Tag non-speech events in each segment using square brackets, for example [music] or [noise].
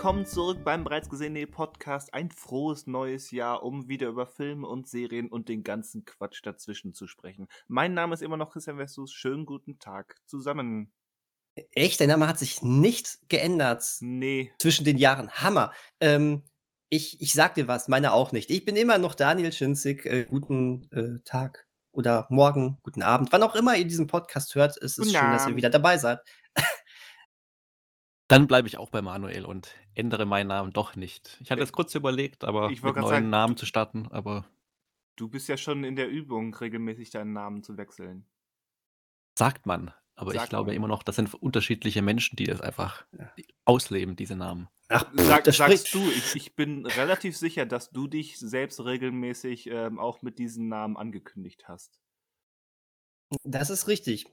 willkommen zurück beim bereits gesehenen Podcast. Ein frohes neues Jahr, um wieder über Filme und Serien und den ganzen Quatsch dazwischen zu sprechen. Mein Name ist immer noch Christian Vestus. Schönen guten Tag zusammen. Echt? Dein Name hat sich nicht geändert Nee, zwischen den Jahren. Hammer. Ähm, ich, ich sag dir was, meine auch nicht. Ich bin immer noch Daniel Schinzig. Äh, guten äh, Tag oder morgen, guten Abend, wann auch immer ihr diesen Podcast hört. Es ist Guten schön, dass ihr wieder dabei seid. Dann bleibe ich auch bei Manuel und ändere meinen Namen doch nicht. Ich hatte es kurz überlegt, aber ich mit neuen sagen, Namen zu starten, aber du bist ja schon in der Übung, regelmäßig deinen Namen zu wechseln. sagt man. Aber ich Sagt glaube man. immer noch, das sind unterschiedliche Menschen, die das einfach Ja. ausleben, diese Namen. Ach, pff, Sag, das sagst spricht. du, ich, ich bin relativ sicher, dass du dich selbst regelmäßig ähm, auch mit diesen Namen angekündigt hast. Das ist richtig.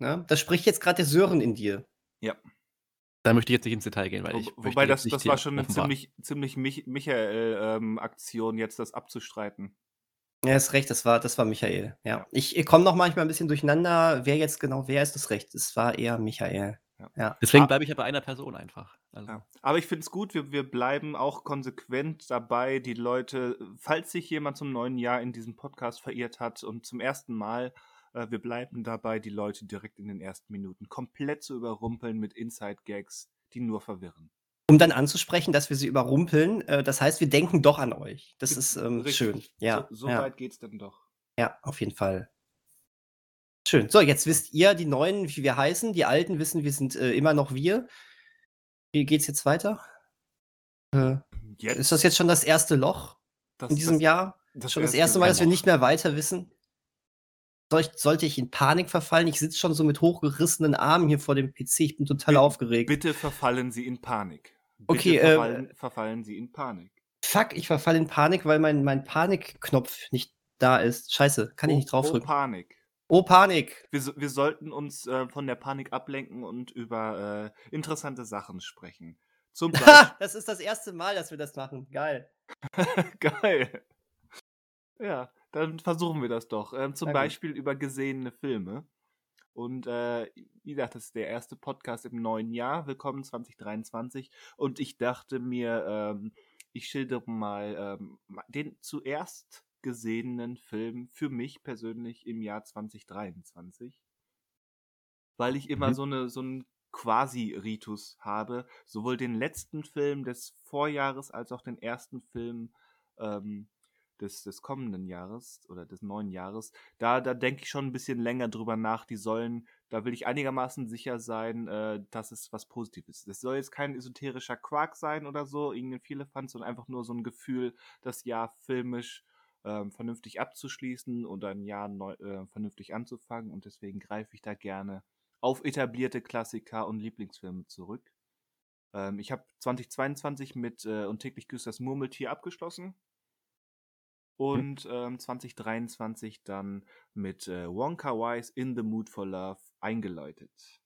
Ne? Das spricht jetzt gerade der Sören in dir. Ja. Da möchte ich jetzt nicht ins Detail gehen, weil Wo, ich möchte wobei das, das war schon eine ziemlich, ziemlich Mich Michael-Aktion, jetzt das abzustreiten. Ja, ist recht, das war, das war Michael. Ja. Ja. Ich, ich komme noch manchmal ein bisschen durcheinander, wer jetzt genau wer ist, das recht. Es war eher Michael. Ja. Ja. Deswegen Ah, bleibe ich ja bei einer Person einfach. Also, ja. Aber ich finde es gut, wir, wir bleiben auch konsequent dabei, die Leute, falls sich jemand zum neuen Jahr in diesem Podcast verirrt hat und zum ersten Mal, äh, wir bleiben dabei, die Leute direkt in den ersten Minuten komplett zu überrumpeln mit Inside-Gags, die nur verwirren. Um dann anzusprechen, dass wir sie überrumpeln. Äh, das heißt, wir denken doch an euch. Das ist ähm, schön. Ja, So, so ja, weit geht's dann doch. ja, auf jeden Fall. Schön. So, jetzt wisst ihr, die Neuen, wie wir heißen. Die Alten wissen, wir sind äh, immer noch wir. Wie geht's jetzt weiter? Äh, ist das Jetzt, jetzt schon das erste Loch das, in diesem das, Jahr? das Schon das erste Mal, dass wir nicht mehr weiter wissen? Soll ich, sollte ich in Panik verfallen? Ich sitze schon so mit hochgerissenen Armen hier vor dem PC. Ich bin total Bi- aufgeregt. Bitte verfallen Sie in Panik. Bitte Okay, äh, verfallen, verfallen Sie in Panik. fuck, ich verfalle in Panik, weil mein, mein Panikknopf nicht da ist. Scheiße, kann ich Oh, nicht oh draufdrücken. Panik. Oh, Panik. Wir, wir sollten uns äh, von der Panik ablenken und über äh, interessante Sachen sprechen. Zum [laughs] Beispiel. Das ist das erste Mal, dass wir das machen. Geil. [laughs] Geil. Ja, dann versuchen wir das doch. Ähm, zum gut. Beispiel über gesehene Filme. Und äh, wie gesagt, das ist der erste Podcast im neuen Jahr. Willkommen 2023. Und ich dachte mir, ähm, ich schildere mal ähm, den zuerst gesehenen Film für mich persönlich im Jahr 2023. Weil ich immer Mhm. so, eine, so einen Quasi-Ritus habe. Sowohl den letzten Film des Vorjahres als auch den ersten Film ähm, des, des kommenden Jahres oder des neuen Jahres. Da, da denke ich schon ein bisschen länger drüber nach. Die sollen, da will ich einigermaßen sicher sein, äh, dass es was Positives ist. Es soll jetzt kein esoterischer Quark sein oder so, irgendein Vielefant, sondern einfach nur so ein Gefühl, das Jahr filmisch ähm, vernünftig abzuschließen und ein Jahr neu, äh, vernünftig anzufangen. Und deswegen greife ich da gerne auf etablierte Klassiker und Lieblingsfilme zurück. Ähm, ich habe 2022 mit äh, Und täglich grüßt das Murmeltier abgeschlossen und ähm, 2023 dann mit äh, Wonka Wise in the Mood for Love eingeläutet.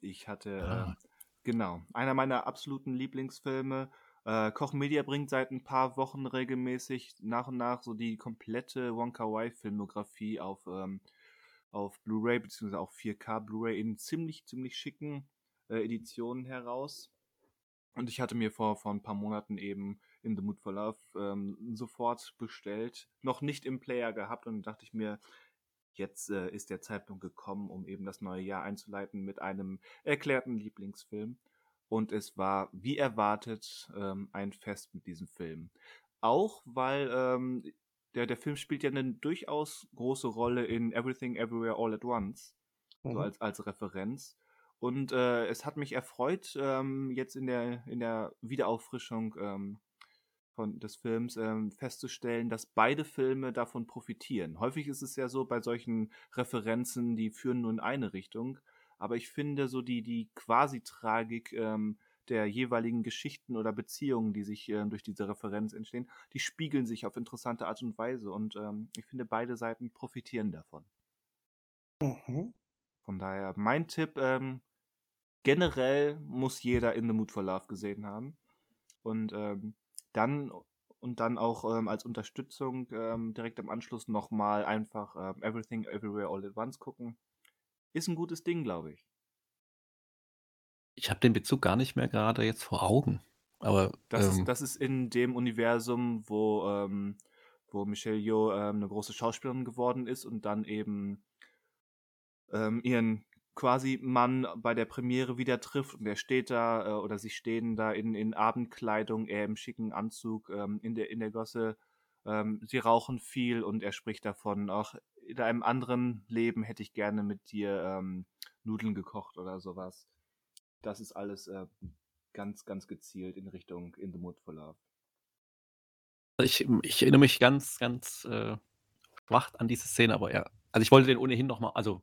Ich hatte, Ah. ähm, genau, einer meiner absoluten Lieblingsfilme. Äh, Koch Media bringt seit ein paar Wochen regelmäßig nach und nach so die komplette Wonka Wise Filmografie auf, ähm, auf Blu-ray beziehungsweise auch 4K Blu-ray in ziemlich, ziemlich schicken äh, Editionen heraus. Und ich hatte mir vor, vor ein paar Monaten eben In the Mood for Love ähm, sofort bestellt. Noch nicht im Player gehabt und dachte ich mir, jetzt äh, ist der Zeitpunkt gekommen, um eben das neue Jahr einzuleiten mit einem erklärten Lieblingsfilm. Und es war, wie erwartet, ähm, ein Fest mit diesem Film. Auch weil ähm, der, der Film spielt ja eine durchaus große Rolle in Everything Everywhere All at Once so Mhm. als, als Referenz. Und äh, es hat mich erfreut, ähm, jetzt in der, in der Wiederauffrischung ähm, von, des Films ähm, festzustellen, dass beide Filme davon profitieren. Häufig ist es ja so bei solchen Referenzen, die führen nur in eine Richtung. Aber ich finde so die, die Quasi-Tragik ähm, der jeweiligen Geschichten oder Beziehungen, die sich ähm, durch diese Referenz entstehen, die spiegeln sich auf interessante Art und Weise. Und ähm, ich finde, beide Seiten profitieren davon. Mhm. Von daher, mein Tipp, ähm, generell muss jeder In the Mood for Love gesehen haben. Und ähm, dann und dann auch ähm, als Unterstützung ähm, direkt am Anschluss nochmal einfach ähm, Everything Everywhere All at Once gucken. Ist ein gutes Ding, glaube ich. Ich habe den Bezug gar nicht mehr gerade jetzt vor Augen. Aber Das, ähm, ist, das ist in dem Universum, wo, ähm, wo Michelle Yeoh ähm, eine große Schauspielerin geworden ist und dann eben ähm, ihren quasi Mann bei der Premiere wieder trifft und er steht da äh, oder sie stehen da in, in Abendkleidung, er im schicken Anzug ähm, in, der, in der Gosse. Ähm, sie rauchen viel und er spricht davon, auch in einem anderen Leben hätte ich gerne mit dir ähm, Nudeln gekocht oder sowas. Das ist alles äh, ganz, ganz gezielt in Richtung In the Mood for Love. ich, ich erinnere mich ganz, ganz äh, schwach an diese Szene, aber ja. Also ich wollte den ohnehin nochmal, also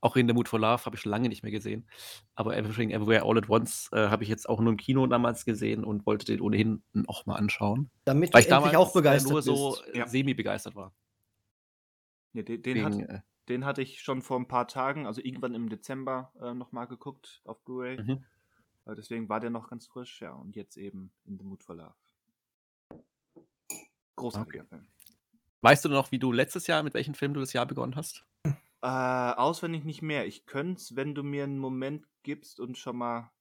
auch in The Mood for Love habe ich schon lange nicht mehr gesehen. Aber Everything Everywhere All at Once äh, habe ich jetzt auch nur im Kino damals gesehen und wollte den ohnehin noch mal anschauen. Damit Weil ich damals auch äh, begeistert nur so äh, Ja. semi-begeistert war. Nee, den, den, hat, Wegen, äh, den hatte ich schon vor ein paar Tagen, also irgendwann im Dezember äh, nochmal geguckt auf Blu-ray. mhm. Äh, deswegen war der noch ganz frisch, ja. Und jetzt eben In the Mood for Love. Großartiger Film. Weißt du noch, wie du letztes Jahr, mit welchem Film du das Jahr begonnen hast? Äh, auswendig nicht mehr. Ich könnte es, wenn du mir einen Moment gibst und schon mal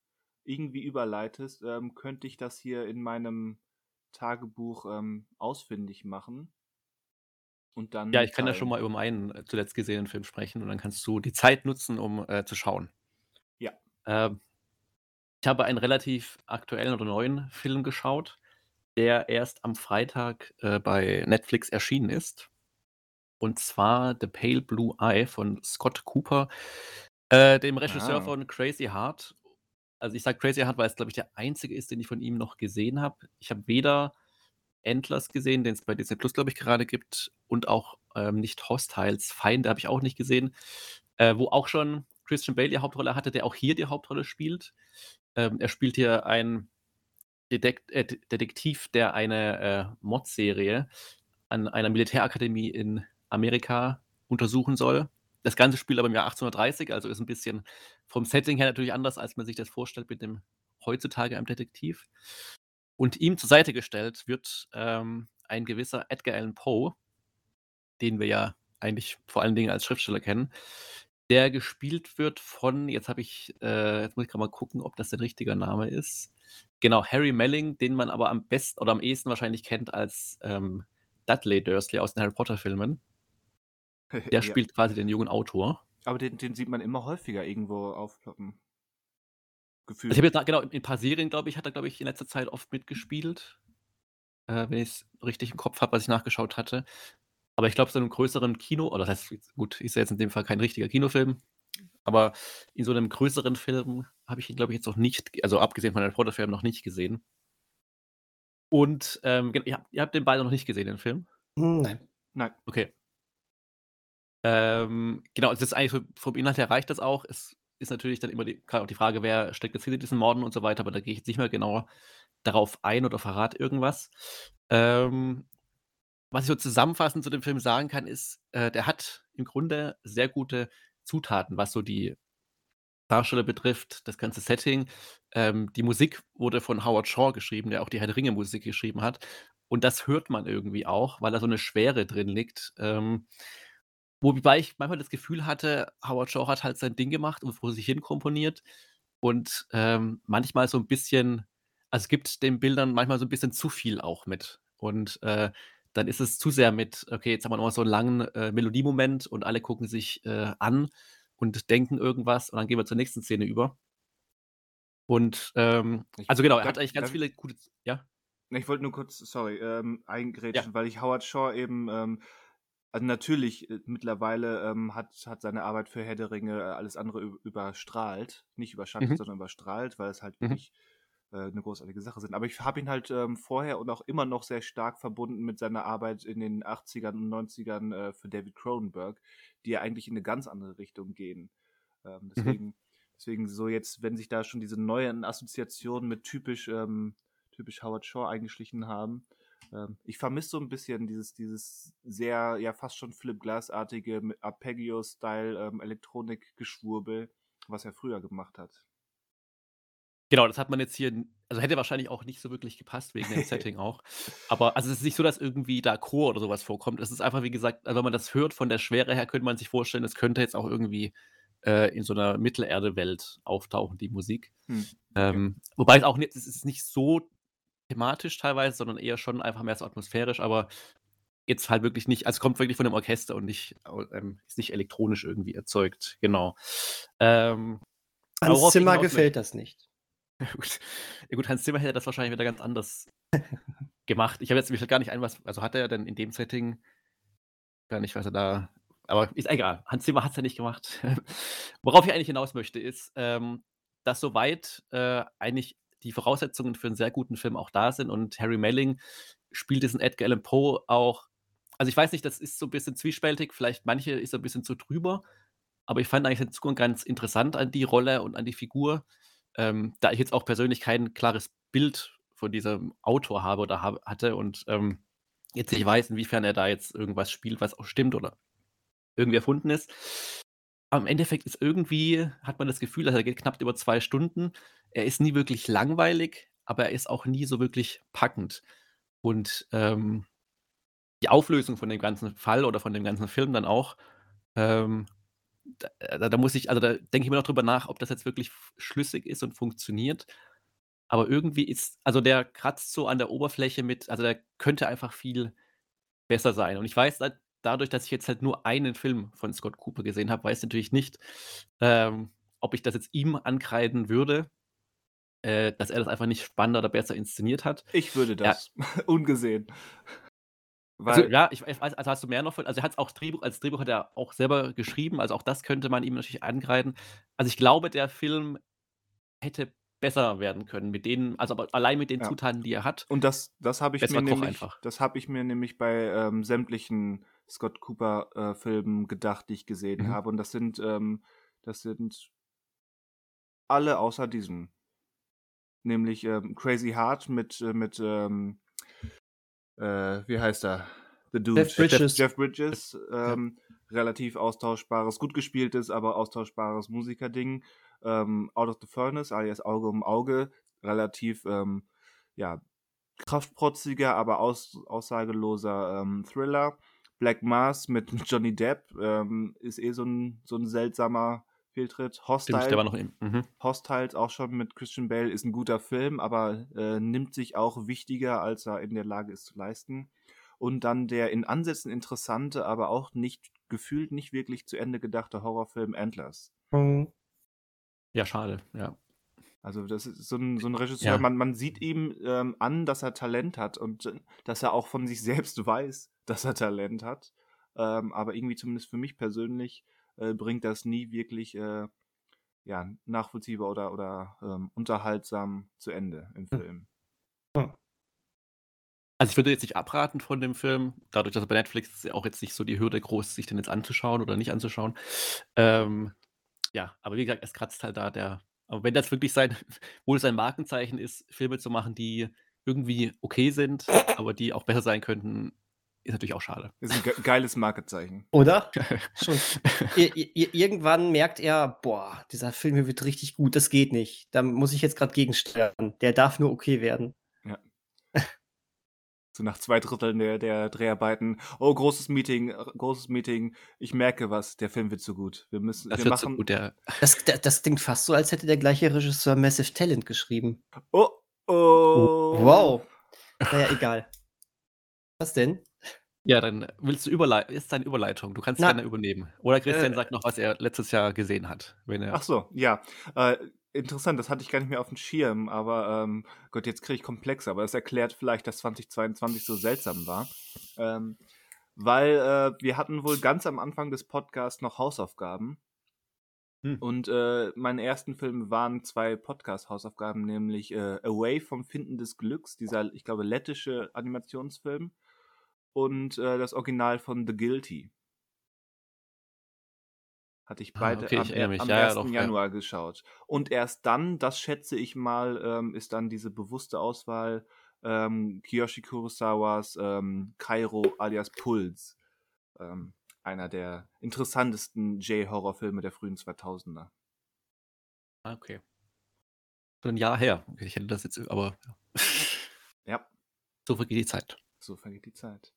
irgendwie überleitest, ähm, könnte ich das hier in meinem Tagebuch ähm, ausfindig machen. Und dann. Ja, ich kann ja schon mal über meinen äh, zuletzt gesehenen Film sprechen und dann kannst du die Zeit nutzen, um äh, zu schauen. Ja. Ähm, ich habe einen relativ aktuellen oder neuen Film geschaut, der erst am Freitag äh, bei Netflix erschienen ist. Und zwar The Pale Blue Eye von Scott Cooper, äh, dem Regisseur Ah. von Crazy Heart. Also ich sage Crazy Heart, weil es, glaube ich, der einzige ist, den ich von ihm noch gesehen habe. Ich habe weder Endless gesehen, den es bei Disney Plus, glaube ich, gerade gibt, und auch ähm, nicht Hostiles. Feinde habe ich auch nicht gesehen, äh, wo auch schon Christian Bale die Hauptrolle hatte, der auch hier die Hauptrolle spielt. Ähm, er spielt hier einen Detekt äh, Detektiv, der eine äh, Mordserie an einer Militärakademie in Amerika untersuchen soll. Das Ganze spielt aber im Jahr 1830, also ist ein bisschen vom Setting her natürlich anders, als man sich das vorstellt mit dem heutzutage einem Detektiv. Und ihm zur Seite gestellt wird ähm, ein gewisser Edgar Allan Poe, den wir ja eigentlich vor allen Dingen als Schriftsteller kennen, der gespielt wird von, jetzt habe ich, äh, jetzt muss ich gerade mal gucken, ob das der richtige Name ist. Genau, Harry Melling, den man aber am besten oder am ehesten wahrscheinlich kennt als ähm, Dudley Dursley aus den Harry Potter-Filmen. [laughs] Der Ja. spielt quasi den jungen Autor. Aber den, den sieht man immer häufiger irgendwo aufploppen. Gefühlt. Also ich habe jetzt, nach- genau, in ein paar Serien, glaube ich, hat er, glaube ich, in letzter Zeit oft mitgespielt. Äh, wenn ich es richtig im Kopf habe, was ich nachgeschaut hatte. Aber ich glaube, so in einem größeren Kino, oder das heißt, gut, ist ja jetzt in dem Fall kein richtiger Kinofilm, aber in so einem größeren Film habe ich ihn, glaube ich, jetzt noch nicht, also abgesehen von den Potter-Filmen, noch nicht gesehen. Und ähm, ihr, habt, ihr habt den beide noch nicht gesehen, den Film? Hm, Nein. Nein. Okay. Ähm, genau, es ist eigentlich vom Inhalt her reicht das auch. Es ist natürlich dann immer die, auch die Frage, wer steckt jetzt hinter diesen Morden und so weiter, aber da gehe ich jetzt nicht mehr genauer darauf ein oder verrate irgendwas. Ähm, was ich so zusammenfassend zu dem Film sagen kann, ist, äh, der hat im Grunde sehr gute Zutaten, was so die Darsteller betrifft, das ganze Setting. Ähm, die Musik wurde von Howard Shaw geschrieben, der auch die Herr der Ringe Musik geschrieben hat. Und das hört man irgendwie auch, weil da so eine Schwere drin liegt. Ähm, wobei ich manchmal das Gefühl hatte, Howard Shaw hat halt sein Ding gemacht und vor sich hin komponiert. Und ähm, manchmal so ein bisschen, also es gibt den Bildern manchmal so ein bisschen zu viel auch mit. Und äh, dann ist es zu sehr mit, okay, jetzt haben wir nochmal so einen langen äh, Melodiemoment und alle gucken sich äh, an und denken irgendwas und dann gehen wir zur nächsten Szene über. Und ähm, also genau, er hat eigentlich ganz viele gute, ja. Ich wollte nur kurz, sorry, ähm, eingrätschen, weil ich Howard Shaw eben, ähm, also natürlich äh, mittlerweile ähm, hat, hat seine Arbeit für Herr der Ringe äh, alles andere überstrahlt. Nicht überschattet, Mhm. sondern überstrahlt, weil es halt Mhm. wirklich äh, eine großartige Sache sind. Aber ich habe ihn halt ähm, vorher und auch immer noch sehr stark verbunden mit seiner Arbeit in den 80ern und 90ern äh, für David Cronenberg, die ja eigentlich in eine ganz andere Richtung gehen. Ähm, deswegen, deswegen so jetzt, wenn sich da schon diese neuen Assoziationen mit typisch, ähm, typisch Howard Shaw eingeschlichen haben, ähm, ich vermisse so ein bisschen dieses, dieses sehr, ja fast schon Philip Glass-artige Arpeggio-Style ähm, Elektronikgeschwurbel, was er früher gemacht hat. Genau, das hat man jetzt hier, also hätte wahrscheinlich auch nicht so wirklich gepasst wegen dem [laughs] Setting auch. Aber also es ist nicht so, dass irgendwie da Chor oder sowas vorkommt. Es ist einfach, wie gesagt, also wenn man das hört von der Schwere her, könnte man sich vorstellen, es könnte jetzt auch irgendwie äh, in so einer Mittelerde-Welt auftauchen, die Musik. Hm, Ähm, wobei es auch nicht, es ist nicht so thematisch teilweise, sondern eher schon einfach mehr so atmosphärisch, aber jetzt halt wirklich nicht, also es kommt wirklich von dem Orchester und nicht, ähm, ist nicht elektronisch irgendwie erzeugt. Genau. Ähm, Hans Zimmer gefällt das nicht. [laughs] Gut. Ja gut, Hans Zimmer hätte das wahrscheinlich wieder ganz anders [laughs] gemacht. Ich habe jetzt mich gar nicht ein, was, also hat er denn in dem Setting gar nicht, was er da, aber ist egal. Hans Zimmer hat es ja nicht gemacht. [laughs] Worauf ich eigentlich hinaus möchte, ist, ähm, dass soweit äh, eigentlich die Voraussetzungen für einen sehr guten Film auch da sind. Und Harry Melling spielt diesen Edgar Allan Poe auch, also ich weiß nicht, das ist so ein bisschen zwiespältig, vielleicht manche ist ein bisschen zu drüber, aber ich fand eigentlich den Zugang ganz interessant an die Rolle und an die Figur, ähm, da ich jetzt auch persönlich kein klares Bild von diesem Autor habe oder hab, hatte und ähm, jetzt nicht weiß, inwiefern er da jetzt irgendwas spielt, was auch stimmt oder irgendwie erfunden ist. Im Endeffekt ist irgendwie, hat man das Gefühl, dass er geht knapp über zwei Stunden. Er ist nie wirklich langweilig, aber er ist auch nie so wirklich packend. Und ähm, die Auflösung von dem ganzen Fall oder von dem ganzen Film dann auch, ähm, da, da, da, muss ich, also da denke ich mir noch drüber nach, ob das jetzt wirklich schlüssig ist und funktioniert. Aber irgendwie ist, also der kratzt so an der Oberfläche mit, also der könnte einfach viel besser sein. Und ich weiß, dadurch, dass ich jetzt halt nur einen Film von Scott Cooper gesehen habe, weiß ich natürlich nicht, ähm, ob ich das jetzt ihm ankreiden würde, äh, dass er das einfach nicht spannender oder besser inszeniert hat. Ich würde das, ja. [laughs] ungesehen. Also, ja, ich weiß, also hast du mehr noch von, also er hat es auch Drehbuch, als Drehbuch hat er auch selber geschrieben, also auch das könnte man ihm natürlich ankreiden. Also ich glaube, der Film hätte besser werden können mit denen, also aber allein mit den Ja. Zutaten, die er hat. Und das, das habe ich Besser mir Koch nämlich, einfach. das habe ich mir nämlich bei ähm, sämtlichen Scott Cooper äh, Filmen gedacht, die ich gesehen Mhm. habe. Und das sind, ähm, das sind alle außer diesem. Nämlich ähm, Crazy Heart mit, äh, mit ähm, äh, wie heißt er? The Dude. Jeff Bridges. Jeff Bridges. Ähm, Relativ austauschbares, gut gespieltes, aber austauschbares Musikerding. Ähm, Out of the Furnace, alias Auge um Auge. Relativ, ähm, ja, kraftprotziger, aber aus, aussageloser ähm, Thriller. Black Mass mit [laughs] Johnny Depp ist eh so ein, so ein seltsamer Fehltritt. Stimmt, Hostile, der war noch im. Mhm. Hostiles auch schon mit Christian Bale ist ein guter Film, aber äh, nimmt sich auch wichtiger, als er in der Lage ist zu leisten. Und dann der in Ansätzen interessante, aber auch nicht gefühlt nicht wirklich zu Ende gedachte Horrorfilm Antlers. Mhm. Ja, schade, ja. Also das ist so ein, so ein Regisseur, Ja. man, man sieht ihm ähm, an, dass er Talent hat und äh, dass er auch von sich selbst [laughs] weiß, dass er Talent hat. Ähm, aber irgendwie zumindest für mich persönlich äh, bringt das nie wirklich äh, ja, nachvollziehbar oder, oder ähm, unterhaltsam zu Ende im Hm. Film. Also ich würde jetzt nicht abraten von dem Film, dadurch, dass er bei Netflix ist ja auch jetzt nicht so die Hürde groß, sich den jetzt anzuschauen oder nicht anzuschauen. Ähm, ja, aber wie gesagt, es kratzt halt da der. Aber wenn das wirklich sein, [laughs] wohl sein Markenzeichen ist, Filme zu machen, die irgendwie okay sind, aber die auch besser sein könnten, ist natürlich auch schade. Ist ein ge geiles Markezeichen. Oder? [laughs] Schon. Ir ir irgendwann merkt er, boah, dieser Film hier wird richtig gut, das geht nicht. Da muss ich jetzt gerade gegensteuern. Der darf nur okay werden. Ja. So nach zwei Dritteln der, der Dreharbeiten. Oh, großes Meeting, äh, großes Meeting. Ich merke was, der Film wird so gut. Wir müssen, Das wir wird so machen. gut, der. Das, das, das klingt fast so, als hätte der gleiche Regisseur Massive Talent geschrieben. Oh, oh. Wow. Naja, egal. Was denn? Ja, dann willst du überleiten, ist deine Überleitung. Du kannst Na, gerne übernehmen. Oder Christian äh, sagt noch, was er letztes Jahr gesehen hat. Wenn er, Ach so, ja. Äh, interessant, das hatte ich gar nicht mehr auf dem Schirm, aber ähm, Gott, jetzt kriege ich komplex, aber das erklärt vielleicht, dass 2022 so seltsam war. Ähm, weil äh, wir hatten wohl ganz am Anfang des Podcasts noch Hausaufgaben. Hm. Und äh, meine ersten Filme waren zwei Podcast-Hausaufgaben, nämlich äh, Away vom Finden des Glücks, dieser, ich glaube, lettische Animationsfilm, und äh, das Original von The Guilty. Hatte ich Ah, beide okay, am, ich mich. am Ja, ja, 1. doch, ja. Januar geschaut. Und erst dann, das schätze ich mal, ähm, ist dann diese bewusste Auswahl ähm, Kiyoshi Kurosawas ähm, Kairo alias Puls. Ähm, einer der interessantesten J-Horror-Filme der frühen 2000er. Ah, okay. Ein Jahr her. Ich hätte das jetzt, aber ja. Ja, so vergeht die Zeit. so vergeht die Zeit.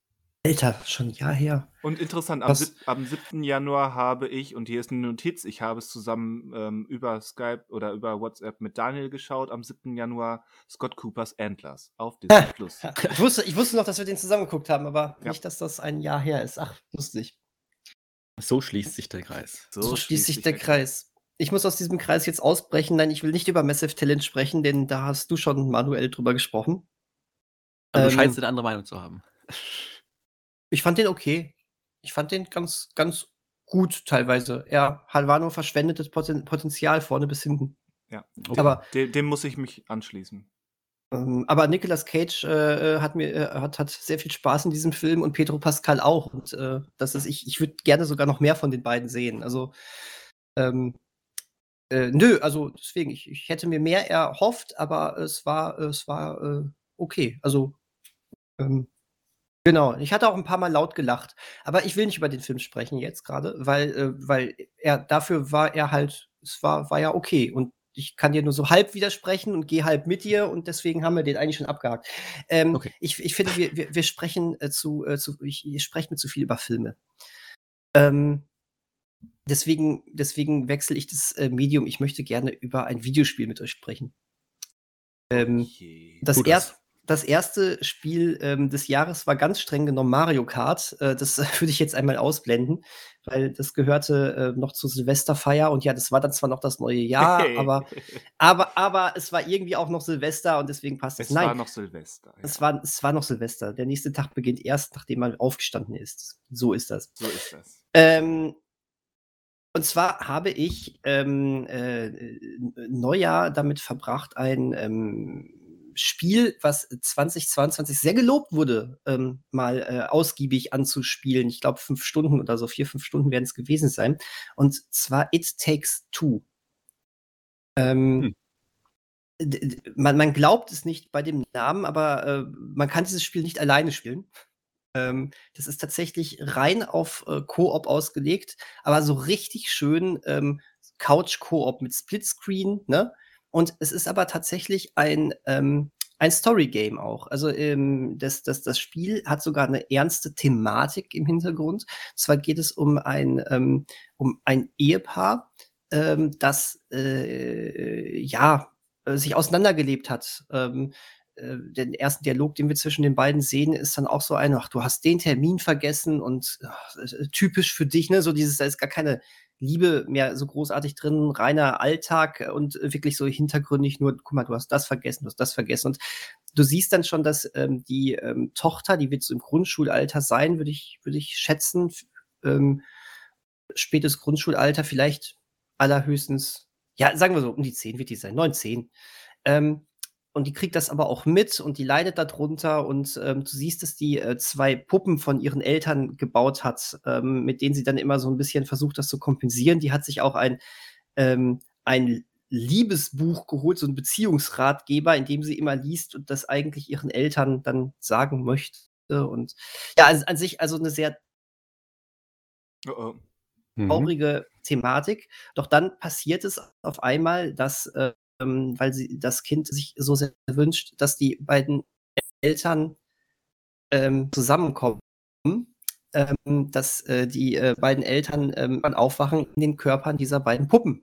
Alter, schon ein Jahr her. Und interessant, am, sieb- am 7. Januar habe ich, und hier ist eine Notiz, ich habe es zusammen ähm, über Skype oder über WhatsApp mit Daniel geschaut, am 7. Januar Scott Coopers Antlers auf Disney Plus. [laughs] Ich wusste, ich wusste noch, dass wir den zusammen geguckt haben, aber Ja. nicht, dass das ein Jahr her ist. Ach, lustig. So schließt sich der Kreis. So, schließt sich der Kreis. Ich muss aus diesem Kreis jetzt ausbrechen. Nein, ich will nicht über Massive Talent sprechen, denn da hast du schon manuell drüber gesprochen. Aber du Ähm, scheinst eine andere Meinung zu haben. Ich fand den okay. Ich fand den ganz, ganz gut teilweise. Er war nur verschwendetes Poten Potenzial vorne bis hinten. Ja, Okay. Aber, dem, dem muss ich mich anschließen. ähm, aber Nicolas Cage äh, äh, hat mir äh, hat, hat sehr viel Spaß in diesem Film und Pedro Pascal auch. Und äh, das ist, ich, ich würde gerne sogar noch mehr von den beiden sehen. Also, ähm, äh, nö, also deswegen, ich, ich hätte mir mehr erhofft, aber es war, es war äh, okay. Also, ähm, genau. Ich hatte auch ein paar Mal laut gelacht. Aber ich will nicht über den Film sprechen jetzt gerade, weil, äh, weil er dafür war er halt, es war, war ja okay. Und ich kann dir nur so halb widersprechen und gehe halb mit dir und deswegen haben wir den eigentlich schon abgehakt. Ähm, Okay. ich, ich finde, wir, wir, wir sprechen äh, zu, äh, zu ich, ich spreche mir zu viel über Filme. Ähm, deswegen, deswegen wechsle ich das äh, Medium. Ich möchte gerne über ein Videospiel mit euch sprechen. Ähm, Je. das, Tu das. erst, das erste Spiel ähm, des Jahres war ganz streng genommen Mario Kart. Äh, das [laughs] würde ich jetzt einmal ausblenden, weil das gehörte äh, noch zur Silvesterfeier und ja, das war dann zwar noch das neue Jahr, [laughs] aber, aber, aber es war irgendwie auch noch Silvester und deswegen passt es. es war noch Silvester. ja. es war, es war noch Silvester. Der nächste Tag beginnt erst, nachdem man aufgestanden ist. So ist das. so ist das. Ähm, und zwar habe ich ähm, äh, Neujahr damit verbracht, ein ähm, Spiel, was 2022 sehr gelobt wurde, ähm, mal äh, ausgiebig anzuspielen. Ich glaube, fünf Stunden oder so, vier, fünf Stunden werden es gewesen sein. Und zwar It Takes Two. Ähm, Hm. man, man glaubt es nicht bei dem Namen, aber äh, man kann dieses Spiel nicht alleine spielen. Ähm, das ist tatsächlich rein auf äh, Koop ausgelegt, aber so richtig schön ähm, Couch-Koop mit Splitscreen, ne? Und es ist aber tatsächlich ein, ähm, ein Story-Game auch. Also ähm, das, das, das Spiel hat sogar eine ernste Thematik im Hintergrund. Und zwar geht es um ein, ähm, um ein Ehepaar, ähm, das äh, ja äh, sich auseinandergelebt hat. Ähm, äh, den ersten Dialog, den wir zwischen den beiden sehen, ist dann auch so ein, ach, du hast den Termin vergessen und ach, äh, typisch für dich, ne? So dieses, da ist gar keine Liebe mehr so großartig drin, reiner Alltag äh, und wirklich so hintergründig nur, guck mal, du hast das vergessen, du hast das vergessen. Und du siehst dann schon, dass ähm, die ähm, Tochter, die wird so im Grundschulalter sein, würde ich, würde ich schätzen, ähm, spätes Grundschulalter, vielleicht allerhöchstens, ja, sagen wir so, um die 10 wird die sein, 9, 10. Ähm, und die kriegt das aber auch mit und die leidet darunter und ähm, du siehst, dass die äh, zwei Puppen von ihren Eltern gebaut hat, ähm, mit denen sie dann immer so ein bisschen versucht, das zu kompensieren. Die hat sich auch ein, ähm, ein Liebesbuch geholt, so ein Beziehungsratgeber, in dem sie immer liest und das eigentlich ihren Eltern dann sagen möchte. Und ja, an, an sich also eine sehr Oh, oh. Mhm. traurige Thematik. Doch dann passiert es auf einmal, dass, ähm, weil sie das Kind sich so sehr wünscht, dass die beiden Eltern ähm, zusammenkommen, ähm, dass äh, die äh, beiden Eltern ähm, aufwachen in den Körpern dieser beiden Puppen.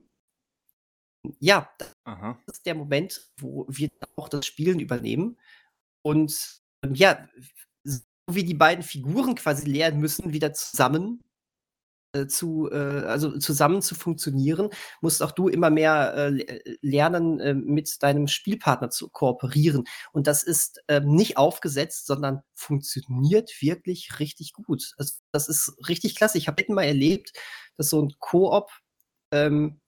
Ja, Aha. das ist der Moment, wo wir auch das Spielen übernehmen und ähm, ja, so wie die beiden Figuren quasi lernen müssen, wieder zusammen äh, zu, äh, also zusammen zu funktionieren, musst auch du immer mehr äh, le- lernen, äh, mit deinem Spielpartner zu kooperieren. Und das ist ähm, nicht aufgesetzt, sondern funktioniert wirklich richtig gut. Also, das ist richtig klasse. Ich habe mal erlebt, dass so ein Koop ähm,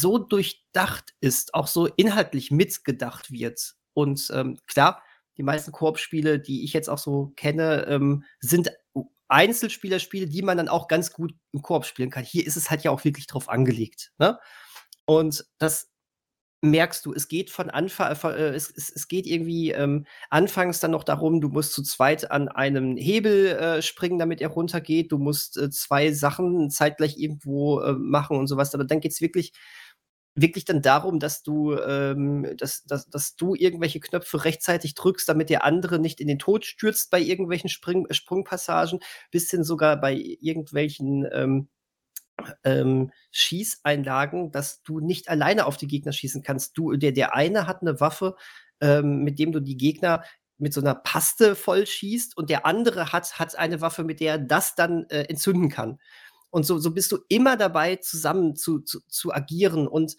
so durchdacht ist, auch so inhaltlich mitgedacht wird. Und ähm, klar, die meisten Koop-Spiele, die ich jetzt auch so kenne, ähm, sind Einzelspielerspiele, die man dann auch ganz gut im Koop spielen kann. Hier ist es halt ja auch wirklich drauf angelegt. Ne? Und das merkst du, es geht von Anfang, äh, es, es, es geht irgendwie ähm, anfangs dann noch darum, du musst zu zweit an einem Hebel äh, springen, damit er runtergeht. Du musst äh, zwei Sachen zeitgleich irgendwo äh, machen und sowas. Aber dann geht's wirklich wirklich dann darum, dass du, ähm, dass, dass, dass du irgendwelche Knöpfe rechtzeitig drückst, damit der andere nicht in den Tod stürzt bei irgendwelchen Spring Sprungpassagen, bis hin sogar bei irgendwelchen ähm, ähm, Schießeinlagen, dass du nicht alleine auf die Gegner schießen kannst. Du, der, der eine hat eine Waffe, ähm, mit dem du die Gegner mit so einer Paste vollschießt und der andere hat, hat eine Waffe, mit der er das dann äh, entzünden kann. Und so, so bist du immer dabei, zusammen zu, zu, zu agieren. Und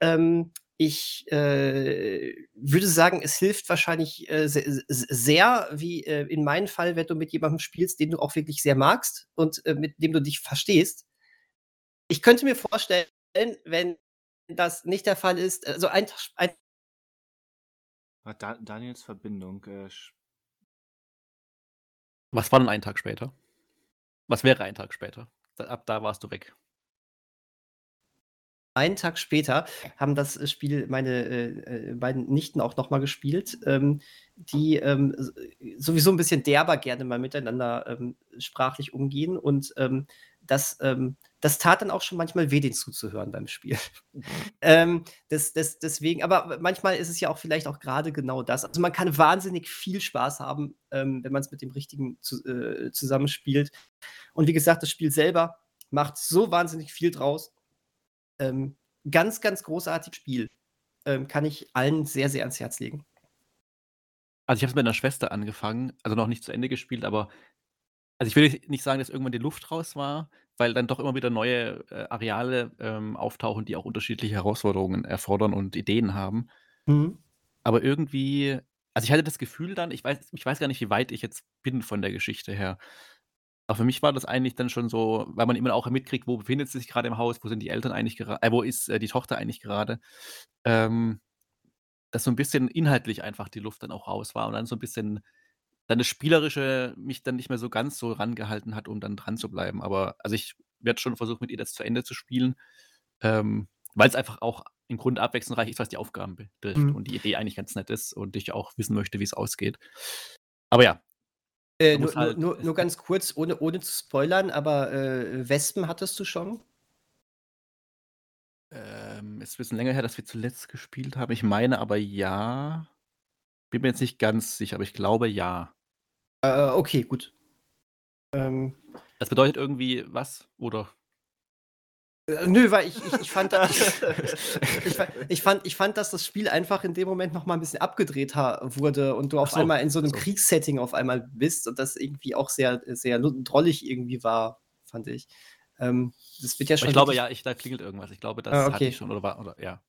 ähm, ich äh, würde sagen, es hilft wahrscheinlich äh, sehr, sehr, wie äh, in meinem Fall, wenn du mit jemandem spielst, den du auch wirklich sehr magst und äh, mit dem du dich verstehst. Ich könnte mir vorstellen, wenn das nicht der Fall ist, also ein, ein da Daniels Verbindung. Äh, Was war denn ein Tag später? Was wäre ein Tag später? Ab da warst du weg. Einen Tag später haben das äh, Spiel meine äh, äh, beiden Nichten auch noch mal gespielt, ähm, die ähm, sowieso ein bisschen derber gerne mal miteinander ähm, sprachlich umgehen und ähm, das, ähm, das tat dann auch schon manchmal weh, denen zuzuhören beim Spiel. [laughs] ähm, das, das, deswegen, aber manchmal ist es ja auch vielleicht auch gerade genau das. Also man kann wahnsinnig viel Spaß haben, ähm, wenn man es mit dem Richtigen zu, äh, zusammenspielt. Und wie gesagt, das Spiel selber macht so wahnsinnig viel draus. Ähm, ganz, ganz großartiges Spiel. Ähm, kann ich allen sehr, sehr ans Herz legen. Also ich habe es mit einer Schwester angefangen, also noch nicht zu Ende gespielt, aber also ich will nicht sagen, dass irgendwann die Luft raus war, weil dann doch immer wieder neue äh, Areale ähm, auftauchen, die auch unterschiedliche Herausforderungen erfordern und Ideen haben. Mhm. Aber irgendwie, also ich hatte das Gefühl dann, ich weiß, ich weiß gar nicht, wie weit ich jetzt bin von der Geschichte her. Aber für mich war das eigentlich dann schon so, weil man immer auch mitkriegt, wo befindet sie sich gerade im Haus, wo sind die Eltern eigentlich gerade, äh, wo ist äh, die Tochter eigentlich gerade, ähm, dass so ein bisschen inhaltlich einfach die Luft dann auch raus war und dann so ein bisschen dann das Spielerische mich dann nicht mehr so ganz so rangehalten hat, um dann dran zu bleiben. Aber also ich werde schon versuchen, mit ihr das zu Ende zu spielen, ähm, weil es einfach auch im Grunde abwechslungsreich ist, was die Aufgaben betrifft mhm. und die Idee eigentlich ganz nett ist und ich auch wissen möchte, wie es ausgeht. Aber ja, äh, nur, halt, nur, nur, ganz kurz, ohne, ohne zu spoilern, aber äh, Wespen hattest du schon? Ähm, ist ein bisschen länger her, dass wir zuletzt gespielt haben. Ich meine aber ja. Bin mir jetzt nicht ganz sicher, aber ich glaube ja. Äh, okay, gut. Ähm, das bedeutet irgendwie was, oder? Äh, nö, weil ich, ich, ich, fand, [laughs] ich, ich, fand, ich fand, dass das Spiel einfach in dem Moment noch mal ein bisschen abgedreht wurde und du auf so, einmal in so einem so. Kriegssetting auf einmal bist und das irgendwie auch sehr, sehr drollig irgendwie war, fand ich. Ähm, das wird ja schon. Ich glaube, ja, ich, da klingelt irgendwas. Ich glaube, das ah, okay. hatte ich schon oder war, oder ja.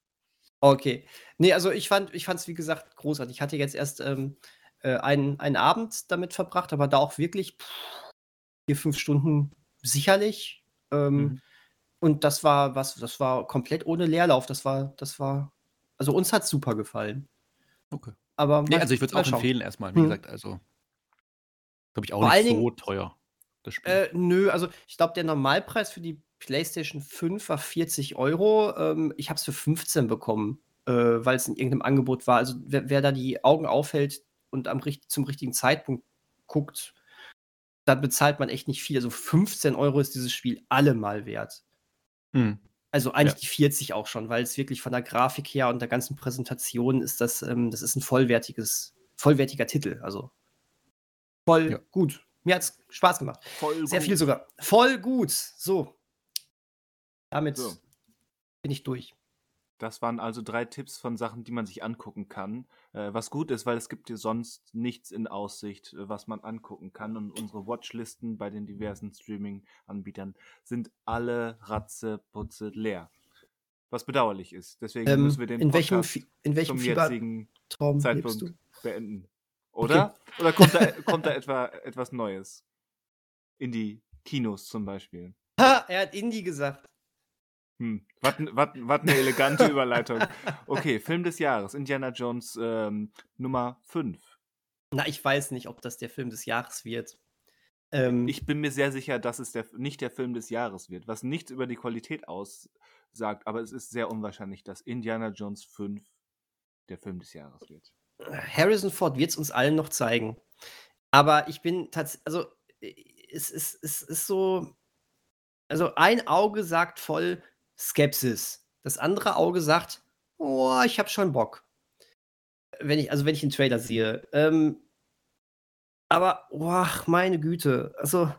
Okay. Nee, also ich fand ich es, wie gesagt, großartig. Ich hatte jetzt erst ähm, äh, einen, einen Abend damit verbracht, aber da auch wirklich pff, vier, fünf Stunden sicherlich. Ähm, mhm. Und das war was, das war komplett ohne Leerlauf. Das war, das war, also uns hat super gefallen. Okay. Aber nee, also ich würde es auch schauen. empfehlen erstmal, wie hm. gesagt, also glaube ich auch Vor nicht so Dingen, teuer. Das Spiel. Äh, nö, also ich glaube, der Normalpreis für die PlayStation 5 war 40 Euro. Ähm, ich habe es für 15 bekommen, äh, weil es in irgendeinem Angebot war. Also wer, wer da die Augen aufhält und am, zum richtigen Zeitpunkt guckt, dann bezahlt man echt nicht viel. Also 15 Euro ist dieses Spiel allemal wert. Mhm. Also eigentlich ja. die 40 auch schon, weil es wirklich von der Grafik her und der ganzen Präsentation ist das, ähm, das ist ein vollwertiges, vollwertiger Titel. Also voll ja. gut. Mir hat es Spaß gemacht. Voll Sehr gut. viel sogar. Voll gut. So. Damit so. bin ich durch. Das waren also drei Tipps von Sachen, die man sich angucken kann. Äh, was gut ist, weil es gibt hier sonst nichts in Aussicht, äh, was man angucken kann. Und unsere Watchlisten bei den diversen Streaming-Anbietern sind alle ratzeputze leer. Was bedauerlich ist. Deswegen ähm, müssen wir den in Podcast welchem, in welchem zum jetzigen Zeitpunkt beenden. Oder? Okay. Oder kommt da, [laughs] kommt da etwa etwas Neues? In die Kinos zum Beispiel. Ha, er hat Indie gesagt. Hm, was eine elegante [laughs] Überleitung. Okay, Film des Jahres, Indiana Jones ähm, Nummer 5. Na, ich weiß nicht, ob das der Film des Jahres wird. Ähm, ich bin mir sehr sicher, dass es der, nicht der Film des Jahres wird, was nichts über die Qualität aussagt, aber es ist sehr unwahrscheinlich, dass Indiana Jones 5 der Film des Jahres wird. Harrison Ford wird es uns allen noch zeigen. Aber ich bin tatsächlich, also es, es, es ist so, also ein Auge sagt voll, Skepsis Das andere Auge sagt, oh, ich habe schon Bock. Wenn ich, also wenn ich einen Trailer sehe. Ähm, aber, oh, meine Güte, also.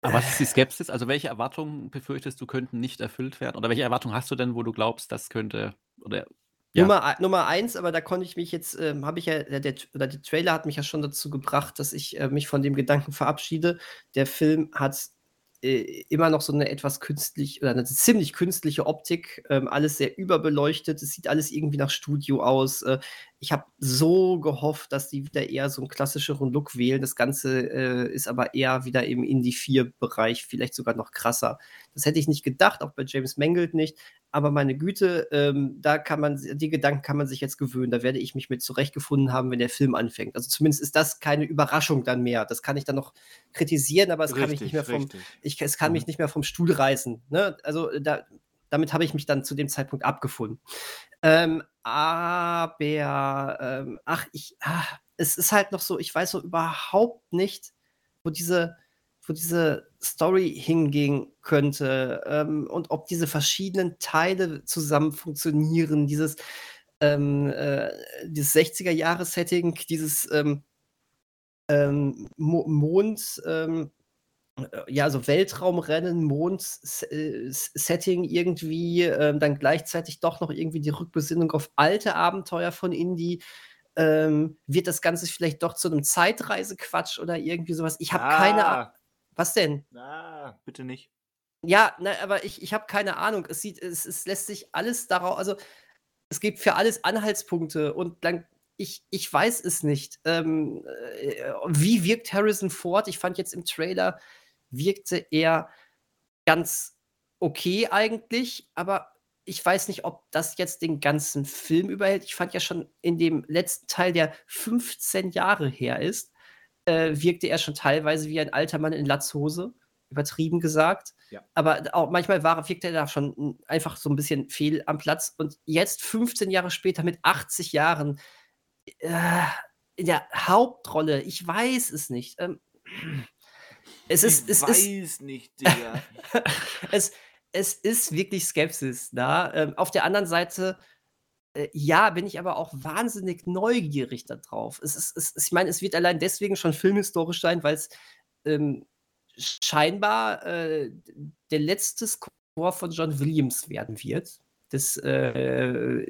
Aber was ist die Skepsis? Also welche Erwartungen befürchtest du könnten nicht erfüllt werden? Oder welche Erwartungen hast du denn, wo du glaubst, das könnte oder ja. Nummer, Nummer eins, aber da konnte ich mich jetzt, ähm, habe ich ja, der, der, oder der Trailer hat mich ja schon dazu gebracht, dass ich äh, mich von dem Gedanken verabschiede. Der Film hat äh, immer noch so eine etwas künstlich oder eine ziemlich künstliche Optik, ähm, alles sehr überbeleuchtet, es sieht alles irgendwie nach Studio aus. Äh, ich habe so gehofft, dass die wieder eher so einen klassischeren Look wählen. Das Ganze äh, ist aber eher wieder im Indie 4-Bereich, vielleicht sogar noch krasser. Das hätte ich nicht gedacht, auch bei James Mangold nicht. Aber meine Güte, ähm, da kann man, die Gedanken kann man sich jetzt gewöhnen. Da werde ich mich mit zurechtgefunden haben, wenn der Film anfängt. Also zumindest ist das keine Überraschung dann mehr. Das kann ich dann noch kritisieren, aber es richtig, kann mich nicht mehr vom, ich, es kann mhm. mich nicht mehr vom Stuhl reißen. Ne? Also da, damit habe ich mich dann zu dem Zeitpunkt abgefunden. Ähm, aber, ähm, ach, ich, ach, es ist halt noch so, ich weiß so überhaupt nicht, wo diese, wo diese Story hingehen könnte ähm, und ob diese verschiedenen Teile zusammen funktionieren, dieses, ähm, äh, dieses 60er-Jahre-Setting, dieses ähm, ähm Mo Mond, ähm, äh, ja, so Weltraumrennen, Mond-Setting äh, irgendwie, äh, dann gleichzeitig doch noch irgendwie die Rückbesinnung auf alte Abenteuer von Indie. Ähm, wird das Ganze vielleicht doch zu einem Zeitreisequatsch oder irgendwie sowas? Ich habe ah. keine Ahnung. Was denn? Ah, bitte nicht. Ja, na, aber ich, ich habe keine Ahnung. Es sieht, es, es lässt sich alles darauf, also es gibt für alles Anhaltspunkte und dann ich, ich weiß es nicht. Ähm, äh, wie wirkt Harrison Ford? Ich fand jetzt im Trailer, wirkte er ganz okay eigentlich, aber ich weiß nicht, ob das jetzt den ganzen Film überhält. Ich fand ja schon in dem letzten Teil, der 15 Jahre her ist, äh, wirkte er schon teilweise wie ein alter Mann in Latzhose, übertrieben gesagt. Ja. Aber auch manchmal war, wirkte er da schon einfach so ein bisschen fehl am Platz. Und jetzt, 15 Jahre später, mit 80 Jahren, äh, in der Hauptrolle, ich weiß es nicht. Ähm, es ist, es weiß ist, nicht, Digga. [laughs] es, es ist wirklich Skepsis da. Ähm, auf der anderen Seite, äh, ja, bin ich aber auch wahnsinnig neugierig darauf. Es ist, es, ich meine, es wird allein deswegen schon filmhistorisch sein, weil es ähm, scheinbar äh, der letzte Score von John Williams werden wird. Das äh,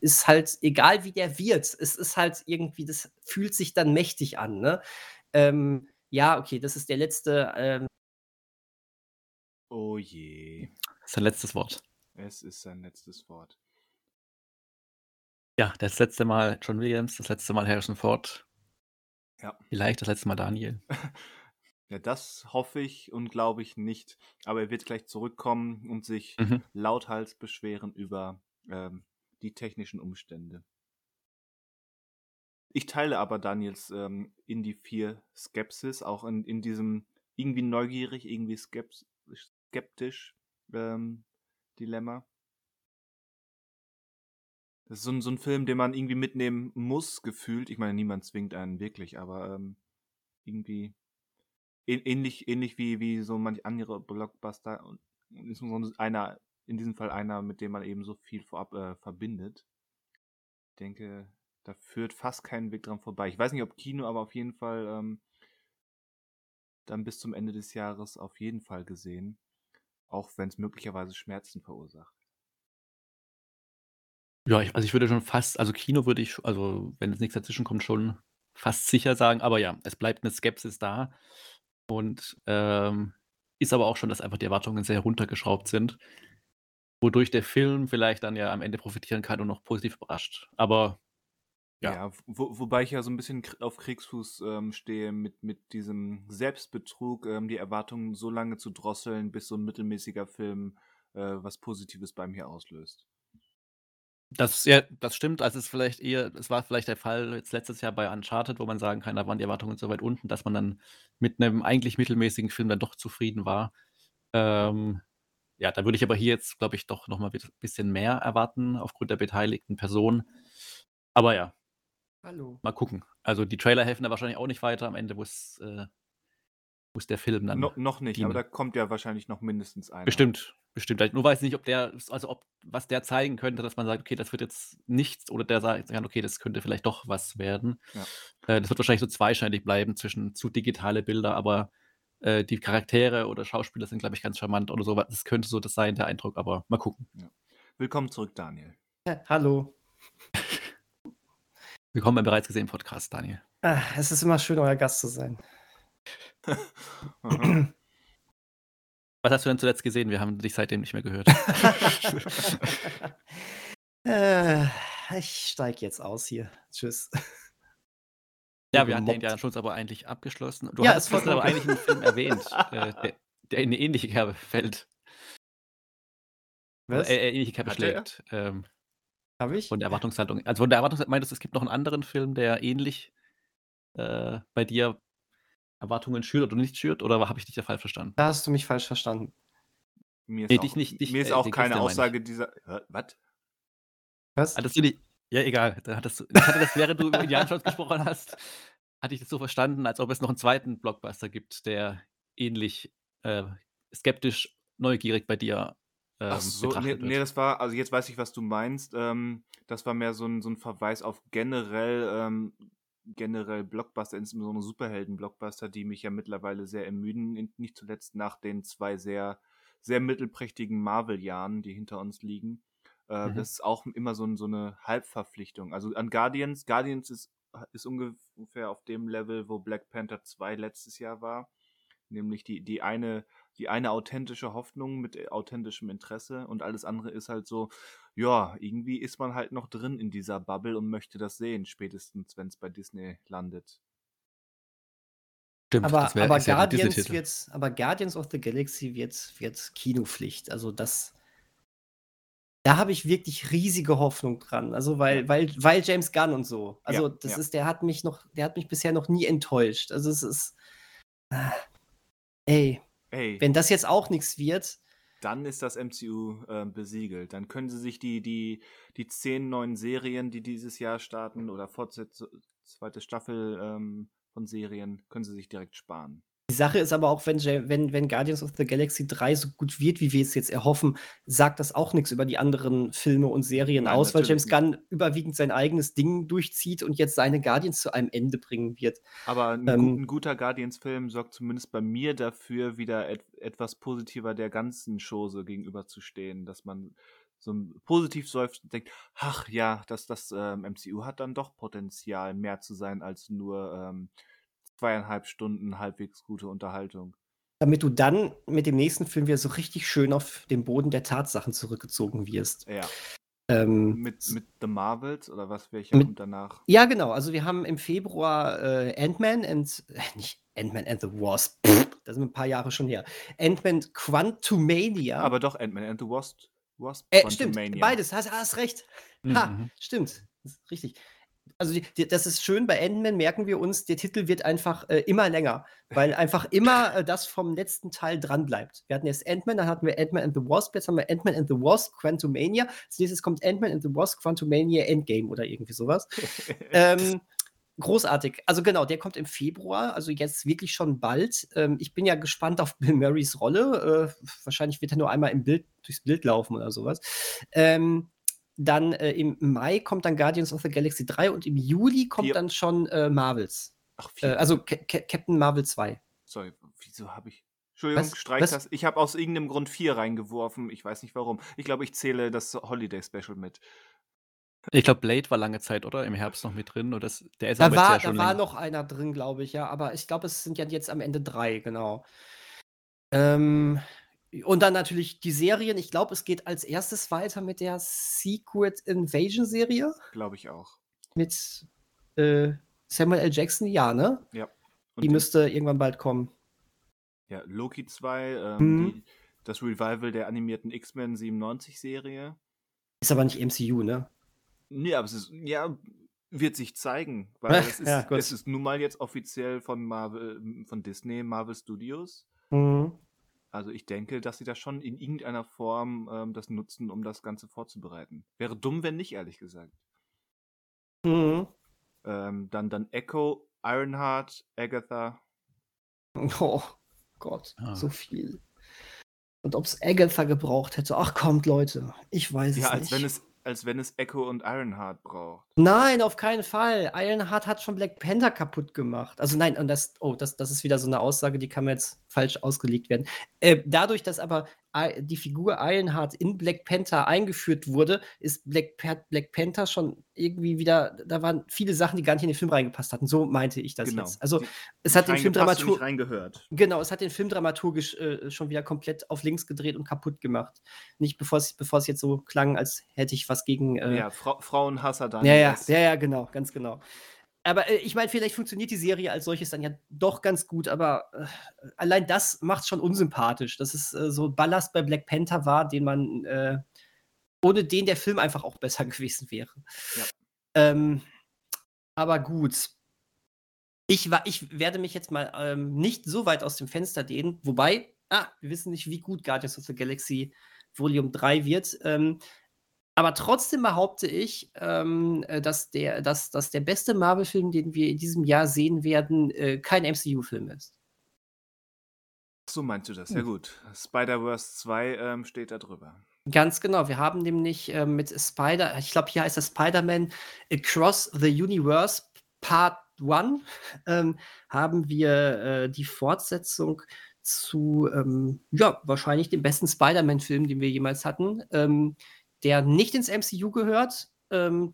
ist halt, egal wie der wird, es ist halt irgendwie, das fühlt sich dann mächtig an. Ne? Ähm, ja, okay, das ist der letzte. Ähm oh je. Sein letztes Wort. Es ist sein letztes Wort. Ja, das letzte Mal John Williams, das letzte Mal Harrison Ford. Ja. Vielleicht das letzte Mal Daniel. [laughs] Ja, das hoffe ich und glaube ich nicht. Aber er wird gleich zurückkommen und sich mhm. lauthals beschweren über ähm, die technischen Umstände. Ich teile aber Daniels ähm, Indie 4 Skepsis, auch in, in diesem irgendwie neugierig, irgendwie skeptisch ähm, Dilemma. Das ist so ein, so ein Film, den man irgendwie mitnehmen muss, gefühlt. Ich meine, niemand zwingt einen wirklich, aber ähm, irgendwie ähnlich, ähnlich wie, wie so manch andere Blockbuster und so einer, in diesem Fall einer, mit dem man eben so viel vorab äh, verbindet. Ich denke, da führt fast kein Weg dran vorbei. Ich weiß nicht, ob Kino, aber auf jeden Fall ähm, dann bis zum Ende des Jahres auf jeden Fall gesehen. Auch wenn es möglicherweise Schmerzen verursacht. Ja, ich, also ich würde schon fast, also Kino würde ich, also wenn jetzt nichts dazwischen kommt, schon fast sicher sagen. Aber ja, es bleibt eine Skepsis da. Und ähm, ist aber auch schon, dass einfach die Erwartungen sehr runtergeschraubt sind. Wodurch der Film vielleicht dann ja am Ende profitieren kann und noch positiv überrascht. Aber ja, ja wo, wobei ich ja so ein bisschen auf Kriegsfuß ähm, stehe mit, mit diesem Selbstbetrug, ähm, die Erwartungen so lange zu drosseln, bis so ein mittelmäßiger Film äh, was Positives bei mir auslöst. Das, ja, das stimmt. Also es ist vielleicht eher, es war vielleicht der Fall jetzt letztes Jahr bei Uncharted, wo man sagen kann, da waren die Erwartungen so weit unten, dass man dann mit einem eigentlich mittelmäßigen Film dann doch zufrieden war. Ähm, ja, da würde ich aber hier jetzt, glaube ich, doch nochmal ein bisschen mehr erwarten aufgrund der beteiligten Person. Aber ja, Hallo. Mal gucken. Also die Trailer helfen da wahrscheinlich auch nicht weiter. Am Ende muss, äh, muss der Film dann. No, noch nicht, dienen. aber da kommt ja wahrscheinlich noch mindestens einer. Bestimmt, bestimmt. Nur weiß ich nicht, ob der, also ob, was der zeigen könnte, dass man sagt, okay, das wird jetzt nichts, oder der sagt, okay, das könnte vielleicht doch was werden. Ja. Äh, das wird wahrscheinlich so zweischneidig bleiben zwischen zu digitale Bilder, aber äh, die Charaktere oder Schauspieler sind, glaube ich, ganz charmant oder so. Das könnte so das sein, der Eindruck, aber mal gucken. Ja. Willkommen zurück, Daniel. [laughs] Ja, hallo. Willkommen beim bereits gesehenen Podcast, Daniel. Ah, es ist immer schön, euer Gast zu sein. [laughs] Was hast du denn zuletzt gesehen? Wir haben dich seitdem nicht mehr gehört. [laughs] äh, ich steige jetzt aus hier. Tschüss. Ja, wir hatten den ja schon aber eigentlich abgeschlossen. Du Ja, hast gestern aber eigentlich einen Film erwähnt, [laughs] äh, der, der in eine ähnliche Kerbe fällt. Was? Äh, äh, ähnliche Kerbe er? schlägt. Ähm, Habe ich? von der Erwartungshaltung. Also von der Erwartungshaltung meintest du, es gibt noch einen anderen Film, der ähnlich äh, bei dir Erwartungen schürt oder nicht schürt? Oder habe ich dich da falsch verstanden? Da hast du mich falsch verstanden. Mir ist Nee, auch, dich nicht- dich, mir ist äh, auch keine. Aussage dieser. Was? Was? Hattest du nicht. Ja, egal. Dann hattest du, ich hatte das, während du über Indiana Jones gesprochen hast, hatte ich das so verstanden, als ob es noch einen zweiten Blockbuster gibt, der ähnlich äh, skeptisch, neugierig bei dir ähm, Ach so, nee, nee, das war, also jetzt weiß ich, was du meinst. Ähm, das war mehr so ein, so ein Verweis auf generell, ähm, generell Blockbuster, insbesondere Superhelden-Blockbuster, die mich ja mittlerweile sehr ermüden, nicht zuletzt nach den zwei sehr, sehr mittelprächtigen Marvel-Jahren, die hinter uns liegen. Äh, Mhm. Das ist auch immer so, so eine Halbverpflichtung. Also an Guardians, Guardians ist, ist ungefähr auf dem Level, wo Black Panther 2 letztes Jahr war. Nämlich die, die eine, die eine authentische Hoffnung mit äh, authentischem Interesse und alles andere ist halt so, ja, irgendwie ist man halt noch drin in dieser Bubble und möchte das sehen, spätestens wenn es bei Disney landet. Stimmt, Aber, das wär- aber, Guardians wird, aber Guardians of the Galaxy wird, wird Kinopflicht. Also das. Da habe ich wirklich riesige Hoffnung dran. Also weil, weil, weil James Gunn und so. Also Ja, das ja. ist, der hat mich noch, der hat mich bisher noch nie enttäuscht. Also es ist. ah, Ey, Ey, wenn das jetzt auch nichts wird, dann ist das MCU äh, besiegelt. Dann können sie sich die, die, die zehn neuen Serien, die dieses Jahr starten, oder Fortsetzung, zweite Staffel ähm, von Serien, können sie sich direkt sparen. Die Sache ist aber auch, wenn, wenn, wenn Guardians of the Galaxy 3 so gut wird, wie wir es jetzt erhoffen, sagt das auch nichts über die anderen Filme und Serien Nein, aus, weil James Gunn überwiegend sein eigenes Ding durchzieht und jetzt seine Guardians zu einem Ende bringen wird. Aber ein, Ähm, ein guter Guardians-Film sorgt zumindest bei mir dafür, wieder et etwas positiver der ganzen Chose gegenüberzustehen, dass man so ein- positiv seufzt und denkt, ach ja, das, das ähm, MCU hat dann doch Potenzial, mehr zu sein als nur ähm, zweieinhalb Stunden halbwegs gute Unterhaltung. Damit du dann mit dem nächsten Film wieder so richtig schön auf den Boden der Tatsachen zurückgezogen wirst. Ja, Ähm, mit, mit The Marvels oder was, welcher Mit- kommt danach? ja, genau. Also wir haben im Februar äh, Ant-Man and äh, nicht Ant-Man and the Wasp. Pff, das sind ein paar Jahre schon her. Ant-Man Quantumania. Aber doch Ant-Man and the Wasp. Wasp Äh, stimmt, beides, hast, hast recht. Ha, Mhm. stimmt. Richtig. Also die, die, das ist schön, bei Ant-Man merken wir uns, der Titel wird einfach äh, immer länger, weil einfach immer äh, das vom letzten Teil dran bleibt. Wir hatten erst Ant-Man, dann hatten wir Ant-Man and the Wasp, jetzt haben wir Ant-Man and the Wasp, Quantumania. Als nächstes kommt Ant-Man and the Wasp, Quantumania Endgame oder irgendwie sowas. [laughs] ähm, großartig. Also genau, der kommt im Februar, also jetzt wirklich schon bald. Ähm, ich bin ja gespannt auf [laughs] Bill Murrays Rolle. Äh, wahrscheinlich wird er nur einmal im Bild, durchs Bild laufen oder sowas. Ähm, dann äh, im Mai kommt dann Guardians of the Galaxy 3 und im Juli kommt Vier. dann schon äh, Marvels. Ach, Äh, vier. also Ca Ca Captain Marvel 2. Sorry, wieso habe ich. Entschuldigung, Was? streich Was? das. Ich habe aus irgendeinem Grund vier reingeworfen. Ich weiß nicht warum. Ich glaube, ich zähle das Holiday Special mit. Ich glaube, Blade war lange Zeit, oder? Im Herbst noch mit drin. Oder das, der ist Da aber jetzt war, ja da schon war länger. noch einer drin, glaube ich, ja. Aber ich glaube, es sind ja jetzt am Ende drei, genau. Ähm, und dann natürlich die Serien. Ich glaube, es geht als erstes weiter mit der Secret Invasion Serie Glaube ich auch. mit äh, Samuel L. Jackson. Ja, ne? Ja. Und Die müsste irgendwann bald kommen. ja, Loki 2, ähm, Mhm. die, das Revival der animierten X-Men 97-Serie. Ist aber nicht MCU, ne? Nee, aber es ist, ja, wird sich zeigen. Weil [laughs] es ist, Ja, es ist nun mal jetzt offiziell von Marvel, von Disney, Marvel Studios. Mhm. Also ich denke, dass sie da schon in irgendeiner Form ähm, das nutzen, um das Ganze vorzubereiten. Wäre dumm, wenn nicht, ehrlich gesagt. Mhm. Ähm, dann, dann Echo, Ironheart, Agatha. [laughs] Oh Gott, Ah. so viel. Und ob es Agatha gebraucht hätte. Ach kommt, Leute. Ich weiß Ja, es als nicht. wenn es, als wenn es Echo und Ironheart braucht. Nein, auf keinen Fall. Ironheart hat schon Black Panther kaputt gemacht. Also nein, und das, oh, das, das ist wieder so eine Aussage, die kann mir jetzt falsch ausgelegt werden. Äh, dadurch, dass aber die Figur Ironheart in Black Panther eingeführt wurde, ist Black, Black Panther schon irgendwie wieder, da waren viele Sachen, die gar nicht in den Film reingepasst hatten. So meinte ich das Genau. jetzt. Also Die- es hat den Film reingepasst und nicht dramatur reingehört. Genau, es hat den Film dramaturgisch äh, schon wieder komplett auf links gedreht und kaputt gemacht. Nicht bevor es bevor es jetzt so klang, als hätte ich was gegen äh, Ja, Fra Frauenhasser dann. ja, ja, ja, ja, genau, ganz genau. Aber äh, ich meine, vielleicht funktioniert die Serie als solches dann ja doch ganz gut, aber äh, allein das macht schon unsympathisch, dass es äh, so Ballast bei Black Panther war, den man äh, ohne den der Film einfach auch besser [laughs] gewesen wäre. Ja. Ähm, aber gut. Ich, wa- ich werde mich jetzt mal ähm, nicht so weit aus dem Fenster lehnen, wobei, ah, wir wissen nicht, wie gut Guardians of the Galaxy Volume 3 wird. Ähm, aber trotzdem behaupte ich, ähm, äh, dass, der, dass, dass der beste Marvel-Film, den wir in diesem Jahr sehen werden, äh, kein MCU-Film ist. So meinst du das, ja Hm. gut. Spider-Verse 2 ähm, steht da drüber. Ganz genau. Wir haben nämlich äh, mit Spider, ich glaube, hier heißt das Spider-Man Across the Universe Part 1, [laughs] ähm, haben wir äh, die Fortsetzung zu, ähm, ja, wahrscheinlich dem besten Spider-Man-Film, den wir jemals hatten, ähm, der nicht ins MCU gehört, ähm,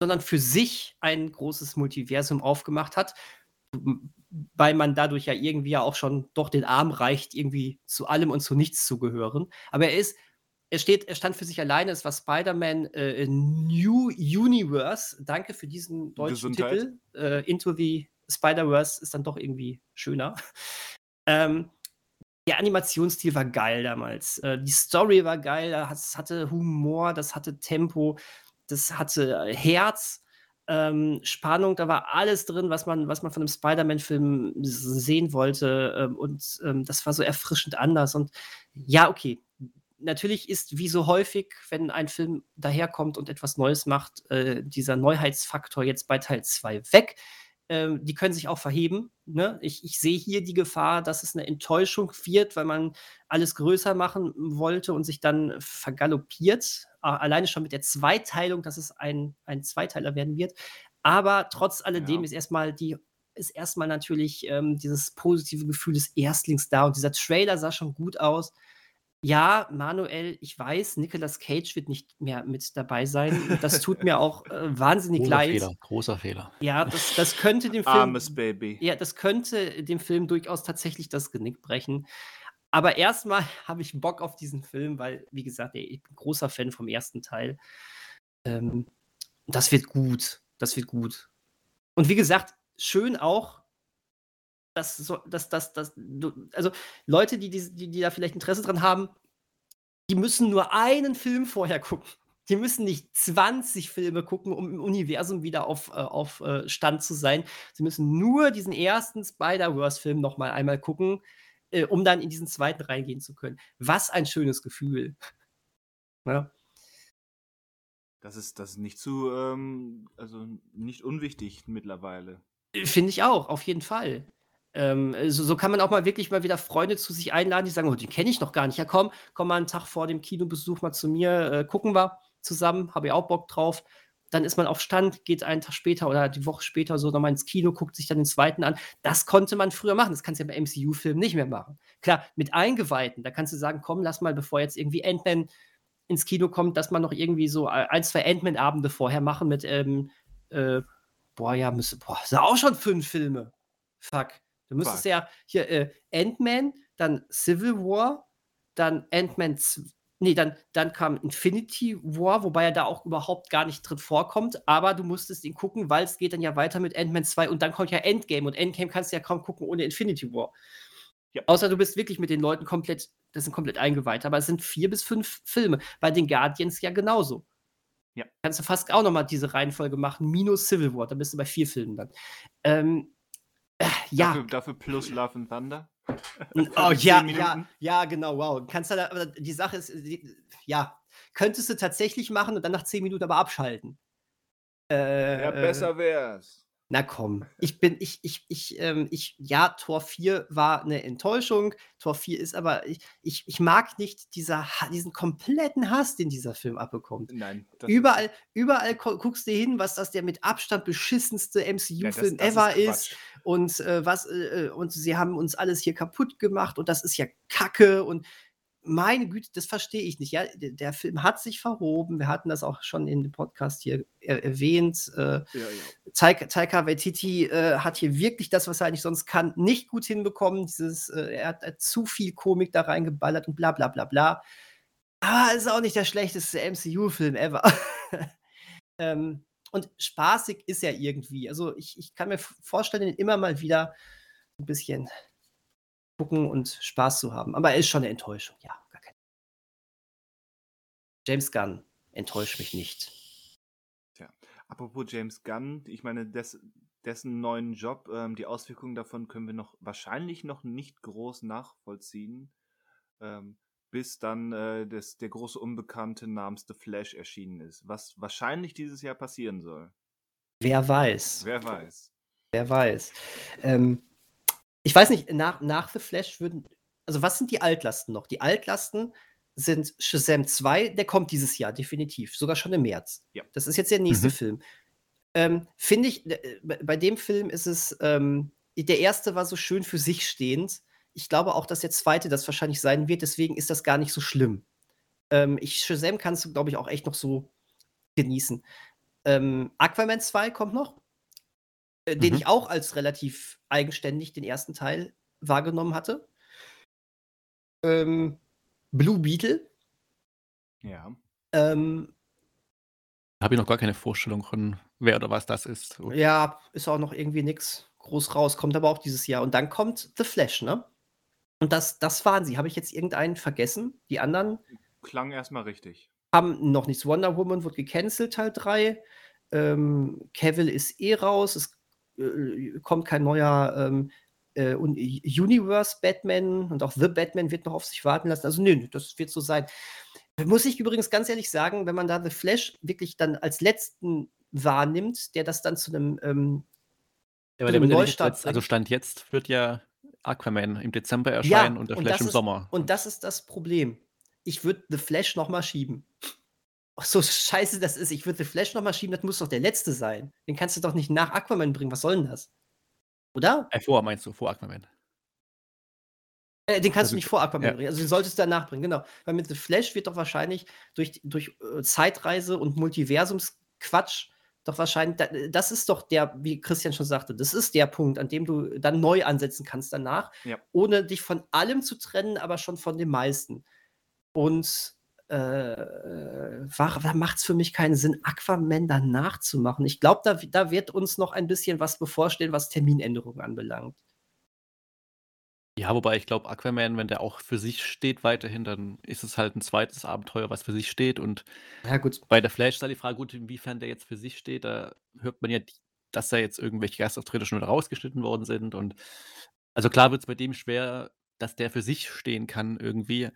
sondern für sich ein großes Multiversum aufgemacht hat, weil man dadurch ja irgendwie ja auch schon doch den Arm reicht, irgendwie zu allem und zu nichts zu gehören. Aber er ist er, steht, er stand für sich alleine, es war Spider-Man äh, New Universe. Danke für diesen deutschen Gesundheit. Titel. Äh, Into the Spider-Verse ist dann doch irgendwie schöner. [laughs] Ähm, der Animationsstil war geil damals. Äh, die Story war geil, das hatte Humor, das hatte Tempo, das hatte äh, Herz, ähm, Spannung, da war alles drin, was man, was man von einem Spider-Man-Film sehen wollte. Ähm, und ähm, das war so erfrischend anders. Und ja, okay. Natürlich ist, wie so häufig, wenn ein Film daherkommt und etwas Neues macht, äh, dieser Neuheitsfaktor jetzt bei Teil 2 weg. Ähm, die können sich auch verheben. Ne? Ich, ich sehe hier die Gefahr, dass es eine Enttäuschung wird, weil man alles größer machen wollte und sich dann vergaloppiert. Alleine schon mit der Zweiteilung, dass es ein, ein Zweiteiler werden wird. Aber trotz alledem Ja. ist erstmal die ist erstmal natürlich ähm, dieses positive Gefühl des Erstlings da und dieser Trailer sah schon gut aus. Ja, Manuel, ich weiß, Nicolas Cage wird nicht mehr mit dabei sein. Das tut mir auch äh, wahnsinnig Großer leid. Fehler, großer Fehler. Ja, das, das könnte dem Film. Armes Baby. Ja, das könnte dem Film durchaus tatsächlich das Genick brechen. Aber erstmal [laughs] habe ich Bock auf diesen Film, weil, wie gesagt, ey, ich bin großer Fan vom ersten Teil. Ähm, das wird gut. Das wird gut. Und wie gesagt, schön auch, dass, so, dass, dass du, also Leute, die, die, die, die da vielleicht Interesse dran haben, die müssen nur einen Film vorher gucken. Die müssen nicht 20 Filme gucken, um im Universum wieder auf, äh, auf äh, Stand zu sein. Sie müssen nur diesen ersten Spider-Verse-Film noch mal einmal gucken, äh, um dann in diesen zweiten reingehen zu können. Was ein schönes Gefühl. Ja. Das ist, das ist nicht zu, ähm, also nicht unwichtig mittlerweile. Finde ich auch, auf jeden Fall. Ähm, so, so kann man auch mal wirklich mal wieder Freunde zu sich einladen, die sagen, oh, den kenne ich noch gar nicht. Ja, komm, komm mal einen Tag vor dem Kinobesuch mal zu mir, äh, gucken wir zusammen, habe ich auch Bock drauf. Dann ist man auf Stand, geht einen Tag später oder die Woche später so nochmal ins Kino, guckt sich dann den zweiten an. Das konnte man früher machen. Das kannst du ja bei MCU-Filmen nicht mehr machen. Klar, mit Eingeweihten, da kannst du sagen, komm, lass mal, bevor jetzt irgendwie Ant-Man ins Kino kommt, dass man noch irgendwie so ein, zwei Ant-Man-Abende vorher machen mit, ähm, äh, boah, ja, müsste, boah, sind auch schon fünf Filme. Fuck. Du müsstest Fuck. ja hier äh, Ant-Man, dann Civil War, dann Ant-Man, nee, dann, dann kam Infinity War, wobei er da auch überhaupt gar nicht drin vorkommt, aber du musstest ihn gucken, weil es geht dann ja weiter mit Ant-Man 2 und dann kommt ja Endgame und Endgame kannst du ja kaum gucken ohne Infinity War. Ja. Außer du bist wirklich mit den Leuten komplett, das sind komplett eingeweiht, aber es sind vier bis fünf Filme. Bei den Guardians ja genauso. Ja. Kannst du fast auch nochmal diese Reihenfolge machen, minus Civil War, dann bist du bei vier Filmen dann. Ähm, äh, ja. Dafür, dafür plus Love and Thunder. [laughs] Oh ja, ja, ja, genau, wow. Kannst du da, aber die Sache ist, die, ja, könntest du tatsächlich machen und dann nach zehn Minuten aber abschalten. Äh, Ja, äh, besser wär's. Na komm, ich bin, ich, ich, ich, ähm, ich, ja, Tor 4 war eine Enttäuschung. Tor 4 ist aber, ich, ich, ich mag nicht dieser, diesen kompletten Hass, den dieser Film abbekommt. Nein. Überall, überall guckst du hin, was das der mit Abstand beschissenste MCU-Film ja, ever ist. ist. Und äh, was, äh, äh, und sie haben uns alles hier kaputt gemacht und das ist ja Kacke und meine Güte, das verstehe ich nicht. Ja, der, Film hat sich verhoben. Wir hatten das auch schon in dem Podcast hier er erwähnt. Äh, ja, ja. Taika, Taika Waititi äh, hat hier wirklich das, was er eigentlich sonst kann, nicht gut hinbekommen. Dieses, äh, er hat äh, zu viel Komik da reingeballert und bla bla bla bla. Aber es ist auch nicht der schlechteste MCU-Film ever. [laughs] ähm, und spaßig ist er irgendwie. Also ich, ich kann mir vorstellen, immer mal wieder ein bisschen gucken und Spaß zu haben. Aber er ist schon eine Enttäuschung, ja, James Gunn enttäuscht mich nicht. Tja, apropos James Gunn, ich meine, des, dessen neuen Job, ähm, die Auswirkungen davon können wir noch wahrscheinlich noch nicht groß nachvollziehen, ähm, bis dann äh, das, der große Unbekannte namens The Flash erschienen ist, was wahrscheinlich dieses Jahr passieren soll. Wer weiß. Wer weiß. Wer weiß. Ähm, ich weiß nicht, nach, nach The Flash würden. Also, was sind die Altlasten noch? Die Altlasten sind Shazam 2, der kommt dieses Jahr, definitiv. Sogar schon im März. Ja. Das ist jetzt der nächste mhm. Film. Ähm, Finde ich, äh, bei dem Film ist es, ähm, der erste war so schön für sich stehend. Ich glaube auch, dass der zweite das wahrscheinlich sein wird, deswegen ist das gar nicht so schlimm. Ähm, ich, Shazam kannst du, glaube ich, auch echt noch so genießen. Ähm, Aquaman 2 kommt noch. Äh, den mhm. ich auch als relativ eigenständig den ersten Teil wahrgenommen hatte. Ähm, Blue Beetle. Ja. Ähm, Habe ich noch gar keine Vorstellung von, wer oder was das ist. Ja, ist auch noch irgendwie nichts groß raus, kommt aber auch dieses Jahr. Und dann kommt The Flash, ne? Und das, das waren sie. Habe ich jetzt irgendeinen vergessen? Die anderen? Klang erstmal richtig. Haben noch nichts. Wonder Woman wird gecancelt, Teil 3. Ähm, Cavill ist eh raus. Es äh, kommt kein neuer ähm, äh, Universe Batman und auch The Batman wird noch auf sich warten lassen. Also nö, das wird so sein. Muss ich übrigens ganz ehrlich sagen, wenn man da The Flash wirklich dann als letzten wahrnimmt, der das dann zu einem, ähm, ja, einem Neustart. Jetzt, also Stand jetzt wird ja Aquaman im Dezember erscheinen ja, und der Flash und im ist, Sommer. Und das ist das Problem. Ich würde The Flash nochmal schieben so scheiße das ist, ich würde The Flash noch mal schieben, das muss doch der letzte sein. Den kannst du doch nicht nach Aquaman bringen. Was soll denn das? Oder? Äh, vor, meinst du, vor Aquaman. Äh, den kannst also, du nicht vor Aquaman ja. bringen. Also den solltest du danach bringen, genau. Weil mit The Flash wird doch wahrscheinlich durch, durch äh, Zeitreise und Multiversumsquatsch doch wahrscheinlich, das ist doch der, wie Christian schon sagte, das ist der Punkt, an dem du dann neu ansetzen kannst danach, ja. ohne dich von allem zu trennen, aber schon von dem meisten. Und äh, da macht es für mich keinen Sinn, Aquaman danach zu machen. Ich glaube, da, da wird uns noch ein bisschen was bevorstehen, was Terminänderungen anbelangt. Ja, wobei ich glaube, Aquaman, wenn der auch für sich steht weiterhin, dann ist es halt ein zweites Abenteuer, was für sich steht. Und ja, gut. bei der Flash da die Frage, gut, inwiefern der jetzt für sich steht, da hört man ja, dass da jetzt irgendwelche Gastauftritte schon wieder rausgeschnitten worden sind. Und also klar wird es bei dem schwer, dass der für sich stehen kann irgendwie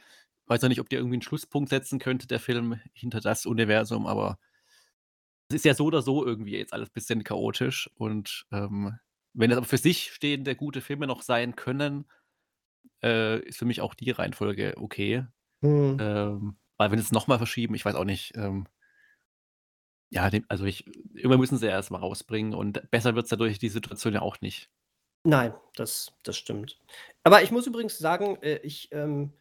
weiß auch nicht, ob der irgendwie einen Schlusspunkt setzen könnte, der Film, hinter das Universum, aber es ist ja so oder so irgendwie jetzt alles ein bisschen chaotisch. Und ähm, wenn es aber für sich stehende gute Filme noch sein können, äh, ist für mich auch die Reihenfolge okay. Mhm. Ähm, weil wenn es nochmal verschieben, ich weiß auch nicht, ähm, ja, also ich, irgendwann müssen sie ja erstmal rausbringen und besser wird es dadurch die Situation ja auch nicht. Nein, das, das stimmt. Aber ich muss übrigens sagen, äh, ich ähm,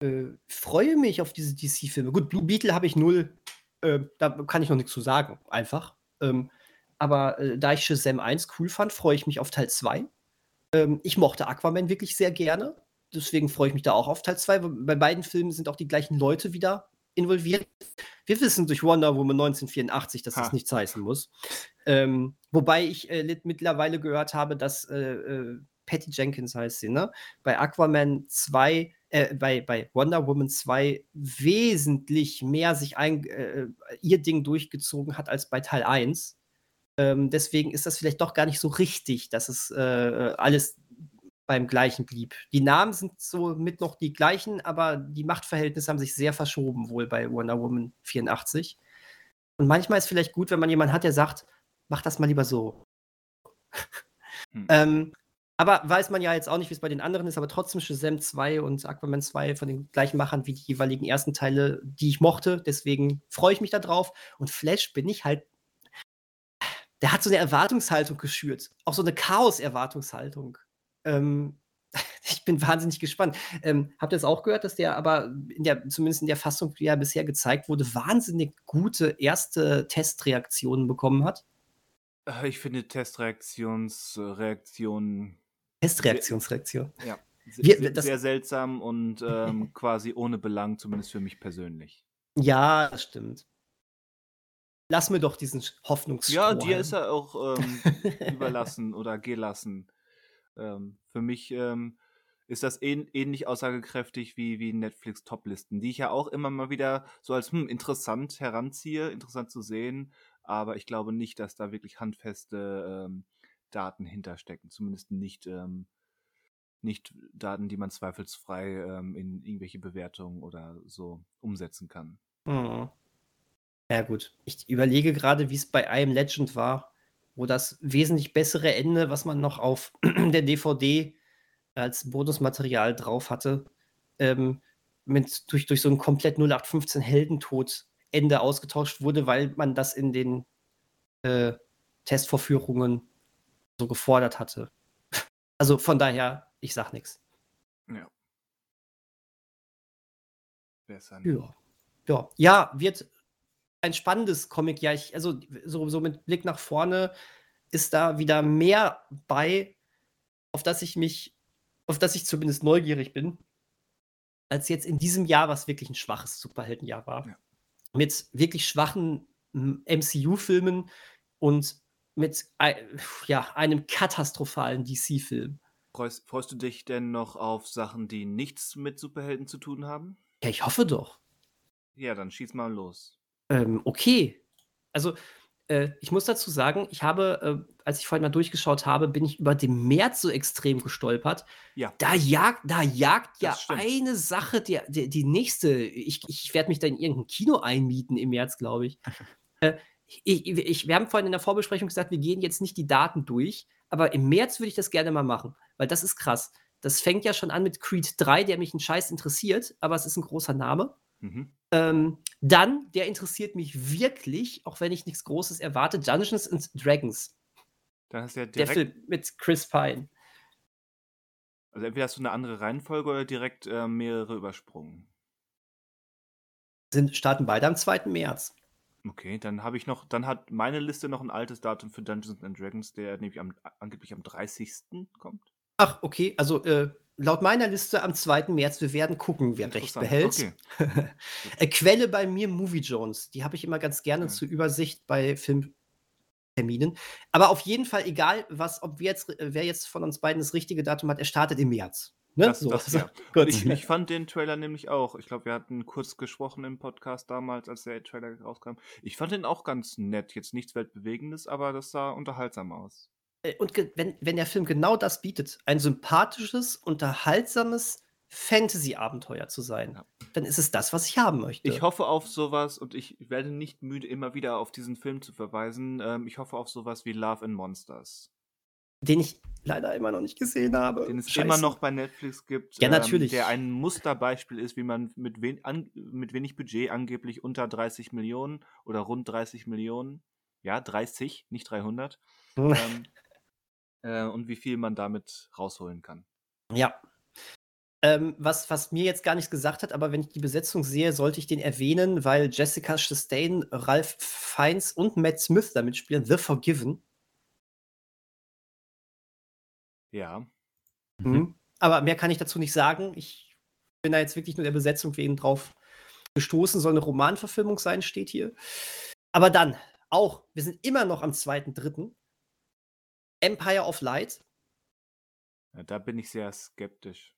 äh, freue mich auf diese DC-Filme. Gut, Blue Beetle habe ich null, äh, da kann ich noch nichts zu sagen, einfach. Ähm, aber äh, da ich Shazam 1 cool fand, freue ich mich auf Teil 2. Ähm, ich mochte Aquaman wirklich sehr gerne. Deswegen freue ich mich da auch auf Teil 2. Bei beiden Filmen sind auch die gleichen Leute wieder involviert. Wir wissen durch Wonder Woman 1984, dass ha. das nichts heißen muss. Ähm, wobei ich äh, mittlerweile gehört habe, dass äh, äh, Patty Jenkins heißt sie, ne? Bei Aquaman 2 äh, bei, bei Wonder Woman 2 wesentlich mehr sich ein, äh, ihr Ding durchgezogen hat als bei Teil 1. Ähm, deswegen ist das vielleicht doch gar nicht so richtig, dass es äh, alles beim gleichen blieb. Die Namen sind so mit noch die gleichen, aber die Machtverhältnisse haben sich sehr verschoben, wohl bei Wonder Woman 84. Und manchmal ist es vielleicht gut, wenn man jemanden hat, der sagt, mach das mal lieber so. Hm. ähm, aber weiß man ja jetzt auch nicht, wie es bei den anderen ist, aber trotzdem Shazam 2 und Aquaman 2 von den gleichen Machern wie die jeweiligen ersten Teile, die ich mochte. Deswegen freue ich mich da drauf. Und Flash bin ich halt. Der hat so eine Erwartungshaltung geschürt. Auch so eine Chaos-Erwartungshaltung. Ähm, [laughs] ich bin wahnsinnig gespannt. Ähm, habt ihr es auch gehört, dass der aber in der, zumindest in der Fassung, die ja bisher gezeigt wurde, wahnsinnig gute erste Testreaktionen bekommen hat? Äh, ich finde Testreaktionsreaktionen Testreaktionsreaktion. Ja. Wir, sehr, sehr seltsam und ähm, [laughs] quasi ohne Belang, zumindest für mich persönlich. Ja, das stimmt. Lass mir doch diesen Hoffnungsstrohhalm. Ja, dir ist er auch ähm, [laughs] überlassen oder gelassen. Ähm, für mich ähm, ist das ähn ähnlich aussagekräftig wie, wie Netflix-Toplisten, die ich ja auch immer mal wieder so als hm, interessant heranziehe, interessant zu sehen, aber ich glaube nicht, dass da wirklich handfeste ähm, Daten hinterstecken, zumindest nicht, ähm, nicht Daten, die man zweifelsfrei ähm, in irgendwelche Bewertungen oder so umsetzen kann. Mhm. Ja gut, ich überlege gerade, wie es bei I Am Legend war, wo das wesentlich bessere Ende, was man noch auf [clears throat] der DVD als Bonusmaterial drauf hatte, ähm, mit, durch, durch so ein komplett 0815 Heldentod Ende ausgetauscht wurde, weil man das in den äh, Testvorführungen so gefordert hatte. [laughs] Also von daher, ich sag nichts. Ja. Besser. Ja. ja. Ja, wird ein spannendes Comic. Ja, ich, also so, so mit Blick nach vorne ist da wieder mehr bei, auf das ich mich, auf das ich zumindest neugierig bin, als jetzt in diesem Jahr, was wirklich ein schwaches Superheldenjahr war. Ja. Mit wirklich schwachen MCU-Filmen und mit ja, einem katastrophalen DC-Film. Freust, freust du dich denn noch auf Sachen, die nichts mit Superhelden zu tun haben? Ja, ich hoffe doch. Ja, dann schieß mal los. Ähm, okay. Also, äh, ich muss dazu sagen, ich habe, äh, als ich vorhin mal durchgeschaut habe, bin ich über den März so extrem gestolpert. Ja. Da jagt, da jagt ja eine Sache der, der, die nächste. Ich, ich werde mich da in irgendein Kino einmieten im März, glaube ich. [laughs] äh, ich, ich, wir haben vorhin in der Vorbesprechung gesagt, wir gehen jetzt nicht die Daten durch, aber im März würde ich das gerne mal machen, weil das ist krass. Das fängt ja schon an mit Creed 3, der mich einen Scheiß interessiert, aber es ist ein großer Name. Mhm. Ähm, dann, der interessiert mich wirklich, auch wenn ich nichts Großes erwarte, Dungeons and Dragons. Da ist ja direkt... Der Film mit Chris Pine. Also entweder hast du eine andere Reihenfolge oder direkt äh, mehrere übersprungen. Sind, starten beide am 2. März. Okay, dann habe ich noch, dann hat meine Liste noch ein altes Datum für Dungeons and Dragons, der nämlich am, angeblich am 30. kommt. Ach, okay, also äh, laut meiner Liste am 2. März, wir werden gucken, wer recht behält. Okay. [laughs] äh, Quelle bei mir Movie Jones, die habe ich immer ganz gerne okay. zur Übersicht bei Filmterminen. Aber auf jeden Fall, egal was, ob wir jetzt, wer jetzt von uns beiden das richtige Datum hat, er startet im März. Ne? Das, so. das, ja. [laughs] ich, ich, fand den Trailer nämlich auch. Ich glaube, wir hatten kurz gesprochen im Podcast damals, als der Trailer rauskam. Ich fand den auch ganz nett. Jetzt nichts Weltbewegendes, aber das sah unterhaltsam aus. Äh, und wenn, wenn der Film genau das bietet, ein sympathisches, unterhaltsames Fantasy-Abenteuer zu sein, ja. dann ist es das, was ich haben möchte. Ich hoffe auf sowas und ich werde nicht müde, immer wieder auf diesen Film zu verweisen. Ähm, ich hoffe auf sowas wie Love and Monsters den ich leider immer noch nicht gesehen habe. Den es Scheiße. immer noch bei Netflix gibt. Ja, natürlich. Ähm, der ein Musterbeispiel ist, wie man mit, wen, an, mit wenig Budget angeblich unter 30 Millionen oder rund 30 Millionen, ja, 30, nicht 300, [laughs] ähm, äh, und wie viel man damit rausholen kann. Ja. Ähm, was, was mir jetzt gar nichts gesagt hat, aber wenn ich die Besetzung sehe, sollte ich den erwähnen, weil Jessica Chastain, Ralph Fiennes und Matt Smith damit spielen, The Forgiven. Ja. Mhm. mhm. Aber mehr kann ich dazu nicht sagen. Ich bin da jetzt wirklich nur der Besetzung wegen drauf gestoßen. Soll eine Romanverfilmung sein, steht hier. Aber dann, auch, wir sind immer noch am 2.3. Empire of Light. Ja, da bin ich sehr skeptisch.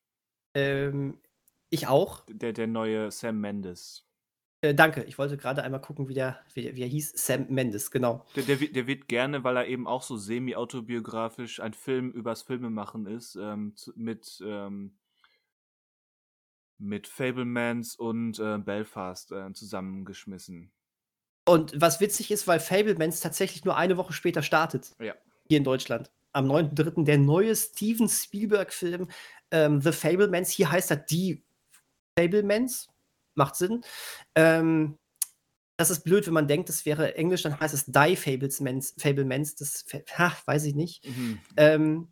Ähm, ich auch. Der, der neue Sam Mendes. Äh, danke, ich wollte gerade einmal gucken, wie der, wie, wie er hieß. Sam Mendes, genau. Der, der, der, wird gerne, weil er eben auch so semi-autobiografisch ein Film übers Filmemachen ist, ähm, mit, ähm, mit Fablemans und äh, Belfast äh, zusammengeschmissen. Und was witzig ist, weil Fablemans tatsächlich nur eine Woche später startet. Ja. Hier in Deutschland. am 9.3. der neue Steven Spielberg-Film ähm, The Fablemans. Hier heißt er Die Fablemans. Macht Sinn. Ähm, das ist blöd, wenn man denkt, das wäre Englisch, dann heißt es Die Fablemans. Fablemans das ha, weiß ich nicht. Mhm. Ähm,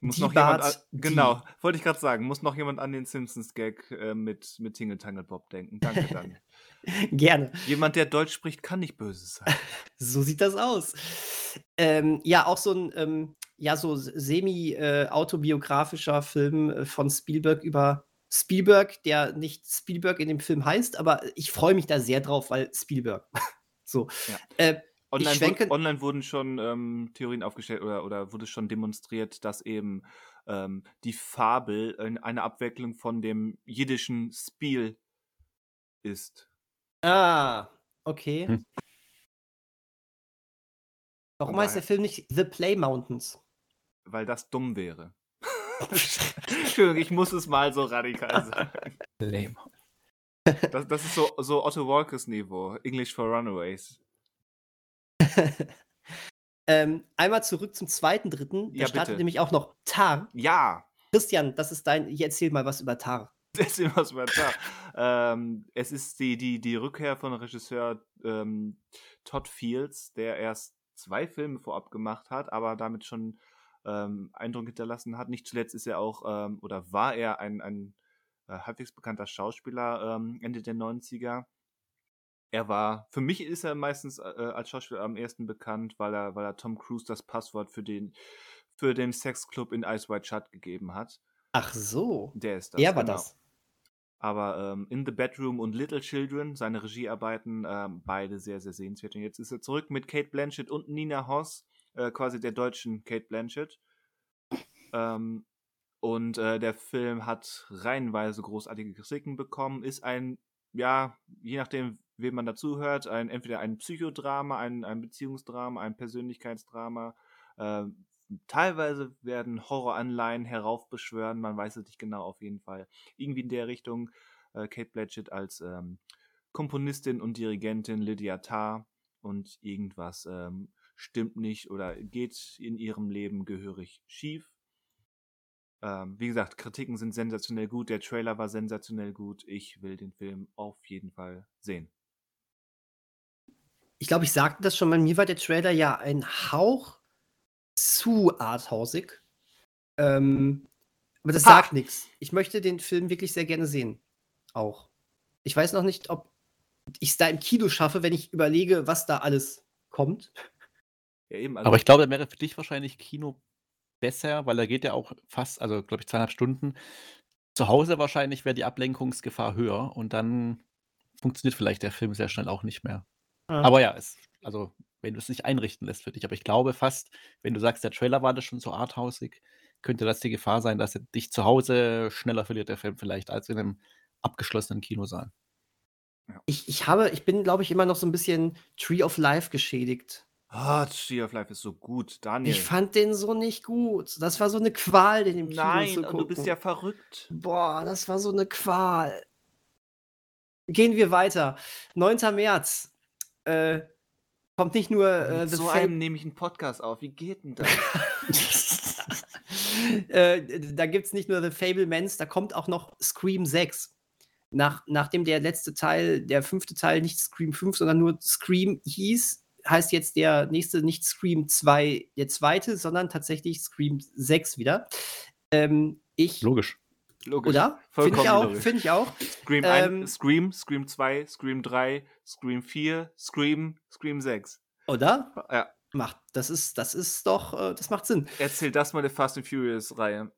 muss die noch Bart, jemand an, genau, wollte ich gerade sagen, muss noch jemand an den Simpsons-Gag äh, mit, mit Tingle Tangle Bob denken. Danke, [laughs] danke. Gerne. Jemand, der Deutsch spricht, kann nicht böse sein. [laughs] so sieht das aus. Ähm, ja, auch so ein ähm, ja, so semi-autobiografischer äh, Film äh, von Spielberg über Spielberg, der nicht Spielberg in dem Film heißt, aber ich freue mich da sehr drauf, weil Spielberg. [laughs] so. Ja. Online, schwenke, online, wurden schon ähm, Theorien aufgestellt oder, oder wurde schon demonstriert, dass eben ähm, die Fabel eine Abwicklung von dem jiddischen Spiel ist. Ah, okay. Hm. Warum heißt der Film nicht The Play Mountains? Weil das dumm wäre. [laughs] Entschuldigung, ich muss es mal so radikal sagen. Das, das ist so, so Otto Walkers Niveau. English for Runaways. [laughs] ähm, einmal zurück zum zweiten, dritten. Da ja, startet bitte. nämlich auch noch Tar. Ja. Christian, das ist dein. Ich erzähl mal was über Tar. [laughs] Erzähl was über Tar. ähm, es ist die, die, die Rückkehr von Regisseur ähm, Todd Fields, der erst zwei Filme vorab gemacht hat, aber damit schon ähm, Eindruck hinterlassen hat. Nicht zuletzt ist er auch ähm, oder war er ein, ein äh, halbwegs bekannter Schauspieler ähm, Ende der 90er. Er war, für mich ist er meistens äh, als Schauspieler am ersten bekannt, weil er, weil er Tom Cruise das Passwort für den, für den Sexclub in Ice White Shut gegeben hat. Ach so. Der ist das. Er war genau. das. Aber ähm, In the Bedroom und Little Children, seine Regiearbeiten, ähm, beide sehr, sehr sehenswert. Und jetzt ist er zurück mit Kate Blanchett und Nina Hoss, äh, quasi der deutschen Kate Blanchett. Ähm, und äh, der Film hat reihenweise großartige Kritiken bekommen, ist ein, ja, je nachdem, wem man dazuhört, ein, entweder ein Psychodrama, ein, ein Beziehungsdrama, ein Persönlichkeitsdrama. Äh, teilweise werden Horroranleihen heraufbeschwören, man weiß es nicht genau auf jeden Fall. Irgendwie in der Richtung äh, Kate Blanchett als ähm, Komponistin und Dirigentin Lydia Tarr und irgendwas ähm, stimmt nicht oder geht in ihrem Leben gehörig schief. Ähm, wie gesagt, Kritiken sind sensationell gut, der Trailer war sensationell gut. Ich will den Film auf jeden Fall sehen. Ich glaube, ich sagte das schon mal, mir war der Trailer ja ein Hauch zu arthausig. Ähm, aber das ha! sagt nichts. Ich möchte den Film wirklich sehr gerne sehen. Auch. Ich weiß noch nicht, ob ich es da im Kino schaffe, wenn ich überlege, was da alles kommt. Ja, eben, also Aber ich glaube, er wäre für dich wahrscheinlich Kino besser, weil er geht ja auch fast, also glaube ich, zweieinhalb Stunden. Zu Hause wahrscheinlich wäre die Ablenkungsgefahr höher und dann funktioniert vielleicht der Film sehr schnell auch nicht mehr. Ja. Aber ja, es, also wenn du es nicht einrichten lässt für dich. Aber ich glaube fast, wenn du sagst, der Trailer war das schon so arthausig, könnte das die Gefahr sein, dass er dich zu Hause schneller verliert, der Film vielleicht, als in einem abgeschlossenen Kinosaal. Ja. Ich, ich habe, ich bin, glaube ich, immer noch so ein bisschen Tree of Life geschädigt. Ah, Tree of Life ist so gut, Daniel. Ich fand den so nicht gut. Das war so eine Qual, den im Kino Nein, zu gucken. du bist ja verrückt. Boah, das war so eine Qual. Gehen wir weiter. 9. März. Äh, kommt nicht nur äh, The so einem nehme ich einen Podcast auf. Wie geht denn das? [laughs] äh, da gibt es nicht nur The Fablemans, da kommt auch noch Scream 6. Nach, nachdem der letzte Teil, der fünfte Teil nicht Scream 5, sondern nur Scream hieß, heißt jetzt der nächste nicht Scream 2 der zweite, sondern tatsächlich Scream 6 wieder. Ähm, ich, Logisch. Logisch. Oder? Finde ich auch. Finde ich auch. Scream, ähm, 1, Scream, Scream 2, Scream 3, Scream 4, Scream, Scream 6. Oder? Ja. Macht, das ist, das ist doch, äh, das macht Sinn. Erzähl das mal der Fast and Furious Reihe.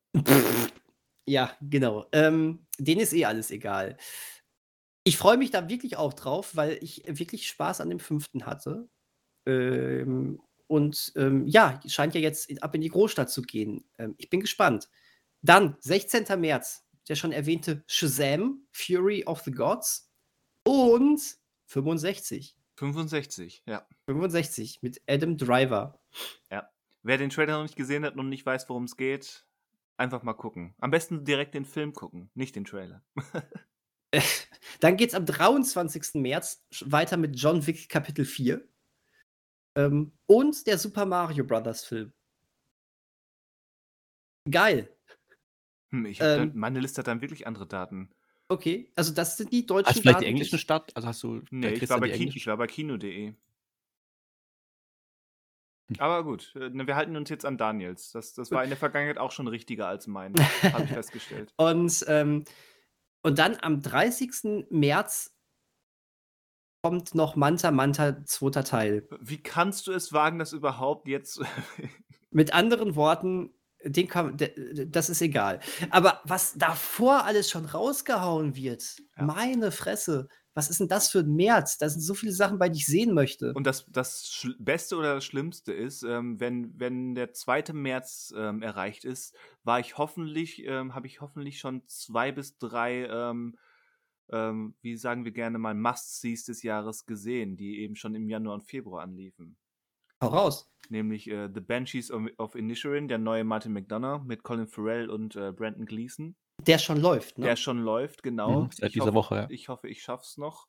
ja, genau. Ähm, denen ist eh alles egal. Ich freue mich da wirklich auch drauf, weil ich wirklich Spaß an dem fünften hatte. Ähm, und ähm, ja, scheint ja jetzt ab in die Großstadt zu gehen. Ähm, ich bin gespannt. Dann, 16. März, der schon erwähnte Shazam, Fury of the Gods und 65. 65, ja. 65 mit Adam Driver. Ja. Wer den Trailer noch nicht gesehen hat und nicht weiß, worum es geht, einfach mal gucken. Am besten direkt den Film gucken, nicht den Trailer. [laughs] Dann geht es am 23. März weiter mit John Wick Kapitel 4. Ähm, und der Super Mario Brothers Film. Geil. Hm, ich Ähm. dann, meine Liste hat dann wirklich andere Daten. Okay, also das sind die Hast du deutschen vielleicht die Daten, englischen ich Stadt? Also hast du Nee, der ich war, Christian bei die Ki englischen? ich war bei kino.de. Hm. Aber gut, äh, ne, wir halten uns jetzt an Daniels. Das, das war in der Vergangenheit auch schon richtiger als mein, [laughs] habe ich festgestellt. Und, ähm, und dann am 30. März kommt noch Manta Manta zweiter Teil. Wie kannst du es wagen, das überhaupt jetzt? [laughs] Mit anderen Worten, den kann, das ist egal. Aber was davor alles schon rausgehauen wird, Ja. meine Fresse, was ist denn das für ein März? Da sind so viele Sachen bei, die ich sehen möchte. Und das, das Beste oder das Schlimmste ist, ähm, wenn, wenn der 2. März ähm, erreicht ist, war ich hoffentlich, ähm, habe ich hoffentlich schon zwei bis drei, ähm, wie sagen wir gerne mal, Must-Sees des Jahres gesehen, die eben schon im Januar und Februar anliefen. Hau raus. Nämlich äh, The Banshees of, of Inisherin, der neue Martin McDonough mit Colin Farrell und äh, Brandon Gleeson, Der schon läuft, ne? der schon läuft, genau. Mhm, seit Ich dieser hoffe, Woche, ja. Ich hoffe, ich schaff's noch.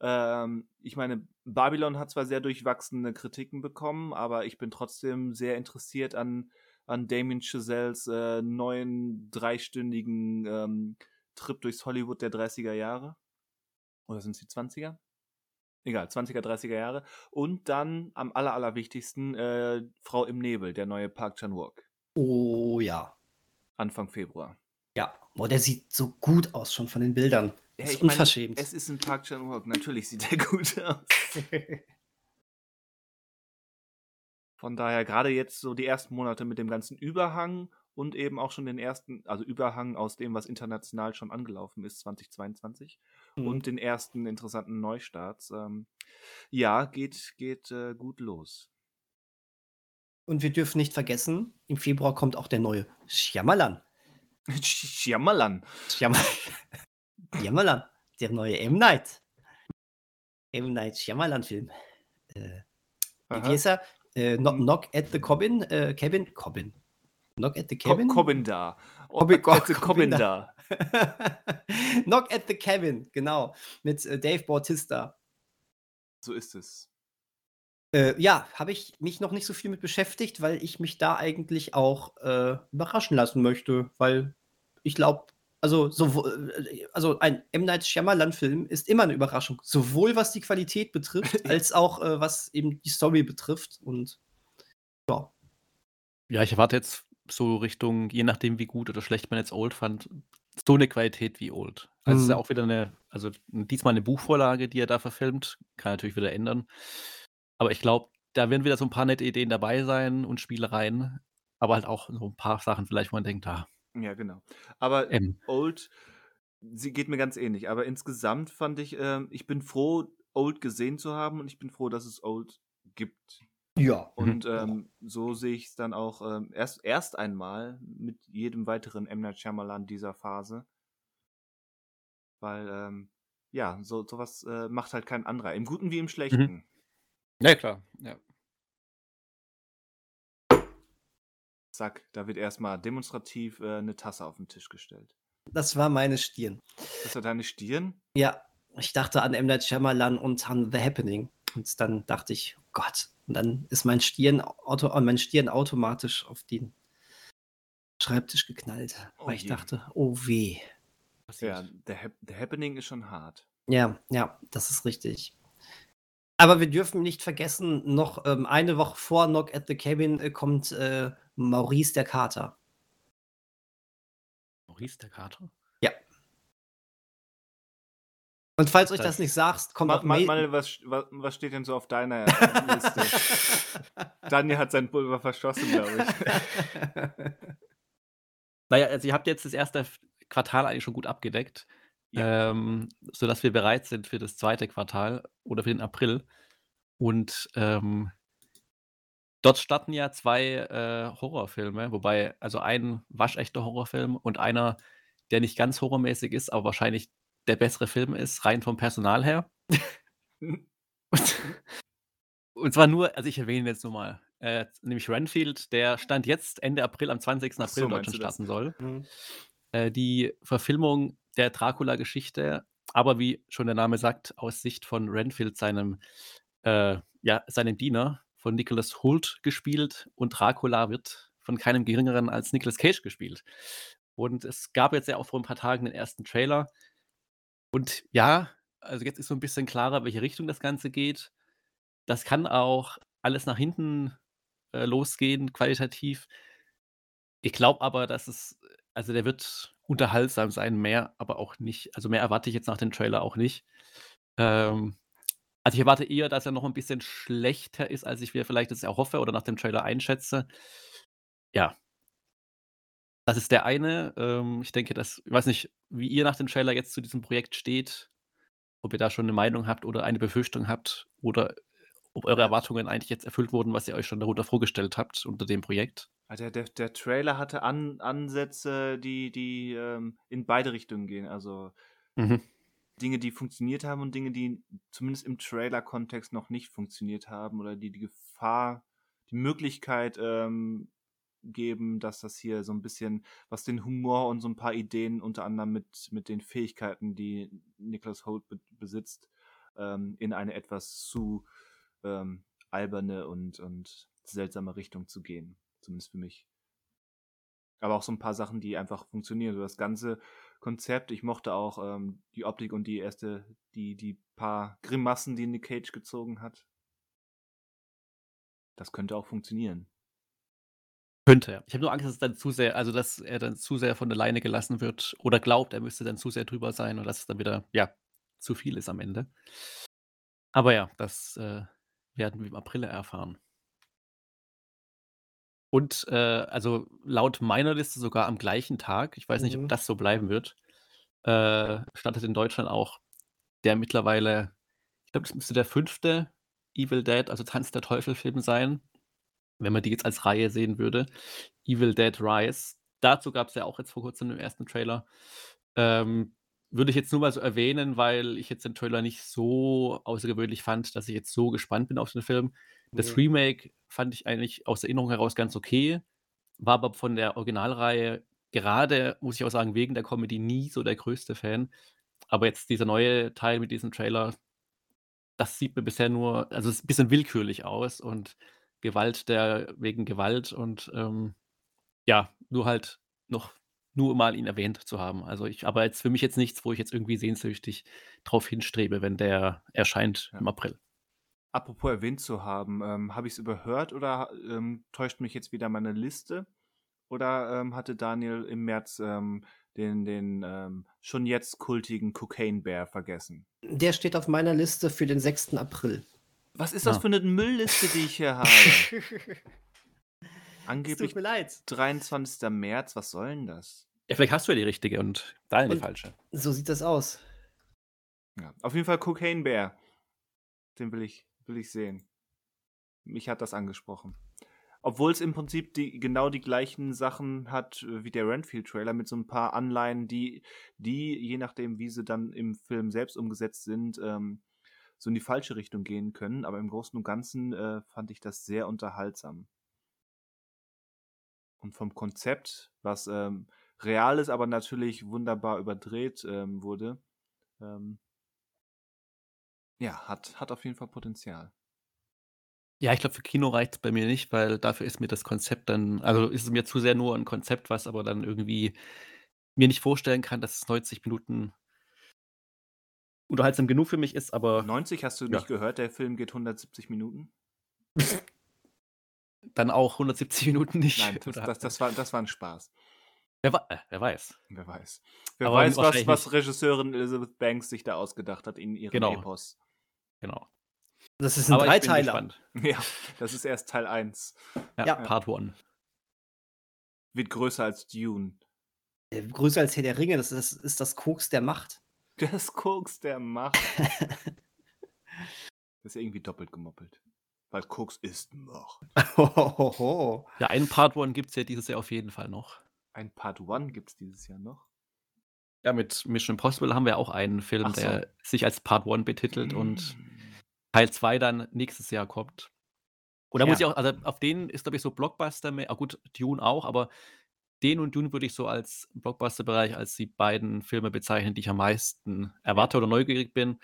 Ähm, ich meine, Babylon hat zwar sehr durchwachsene Kritiken bekommen, aber ich bin trotzdem sehr interessiert an, an Damien Chazelles äh, neuen dreistündigen ähm, Trip durchs Hollywood der 30er Jahre. Oder sind es die 20er? Egal, 20er, 30er Jahre. Und dann am aller, allerwichtigsten äh, Frau im Nebel, der neue Park Chan-wook. Oh ja. Anfang Februar. Ja. Boah, der sieht so gut aus schon von den Bildern. Ja, ist ich meine, unverschämt. Es ist ein Park Chan-wook, natürlich sieht er [laughs] gut aus. [laughs] Von daher gerade jetzt so die ersten Monate mit dem ganzen Überhang und eben auch schon den ersten, also Überhang aus dem, was international schon angelaufen ist, 2022 Mhm. und den ersten interessanten Neustarts. Ähm, ja, geht, geht äh, gut los. Und wir dürfen nicht vergessen, im Februar kommt auch der neue Shyamalan. [laughs] Shyamalan. [laughs] Shyamalan. Der neue M. Night. M. Night Shyamalan-Film. Äh, wie heißt er? Äh, Knock, Hm. Knock at the Cabin. Äh, Cabin? Cabin. Knock at the Cabin? Kobindar. Oh, Kobi- Ko- Ko- Kobindar. Knock at the Cabin, genau. Mit äh, Dave Bautista. So ist es. Äh, ja, habe ich mich noch nicht so viel mit beschäftigt, weil ich mich da eigentlich auch äh, überraschen lassen möchte, weil ich glaube, also, sowo- äh, also ein M. Night Shyamalan-Film ist immer eine Überraschung, sowohl was die Qualität betrifft, [laughs] als auch äh, was eben die Story betrifft. Und ja, Ja, ich erwarte jetzt so Richtung, je nachdem, wie gut oder schlecht man jetzt Old fand, so eine Qualität wie Old. Also es ist ja Mhm. auch wieder eine, also diesmal eine Buchvorlage, die er da verfilmt. Kann natürlich wieder ändern. Aber ich glaube, da werden wieder so ein paar nette Ideen dabei sein und Spielereien. Aber halt auch so ein paar Sachen vielleicht, wo man denkt, ah, Ja, genau. Aber M. Old, sie geht mir ganz ähnlich. Aber insgesamt fand ich, ähm, ich bin froh, Old gesehen zu haben und ich bin froh, dass es Old gibt. Ja. Mhm. Und ähm, so sehe ich es dann auch ähm, erst, erst einmal mit jedem weiteren M. Night Shyamalan dieser Phase. Weil, ähm, ja, so sowas äh, macht halt kein anderer. Im Guten wie im Schlechten. Ja, klar. Ja. Zack, da wird erstmal demonstrativ äh, eine Tasse auf den Tisch gestellt. Das war meine Stirn. Ist das deine Stirn? Ja, ich dachte an M. Night Shyamalan und an The Happening. Und dann dachte ich, oh Gott. Und dann ist mein Stirn, auto, äh, mein Stirn automatisch auf den Schreibtisch geknallt. Oh weil ich je. dachte, oh weh. Ja, The, Hap The Happening ist schon hart. Ja, ja, das ist richtig. Aber wir dürfen nicht vergessen, noch ähm, eine Woche vor Knock at the Cabin äh, kommt äh, Maurice der Kater. Maurice der Kater? Und falls euch Das- nicht sagst, kommt Ma auch Ma May- Manuel, was, was, was steht denn so auf deiner Liste? [laughs] Daniel hat sein Pulver verschossen, glaube ich. [laughs] Naja, also ihr habt jetzt das erste Quartal eigentlich schon gut abgedeckt, ähm, sodass wir bereit sind für das zweite Quartal oder für den April. Und ähm, dort starten ja zwei äh, Horrorfilme, wobei also ein waschechter Horrorfilm und einer, der nicht ganz horrormäßig ist, aber wahrscheinlich der bessere Film ist, rein vom Personal her. Und, [laughs] [laughs] und zwar nur, also ich erwähne jetzt nur mal, äh, nämlich Renfield, der Stand jetzt Ende April, am 20. Ach April so, in Deutschland starten soll. Hm. Äh, die Verfilmung der Dracula-Geschichte, aber wie schon der Name sagt, aus Sicht von Renfield, seinem, äh, ja, seinem Diener, von Nicholas Hoult gespielt. Und Dracula wird von keinem Geringeren als Nicolas Cage gespielt. Und es gab jetzt ja auch vor ein paar Tagen den ersten Trailer. Und ja, also jetzt ist so ein bisschen klarer, welche Richtung das Ganze geht. Das kann auch alles nach hinten äh, losgehen, qualitativ. Ich glaube aber, dass es, also der wird unterhaltsam sein, mehr aber auch nicht. Also mehr erwarte ich jetzt nach dem Trailer auch nicht. Ähm, also ich erwarte eher, dass er noch ein bisschen schlechter ist, als ich mir vielleicht jetzt erhoffe oder nach dem Trailer einschätze. Ja. Das ist der eine. Ähm, ich denke, dass, ich weiß nicht, wie ihr nach dem Trailer jetzt zu diesem Projekt steht, ob ihr da schon eine Meinung habt oder eine Befürchtung habt oder ob eure Erwartungen eigentlich jetzt erfüllt wurden, was ihr euch schon darunter vorgestellt habt unter dem Projekt. Der, der, der Trailer hatte An Ansätze, die, die ähm, in beide Richtungen gehen. Also Mhm. Dinge, die funktioniert haben und Dinge, die zumindest im Trailer-Kontext noch nicht funktioniert haben oder die die Gefahr, die Möglichkeit ähm, geben, dass das hier so ein bisschen, was den Humor und so ein paar Ideen unter anderem mit, mit den Fähigkeiten, die Nicholas Holt be besitzt, ähm, in eine etwas zu ähm, alberne und, und seltsame Richtung zu gehen. Zumindest für mich. Aber auch so ein paar Sachen, die einfach funktionieren. So das ganze Konzept, ich mochte auch ähm, die Optik und die erste, die, die paar Grimassen, die Nick Cage gezogen hat. Das könnte auch funktionieren. Könnte. Ich habe nur Angst, dass es dann zu sehr, also dass er dann zu sehr von der Leine gelassen wird oder glaubt, er müsste dann zu sehr drüber sein und dass es dann wieder, ja, zu viel ist am Ende. Aber ja, das äh, werden wir im April erfahren. Und äh, also laut meiner Liste sogar am gleichen Tag, ich weiß nicht, Mhm. ob das so bleiben wird, äh, startet in Deutschland auch der mittlerweile, ich glaube, das müsste der fünfte Evil Dead, also Tanz der Teufel-Film sein, wenn man die jetzt als Reihe sehen würde. Evil Dead Rise. Dazu gab es ja auch jetzt vor kurzem im ersten Trailer. Ähm, würde ich jetzt nur mal so erwähnen, weil ich jetzt den Trailer nicht so außergewöhnlich fand, dass ich jetzt so gespannt bin auf den Film. Das Nee. Remake fand ich eigentlich aus Erinnerung heraus ganz okay, war aber von der Originalreihe gerade, muss ich auch sagen, wegen der Comedy nie so der größte Fan. Aber jetzt dieser neue Teil mit diesem Trailer, das sieht mir bisher nur, also es ist ein bisschen willkürlich aus und Gewalt der wegen Gewalt und ähm, ja, nur halt noch nur mal ihn erwähnt zu haben. Also ich, aber jetzt für mich jetzt nichts, wo ich jetzt irgendwie sehnsüchtig drauf hinstrebe, wenn der erscheint Ja. im April. Apropos erwähnt zu haben, ähm, habe ich es überhört oder ähm, täuscht mich jetzt wieder meine Liste? Oder ähm, hatte Daniel im März ähm, den, den ähm, schon jetzt kultigen Cocaine Bear vergessen? Der steht auf meiner Liste für den 6. April. Was ist das Ah. für eine Müllliste, die ich hier habe? [laughs] Angeblich tut mir leid. 23. März, was soll denn das? Ja, vielleicht hast du ja die richtige und Daniel die falsche. So sieht das aus. Ja, auf jeden Fall Cocaine Bear. Den will ich, will ich sehen. Mich hat das angesprochen. Obwohl es im Prinzip die, genau die gleichen Sachen hat wie der Renfield-Trailer mit so ein paar Anleihen, die, die, je nachdem, wie sie dann im Film selbst umgesetzt sind, ähm, so in die falsche Richtung gehen können. Aber im Großen und Ganzen äh, fand ich das sehr unterhaltsam. Und vom Konzept, was ähm, real ist, aber natürlich wunderbar überdreht ähm, wurde, ähm, ja, hat, hat auf jeden Fall Potenzial. Ja, ich glaube, für Kino reicht es bei mir nicht, weil dafür ist mir das Konzept dann, also ist es mir zu sehr nur ein Konzept, was aber dann irgendwie mir nicht vorstellen kann, dass es 90 Minuten unterhaltsam genug für mich ist, aber 90 hast du Ja. nicht gehört, der Film geht 170 Minuten? [laughs] dann auch 170 Minuten nicht. Nein, das, das, das, war, das war ein Spaß. wer, äh, wer weiß. Wer weiß. Wer Aber weiß, was, was. Regisseurin Elizabeth Banks sich da ausgedacht hat in ihrem Genau. Epos. Genau. Das ist ein Dreiteiler. [laughs] Ja, das ist erst Teil 1. Ja, Ja. Part 1. Wird größer als Dune. Äh, Größer als Herr der Ringe, das ist, ist das Koks der Macht. [laughs] Das Koks der Macht. [laughs] Das ist irgendwie doppelt gemoppelt. Weil Koks ist Macht. [laughs] Ja, einen Part 1 gibt es ja dieses Jahr auf jeden Fall noch. Ein Part 1 gibt es dieses Jahr noch. Ja, mit Mission Impossible haben wir auch einen Film, so. der sich als Part 1 betitelt und Mm. Teil 2 dann nächstes Jahr kommt. Und da muss ich Ja. auch, also auf den ist, glaube ich, so Blockbuster mehr, ah gut, Dune auch, aber den und Dune würde ich so als Blockbuster-Bereich als die beiden Filme bezeichnen, die ich am meisten erwarte oder neugierig bin.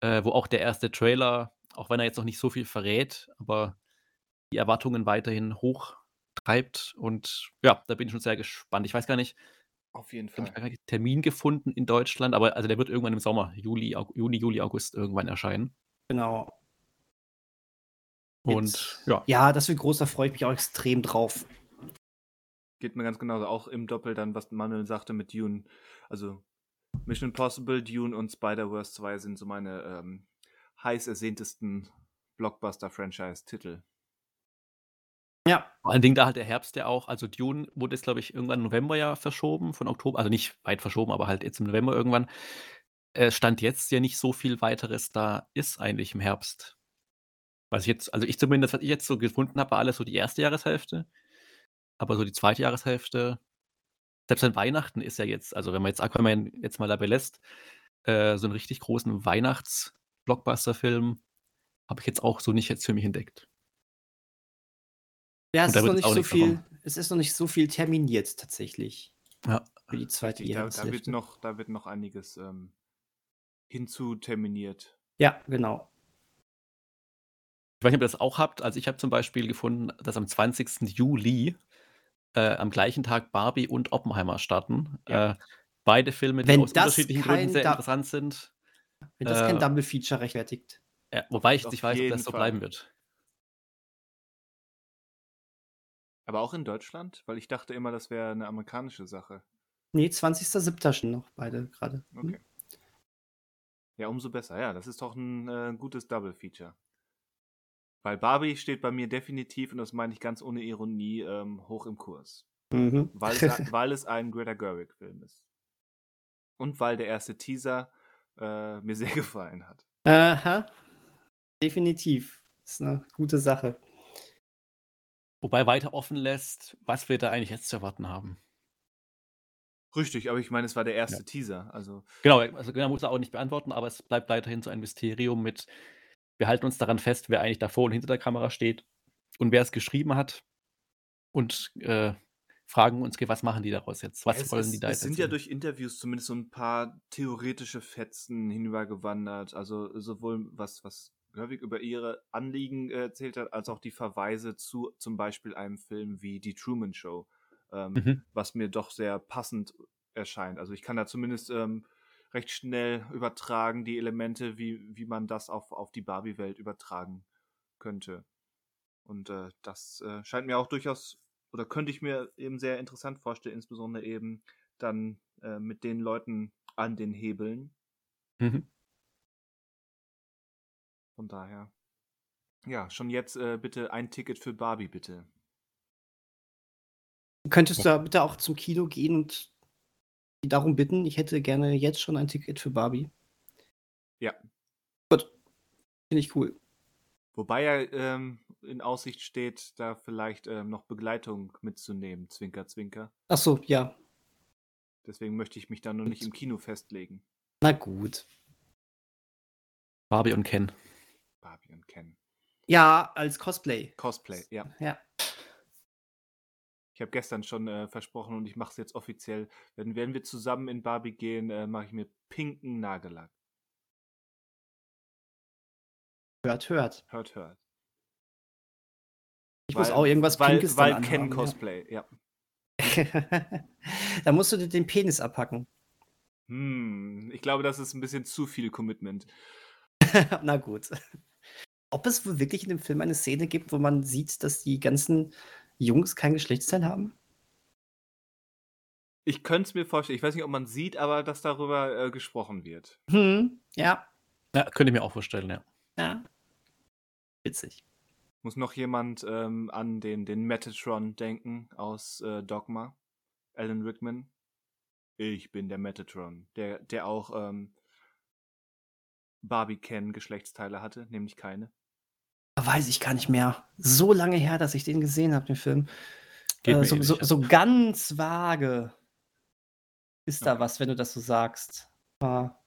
Äh, wo auch der erste Trailer, auch wenn er jetzt noch nicht so viel verrät, aber die Erwartungen weiterhin hoch treibt. Und ja, da bin ich schon sehr gespannt. Ich weiß gar nicht, Auf jeden ich habe Fall. keinen Termin gefunden in Deutschland, aber also der wird irgendwann im Sommer, Juli, Au Juni, Juli, August irgendwann erscheinen. Genau. Und Jetzt- ja, Ja, das wird groß, da freue ich mich auch extrem drauf. Geht mir ganz genauso. Auch im Doppel dann, was Manuel sagte mit Dune. Also Mission Impossible, Dune und Spider-Verse 2 sind so meine ähm, heiß ersehntesten Blockbuster-Franchise-Titel. Ja, vor allen Dingen da halt der Herbst ja auch, also Dune wurde jetzt, glaube ich, irgendwann im November ja verschoben, von Oktober, also nicht weit verschoben, aber halt jetzt im November irgendwann. Äh, Stand jetzt ja nicht so viel weiteres da ist eigentlich im Herbst. Was ich jetzt, also ich zumindest, was ich jetzt so gefunden habe, war alles so die erste Jahreshälfte. Aber so die zweite Jahreshälfte, selbst an Weihnachten ist ja jetzt, also wenn man jetzt Aquaman jetzt mal dabei lässt, äh, so einen richtig großen Weihnachts-Blockbuster-Film habe ich jetzt auch so nicht jetzt für mich entdeckt. ja es da ist noch nicht so viel, davon. es ist noch nicht so viel terminiert tatsächlich Ja. für die zweite Da, da, wird noch, da wird noch einiges ähm, hinzuterminiert. Ja, genau. Ich weiß nicht, ob ihr das auch habt. Also ich habe zum Beispiel gefunden, dass am 20. Juli äh, am gleichen Tag Barbie und Oppenheimer starten. Ja. Äh, beide Filme, die Wenn aus das unterschiedlichen Gründen sehr Da- interessant sind. Wenn das kein Äh, Double Feature rechtfertigt. Ja, wobei ich Auf nicht weiß, ob das so Fall. bleiben wird. Aber auch in Deutschland? Weil ich dachte immer, das wäre eine amerikanische Sache. Nee, 20.07. schon noch beide gerade. Hm? Okay. Ja, umso besser. Ja, das ist doch ein äh, gutes Double-Feature. Weil Barbie steht bei mir definitiv, und das meine ich ganz ohne Ironie, ähm, hoch im Kurs. Mhm. Weil es, [laughs] weil es ein Greta Gerwig-Film ist. Und weil der erste Teaser äh, mir sehr [laughs] gefallen hat. Aha. Definitiv. ist eine gute Sache. Wobei weiter offen lässt, was wir da eigentlich jetzt zu erwarten haben. Richtig, aber ich meine, es war der erste Teaser. Also, Genau, also genau muss er auch nicht beantworten, aber es bleibt weiterhin so ein Mysterium mit, wir halten uns daran fest, wer eigentlich davor und hinter der Kamera steht und wer es geschrieben hat und äh, fragen uns, okay, was machen die daraus jetzt? Was es, wollen es, die da es jetzt sind ja erzählen? durch Interviews zumindest so ein paar theoretische Fetzen hinübergewandert. Also sowohl was, was Gerwig über ihre Anliegen äh, erzählt hat, als auch die Verweise zu zum Beispiel einem Film wie Die Truman Show, ähm, Mhm. was mir doch sehr passend erscheint. Also ich kann da zumindest ähm, recht schnell übertragen, die Elemente, wie, wie man das auf, auf die Barbie-Welt übertragen könnte. Und äh, das äh, scheint mir auch durchaus, oder könnte ich mir eben sehr interessant vorstellen, insbesondere eben dann äh, mit den Leuten an den Hebeln. Mhm. Von daher. Ja, schon jetzt äh, bitte ein Ticket für Barbie, bitte. Könntest du da bitte auch zum Kino gehen und darum bitten? Ich hätte gerne jetzt schon ein Ticket für Barbie. Ja. Gut. Finde ich cool. Wobei ja ähm, in Aussicht steht, da vielleicht ähm, noch Begleitung mitzunehmen, Zwinker, Zwinker. Ach so, ja. Deswegen möchte ich mich da noch nicht im Kino festlegen. Na gut. Barbie und Ken. Barbie und Ken. Ja, als Cosplay. Cosplay, ja. Ja. Ich habe gestern schon äh, versprochen und ich mache es jetzt offiziell. Wenn, wenn wir zusammen in Barbie gehen, äh, mache ich mir pinken Nagellack. Hört, hört. Hört, hört. Ich muss auch irgendwas weil, Pinkes Weil Ken Cosplay, ja. ja. [laughs] da musst du dir den Penis abhacken. Hm, ich glaube, das ist ein bisschen zu viel Commitment. [laughs] Na gut. Ob es wohl wirklich in dem Film eine Szene gibt, wo man sieht, dass die ganzen Jungs kein Geschlechtsteil haben? Ich könnte es mir vorstellen. Ich weiß nicht, ob man sieht, aber dass darüber äh, gesprochen wird. Hm, ja. Ja, könnte ich mir auch vorstellen, ja. Ja. Witzig. Muss noch jemand ähm, an den, den Metatron denken aus äh, Dogma? Alan Rickman? Ich bin der Metatron, der, der auch ähm, Barbie Ken Geschlechtsteile hatte, nämlich keine. Weiß ich gar nicht mehr. So lange her, dass ich den gesehen habe, den Film. Äh, so, so, so ganz vage ist da Okay. was, wenn du das so sagst. Aber,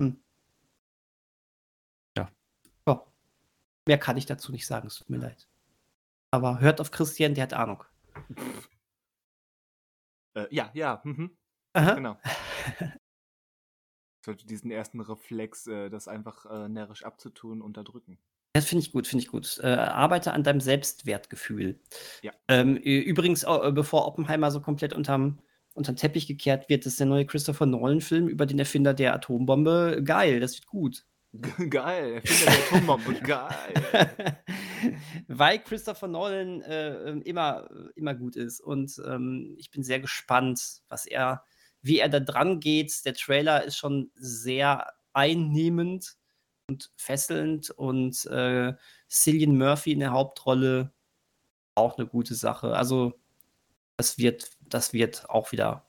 hm. Ja. Ja. Mehr kann ich dazu nicht sagen, es tut mir leid. Aber hört auf Christian, der hat Ahnung. [laughs] Äh, ja, ja, mhm, genau. Ich [laughs] sollte diesen ersten Reflex, äh, das einfach äh, närrisch abzutun, unterdrücken. Das finde ich gut, finde ich gut. Äh, arbeite an deinem Selbstwertgefühl. Ja. Ähm, übrigens, äh, bevor Oppenheimer so komplett unterm, unterm Teppich gekehrt wird, ist der neue Christopher Nolan-Film über den Erfinder der Atombombe geil. Das wird gut. Geil, Erfinder der Atombombe, [laughs] geil. Weil Christopher Nolan äh, ähm, immer, immer gut ist. Und ähm, ich bin sehr gespannt, was er, wie er da dran geht. Der Trailer ist schon sehr einnehmend und fesselnd und äh, Cillian Murphy in der Hauptrolle auch eine gute Sache. Also das wird, das wird auch wieder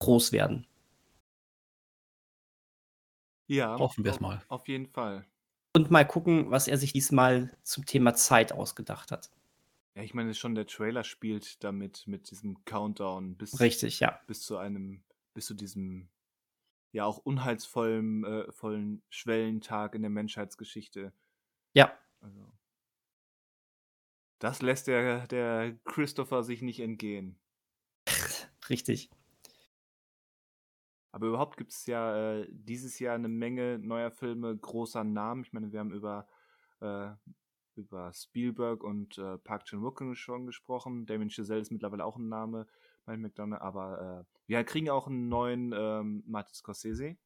groß werden. Ja, Hoffen wir es mal. Auf jeden Fall. Und mal gucken, was er sich diesmal zum Thema Zeit ausgedacht hat. Ja, ich meine, schon der Trailer spielt damit, mit diesem Countdown bis, Richtig, ja. bis zu einem, bis zu diesem ja auch unheilsvollen äh, vollen Schwellentag in der Menschheitsgeschichte. Ja. Also, das lässt der, der Christopher sich nicht entgehen. [laughs] Richtig. Aber überhaupt gibt es ja äh, dieses Jahr eine Menge neuer Filme großer Namen. Ich meine, wir haben über, äh, über Spielberg und äh, Park Chan-wook schon gesprochen. Damien Chazelle ist mittlerweile auch ein Name bei McDonald. Aber äh, wir kriegen auch einen neuen ähm, Martin Scorsese.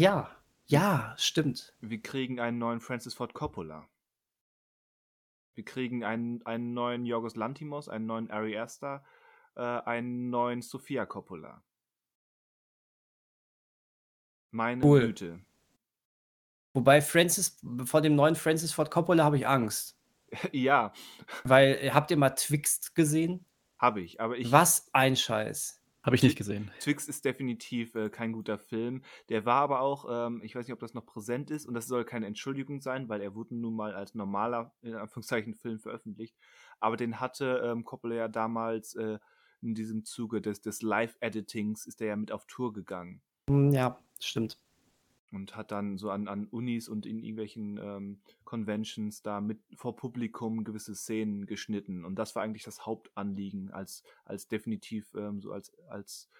Ja, ja, stimmt. Wir kriegen einen neuen Francis Ford Coppola. Wir kriegen einen, einen neuen Yorgos Lantimos, einen neuen Ari Aster, äh, einen neuen Sofia Coppola. Meine Cool. Güte. Wobei Francis, vor dem neuen Francis Ford Coppola habe ich Angst. [laughs] ja, Weil, äh, habt ihr mal Twixt gesehen? Habe ich. Aber ich, Was ein Scheiß. Habe ich nicht gesehen. Twix ist definitiv äh, kein guter Film. Der war aber auch, ähm, ich weiß nicht, ob das noch präsent ist, und das soll keine Entschuldigung sein, weil er wurde nun mal als normaler, in Anführungszeichen, Film veröffentlicht. Aber den hatte ähm, Coppola ja damals äh, in diesem Zuge des, des Live-Editings, ist er ja mit auf Tour gegangen. Hm, Ja, stimmt. Und hat dann so an, an Unis und in irgendwelchen ähm, Conventions da mit vor Publikum gewisse Szenen geschnitten. Und das war eigentlich das Hauptanliegen als, als definitiv ähm, so als, als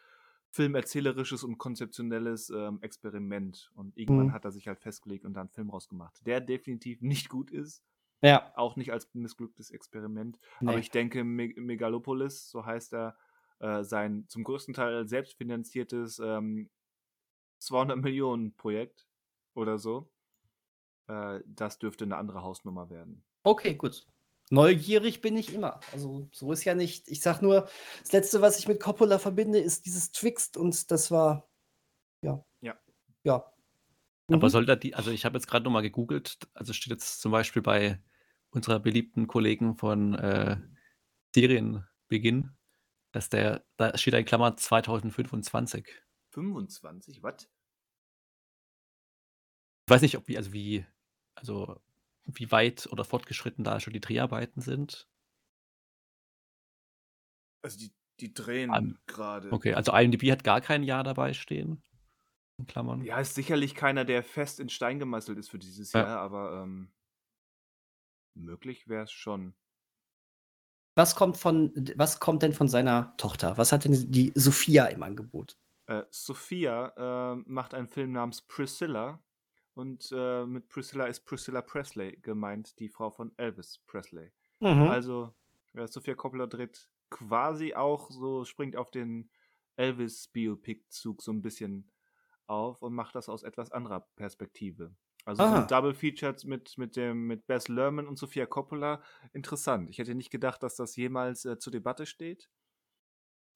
filmerzählerisches und konzeptionelles ähm, Experiment. Und irgendwann Mhm. hat er sich halt festgelegt und da einen Film rausgemacht, der definitiv nicht gut ist, Ja, auch nicht als missglücktes Experiment. nee. Aber ich denke, Me Megalopolis, so heißt er, äh, sein zum größten Teil selbstfinanziertes ähm, 200 Millionen Projekt oder so, äh, das dürfte eine andere Hausnummer werden. Okay, gut. Neugierig bin ich immer. Also, so ist ja nicht. Ich sag nur, das Letzte, was ich mit Coppola verbinde, ist dieses Twixt und das war. Ja. Ja. Ja. Aber Mhm. soll da die, also ich habe jetzt gerade nochmal gegoogelt, also steht jetzt zum Beispiel bei unserer beliebten Kollegen von äh, Serienbeginn, dass der, da steht in Klammer 2025. 25, was? Ich weiß nicht, ob wie, also wie, also wie weit oder fortgeschritten da schon die Dreharbeiten sind. Also die, die drehen An- gerade. Okay, also IMDb hat gar kein Jahr dabei stehen. In Klammern. Ja, ist sicherlich keiner, der fest in Stein gemeißelt ist für dieses Ja. Jahr, aber ähm, möglich wäre es schon. Was kommt von, was kommt denn von seiner Tochter? Was hat denn die Sophia im Angebot? Äh, Sophia äh, macht einen Film namens Priscilla und äh, mit Priscilla ist Priscilla Presley gemeint, die Frau von Elvis Presley. Mhm. Also, Sophia Coppola dreht quasi auch so, springt auf den Elvis-Biopic-Zug so ein bisschen auf und macht das aus etwas anderer Perspektive. Also so Double Featured mit, mit dem mit Bess Lerman und Sophia Coppola. Interessant. Ich hätte nicht gedacht, dass das jemals äh, zur Debatte steht,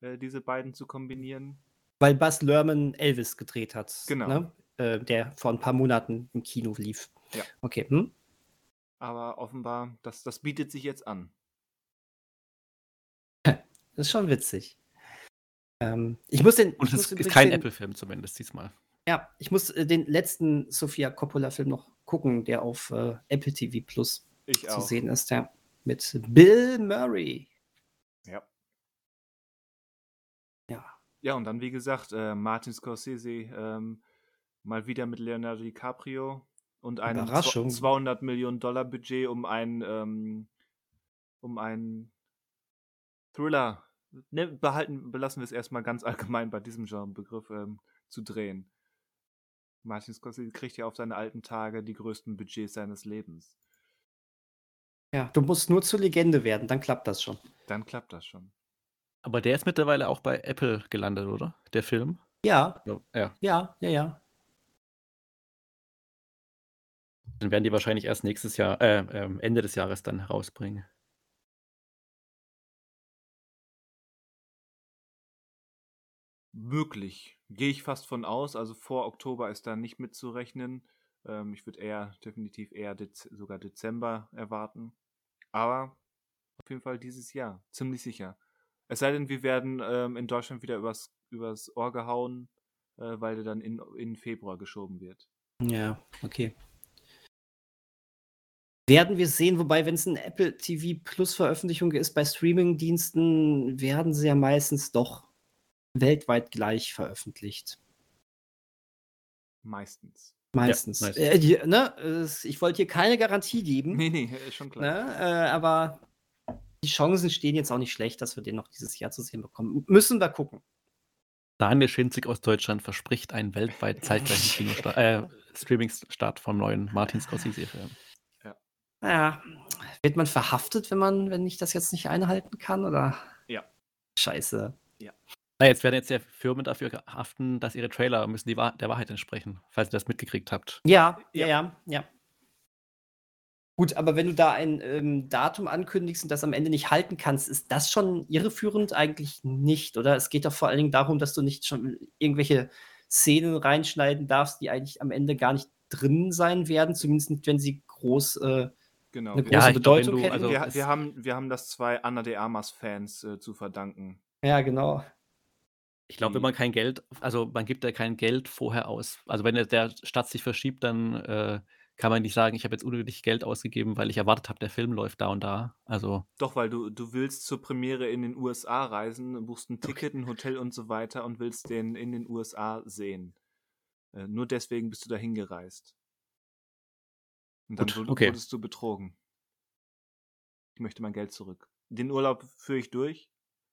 äh, diese beiden zu kombinieren. Weil Buzz Lerman Elvis gedreht hat. Genau. Ne? Äh, der vor ein paar Monaten im Kino lief. Ja. Okay. Hm? Aber offenbar, das, das bietet sich jetzt an. [laughs] Das ist schon witzig. Ähm, ich muss den. Und es ist kein Apple-Film zumindest diesmal. Ja, ich muss äh, den letzten Sofia Coppola-Film noch gucken, der auf äh, Apple TV Plus Ich zu auch. sehen ist, ja. Mit Bill Murray. Ja. Und dann, wie gesagt, äh, Martin Scorsese ähm, mal wieder mit Leonardo DiCaprio und einem zwo- Überraschung. 200 Millionen Dollar Budget, um einen, ähm, um einen Thriller, ne, behalten, belassen wir es erstmal ganz [laughs] allgemein bei diesem Genrebegriff, ähm, zu drehen. Martin Scorsese kriegt ja auf seine alten Tage die größten Budgets seines Lebens. Ja, du musst nur zur Legende werden, dann klappt das schon. Dann klappt das schon. Aber der ist mittlerweile auch bei Apple gelandet, oder? Der Film? Ja, Ja. ja, ja, ja. Dann werden die wahrscheinlich erst nächstes Jahr, äh, ähm, Ende des Jahres dann herausbringen. Möglich. Gehe ich fast von aus. Also vor Oktober ist da nicht mitzurechnen. Ähm, ich würde eher, definitiv eher Dez sogar Dezember erwarten. Aber auf jeden Fall dieses Jahr. Ziemlich sicher. Es sei denn, wir werden ähm, in Deutschland wieder übers, übers Ohr gehauen, äh, weil der dann in, in Februar geschoben wird. Ja, okay. Werden wir sehen, wobei, wenn es eine Apple TV Plus Veröffentlichung ist, bei Streaming-Diensten werden sie ja meistens doch weltweit gleich veröffentlicht. Meistens. Meistens. meistens. Äh, die, ne? Ich wollte hier keine Garantie geben, Nee, nee, ist schon klar. ne? äh, aber die Chancen stehen jetzt auch nicht schlecht, dass wir den noch dieses Jahr zu sehen bekommen. Müssen wir gucken. Daniel Schinzig aus Deutschland verspricht einen weltweit zeitgleichen [laughs] Kinostart, äh, Streaming-Start vom neuen Martin Scorsese-Film. Naja, wird man verhaftet, wenn man, wenn ich das jetzt nicht einhalten kann? Oder? Ja. Scheiße. Na, jetzt werden jetzt ja Firmen dafür haften, dass ihre Trailer müssen die Wahr der Wahrheit entsprechen, falls ihr das mitgekriegt habt. Ja, ja, Ja. ja, ja. Gut, aber wenn du da ein ähm, Datum ankündigst und das am Ende nicht halten kannst, ist das schon irreführend? Eigentlich nicht, oder? Es geht doch vor allen Dingen darum, dass du nicht schon irgendwelche Szenen reinschneiden darfst, die eigentlich am Ende gar nicht drin sein werden, zumindest nicht, wenn sie groß äh, Genau. eine große Ja, ich glaub, Bedeutung du- hätten. also- wir, wir, haben, wir haben das zwei Anna de Armas-Fans äh, zu verdanken. ja, genau. Ich glaube, wenn man kein Geld, also man gibt ja kein Geld vorher aus. Also wenn der- der Stadt sich verschiebt, dann äh, kann man nicht sagen, ich habe jetzt unnötig Geld ausgegeben, weil ich erwartet habe, der Film läuft da und da. Also Doch, weil du, du willst zur Premiere in den USA reisen, buchst ein Ticket, ein Hotel und so weiter und willst den in den USA sehen. Äh, nur deswegen bist du dahin gereist. Und dann Gut, okay. wurdest du betrogen. Ich möchte mein Geld zurück. Den Urlaub führe ich durch.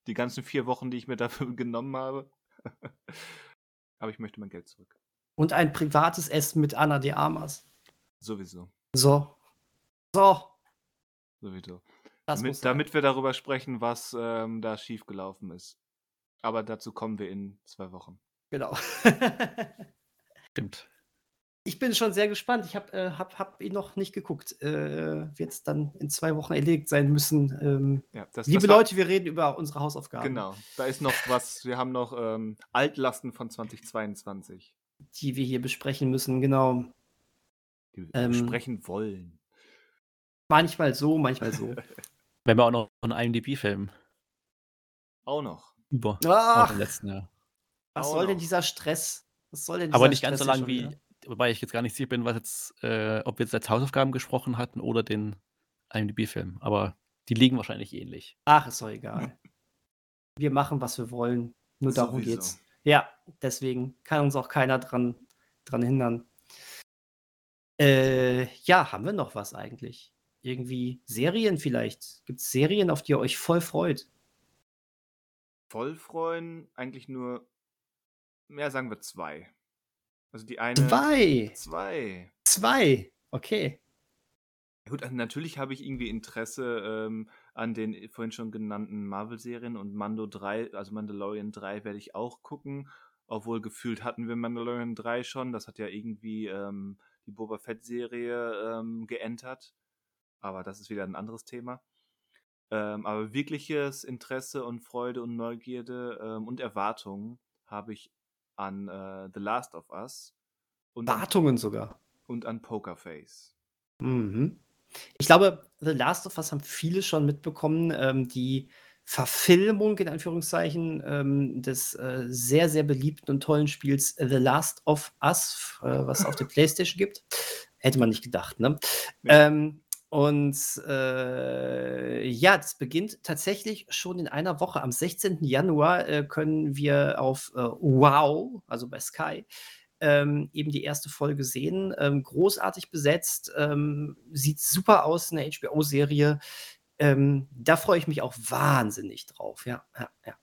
Die ganzen vier Wochen, die ich mir [laughs] dafür genommen habe. [laughs] Aber ich möchte mein Geld zurück. Und ein privates Essen mit Anna de Armas. Sowieso. So. So. Sowieso. Damit, damit wir darüber sprechen, was ähm, da schiefgelaufen ist. Aber dazu kommen wir in zwei Wochen. Genau. [laughs] stimmt. Ich bin schon sehr gespannt. Ich habe äh, hab, hab ihn noch nicht geguckt. Äh, Wird es dann in zwei Wochen erledigt sein müssen. Ähm, Ja, das, liebe das war- Leute, wir reden über unsere Hausaufgaben, Genau, da ist noch was. Wir haben noch ähm, Altlasten von 2022, die wir hier besprechen müssen. Genau. Die wir Ähm, besprechen wollen. Manchmal so, manchmal so. [laughs] Wenn wir auch noch einen IMDb-Film Auch noch. über auch Ach, im letzten Jahr. was auch soll denn noch. dieser Stress? Was soll denn Aber nicht ganz so Stress lang hier wie, schon wieder? wobei ich jetzt gar nicht sicher bin, was jetzt, äh, ob wir jetzt als Hausaufgaben gesprochen hatten oder den IMDb-Film. Aber die liegen wahrscheinlich ähnlich. Ach, ist doch egal. [laughs] Wir machen, was wir wollen. Nur darum Sowieso. geht's. Ja, deswegen kann uns auch keiner dran, dran hindern. Äh, ja, haben wir noch was eigentlich? Irgendwie Serien vielleicht? Gibt es Serien, auf die ihr euch voll freut? Voll freuen, eigentlich nur, mehr sagen wir zwei. Also die eine. Zwei! Zwei. Zwei! Okay. Gut, also natürlich habe ich irgendwie Interesse ähm, an den vorhin schon genannten Marvel-Serien und Mando 3, also Mandalorian 3 werde ich auch gucken. Obwohl gefühlt hatten wir Mandalorian 3 schon. Das hat ja irgendwie ähm, die Boba Fett-Serie ähm, geentert. Aber das ist wieder ein anderes Thema. Ähm, aber wirkliches Interesse und Freude und Neugierde ähm, und Erwartungen habe ich an äh, The Last of Us und an, Wartungen sogar. und an Pokerface. Mhm. Ich glaube, The Last of Us haben viele schon mitbekommen. Ähm, die Verfilmung in Anführungszeichen ähm, des äh, sehr, sehr beliebten und tollen Spiels The Last of Us, äh, was es auf der PlayStation gibt. Hätte man nicht gedacht, ne? Nee. Ähm, und äh, ja, das beginnt tatsächlich schon in einer Woche. Am 16. Januar äh, können wir auf äh, Wow, also bei Sky, ähm, eben die erste Folge sehen. Ähm, großartig besetzt, ähm, sieht super aus, eine HBO-Serie. Ähm, da freue ich mich auch wahnsinnig drauf. Ja, ja, ja.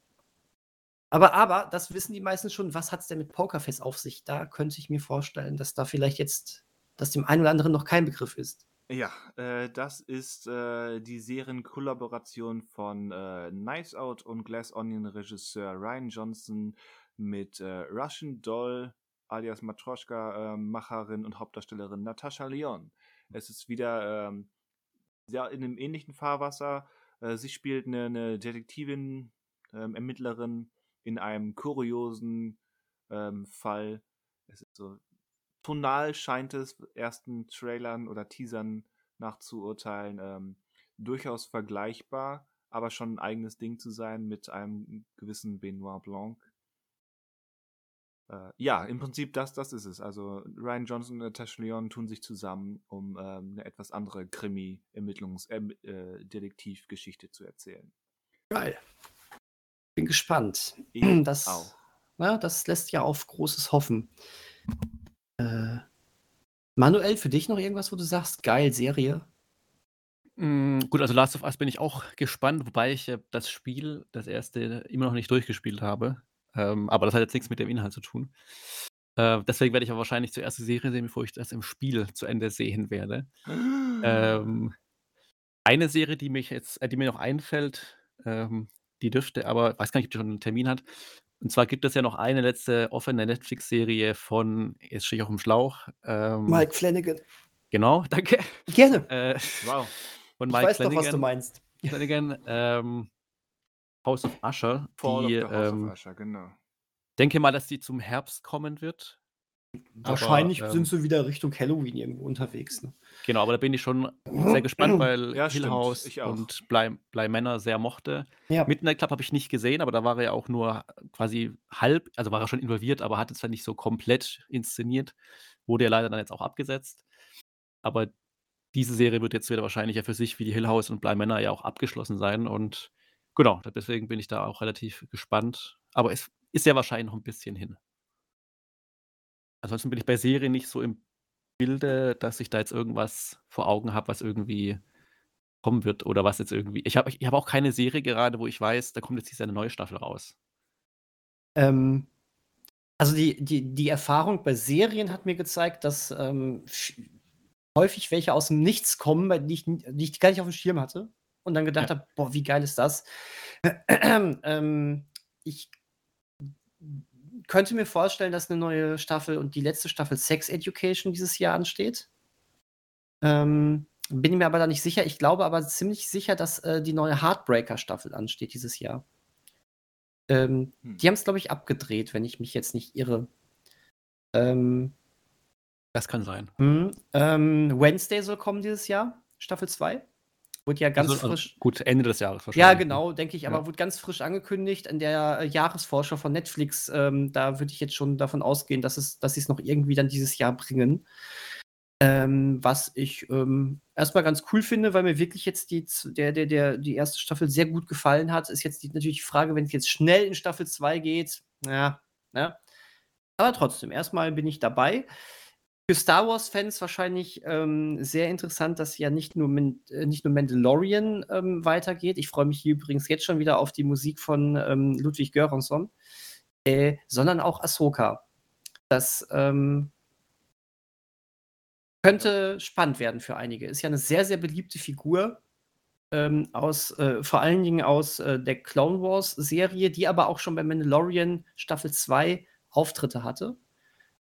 Aber, aber, das wissen die meisten schon, was hat es denn mit Pokerface auf sich? Da könnte ich mir vorstellen, dass da vielleicht jetzt, dass dem einen oder anderen noch kein Begriff ist. Ja, äh, das ist äh, die Serienkollaboration von äh, Knives Out und Glass Onion Regisseur Ryan Johnson mit äh, Russian Doll alias Matroschka äh, Macherin und Hauptdarstellerin Natascha Leon. Es ist wieder ähm, ja, in einem ähnlichen Fahrwasser. Äh, sie spielt eine, eine Detektivin, ähm, Ermittlerin in einem kuriosen ähm, Fall. Es ist so tonal scheint es ersten Trailern oder Teasern nachzuurteilen ähm, durchaus vergleichbar, aber schon ein eigenes Ding zu sein mit einem gewissen Benoit Blanc. Äh, ja, im Prinzip das, das ist es. Also Ryan Johnson und Natasha Leon tun sich zusammen, um ähm, eine etwas andere Krimi-Ermittlungs-Detektivgeschichte äh, zu erzählen. Geil. Bin gespannt. Ich [clears throat] das, auch. Na, das lässt ja auf Großes hoffen. Äh, Manuel, für dich noch irgendwas, wo du sagst, geil, Serie? Hm, gut, also Last of Us bin ich auch gespannt, wobei ich, äh, das Spiel, das erste, immer noch nicht durchgespielt habe. Ähm, aber das hat jetzt nichts mit dem Inhalt zu tun. Äh, deswegen werde ich aber wahrscheinlich zuerst die Serie sehen, bevor ich das im Spiel zu Ende sehen werde. Ähm, eine Serie, die mich jetzt äh, die mir noch einfällt, ähm, die dürfte aber weiß gar nicht, ob die schon einen Termin hat. Und zwar gibt es ja noch eine letzte offene Netflix-Serie von jetzt stehe ich auf dem Schlauch, ähm Mike Flanagan. Genau, [laughs] danke. Gerne. Äh, Wow. von Ich Mike weiß doch, was du Flanagan meinst. Flanagan, ähm, House of Usher, Fall die, of the House ähm of Usher, genau. denke mal, dass die zum Herbst kommen wird. Aber, Wahrscheinlich ähm sind sie wieder Richtung Halloween irgendwo unterwegs, ne? Genau, aber da bin ich schon sehr gespannt, weil Ja, Hill. House und Bly Bly Manor sehr mochte. Ja. Midnight Club habe ich nicht gesehen, aber da war er ja auch nur quasi halb also war er schon involviert, aber hat es zwar nicht so komplett inszeniert. Wurde ja leider dann jetzt auch abgesetzt. Aber diese Serie wird jetzt wieder wahrscheinlich ja für sich wie die Hill House und Bly Manor ja auch abgeschlossen sein und genau, deswegen bin ich da auch relativ gespannt. Aber es ist ja wahrscheinlich noch ein bisschen hin. Ansonsten bin ich bei Serien nicht so im Bilde, dass ich da jetzt irgendwas vor Augen habe, was irgendwie kommen wird oder was jetzt irgendwie ich habe ich habe auch keine Serie gerade, wo ich weiß, da kommt jetzt diese neue Staffel raus. Ähm, also die die die Erfahrung bei Serien hat mir gezeigt, dass, ähm, häufig welche aus dem Nichts kommen, die ich die ich gar nicht auf dem Schirm hatte und dann gedacht Ja. habe: „Boah, wie geil ist das?“ [clears throat] Ähm, ich könnte mir vorstellen, dass eine neue Staffel und die letzte Staffel Sex Education dieses Jahr ansteht. Ähm, bin mir aber da nicht sicher. Ich glaube aber ziemlich sicher, dass, äh, die neue Heartbreaker-Staffel ansteht dieses Jahr. Ähm, Hm. die haben's, glaube ich, abgedreht, wenn ich mich jetzt nicht irre. Ähm Das kann sein. Mhm, ähm, Wednesday soll kommen dieses Jahr, Staffel 2. Wurde ja ganz Also also frisch gut, Ende des Jahres Ja, wahrscheinlich, ne? genau, denke ich, Ja. aber wurde ganz frisch angekündigt in der, äh, Jahresvorschau von Netflix. Ähm, da würde ich jetzt schon davon ausgehen, dass es dass sie's noch irgendwie dann dieses Jahr bringen. Ähm, was ich, ähm, erst ganz cool finde, weil mir wirklich jetzt die der der der die erste Staffel sehr gut gefallen hat, ist jetzt die natürlich die Frage, wenn's jetzt schnell in Staffel 2 geht, ja, ne? Aber trotzdem, erst mal bin ich dabei. Für Star Wars-Fans wahrscheinlich, ähm, sehr interessant, dass ja nicht nur Min äh, nicht nur Mandalorian, ähm, weitergeht. Ich freue mich hier übrigens jetzt schon wieder auf die Musik von, ähm, Ludwig Göransson, äh, sondern auch Ahsoka. Das, ähm könnte spannend werden für einige. Ist ja 'ne sehr, sehr beliebte Figur, ähm, aus äh, vor allen Dingen aus, äh, der Clone Wars-Serie, die aber auch schon bei Mandalorian Staffel 2 Auftritte hatte.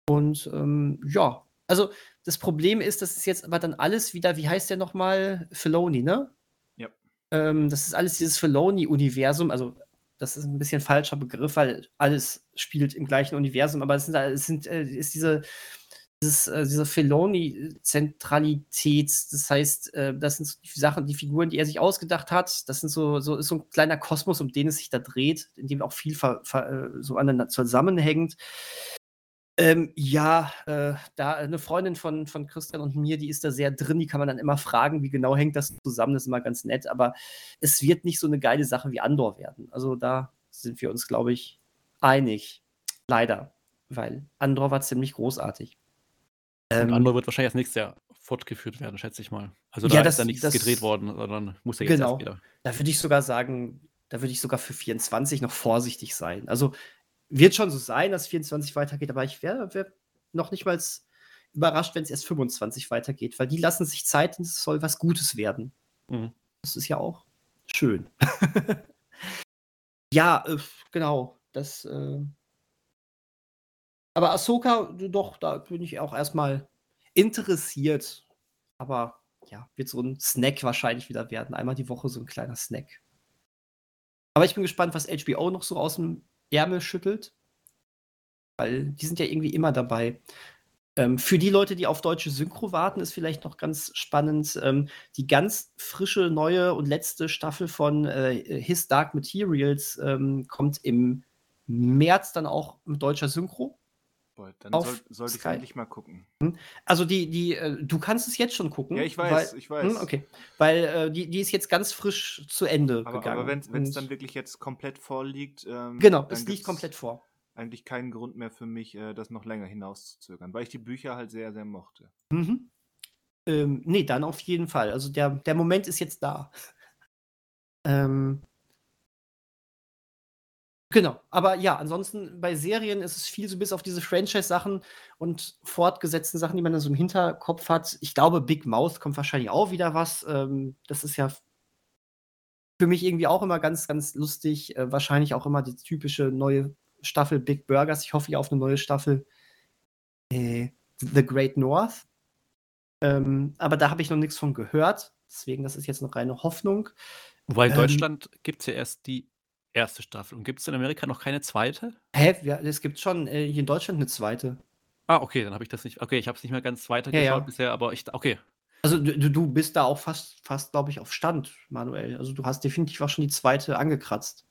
Und, ähm, ja, also das Problem ist, das ist jetzt aber dann alles wieder wie heißt der noch mal? Filoni, ne? Ja. Ähm, das ist alles dieses Filoni-Universum. Also, das ist 'n bisschen falscher Begriff, weil alles spielt im gleichen Universum, aber es sind es sind, äh ist diese dieses äh, diese Filoni-Zentralität. Das heißt, äh, das sind so die Sachen die Figuren, die er sich ausgedacht hat. Das sind so so ist so 'n kleiner Kosmos, um den es sich da dreht, in dem auch viel ver ver so aneinander zusammenhängt. Ähm, ja, äh, da 'ne Freundin von von Christian und mir, die ist da sehr drin, die kann man dann immer fragen, wie genau hängt das zusammen, das ist immer ganz nett, aber es wird nicht so 'ne geile Sache wie Andor werden. Also, da sind wir uns, glaube ich, einig. Leider, weil Andor war ziemlich großartig. Ähm Andor wird wahrscheinlich erst nächstes Jahr fortgecht werden, schätze ich mal. Also, da Ja, ist das ja nichts das gedreht worden, sondern muss ja jetzt genau. erst wieder. Da würde ich sogar sagen, Da würde ich sogar für 24 noch vorsichtig sein. Also wird schon so sein, dass 24 weitergeht, aber ich wäre wär noch nicht mal überrascht, wenn es erst 25 weitergeht, weil die lassen sich Zeit und es soll was Gutes werden. Mhm. Das ist ja auch schön. [laughs] ja, äh, genau. Das. Äh aber Ahsoka, doch, da bin ich auch erstmal interessiert. Aber ja, wird so ein Snack wahrscheinlich wieder werden. Einmal die Woche so ein kleiner Snack. Aber ich bin gespannt, was HBO noch so aus dem Ärmel schüttelt. Weil die sind ja irgendwie immer dabei. Ähm, für die Leute, die auf deutsche Synchro warten, ist vielleicht noch ganz spannend. Ähm, die ganz frische, neue und letzte Staffel von äh, His Dark Materials ähm, kommt im März dann auch mit deutscher Synchro. Boah, dann soll, sollte ich endlich mal gucken. Also die, die, äh, du kannst es jetzt schon gucken. Ja, ich weiß, weil, ich weiß. Hm, okay. Weil äh, die, die ist jetzt ganz frisch zu Ende aber, gegangen. Aber wenn es dann wirklich jetzt komplett vorliegt. Ähm, genau, es liegt komplett vor eigentlich keinen Grund mehr für mich, äh, das noch länger hinauszuzögern, weil ich die Bücher halt sehr, sehr mochte. Mhm. Ähm, nee, dann auf jeden Fall. Also der, der Moment ist jetzt da. [laughs] ähm, genau, aber ja, ansonsten bei Serien ist es viel so bis auf diese Franchise-Sachen und fortgesetzten Sachen, die man dann so im Hinterkopf hat. Ich glaube, Big Mouth kommt wahrscheinlich auch wieder was. Ähm, das ist ja für mich irgendwie auch immer ganz, ganz lustig. Äh, wahrscheinlich auch immer die typische neue Staffel Big Burgers. Ich hoffe ja auf eine neue Staffel äh, The Great North. Ähm, aber da habe ich noch nichts von gehört. Deswegen, das ist jetzt noch reine Hoffnung. Wobei in ähm, Deutschland gibt es ja erst die erste Staffel. Und gibt es in Amerika noch keine zweite? Hä? Ja, es gibt schon äh, hier in Deutschland eine zweite. Ah, okay, dann habe ich das nicht. Okay, ich habe es nicht mehr ganz weitergeschaut ja, ja. bisher, aber ich. Okay. Also du, du bist da auch fast, fast glaube ich, auf Stand, Manuel. Also du hast definitiv auch schon die zweite angekratzt.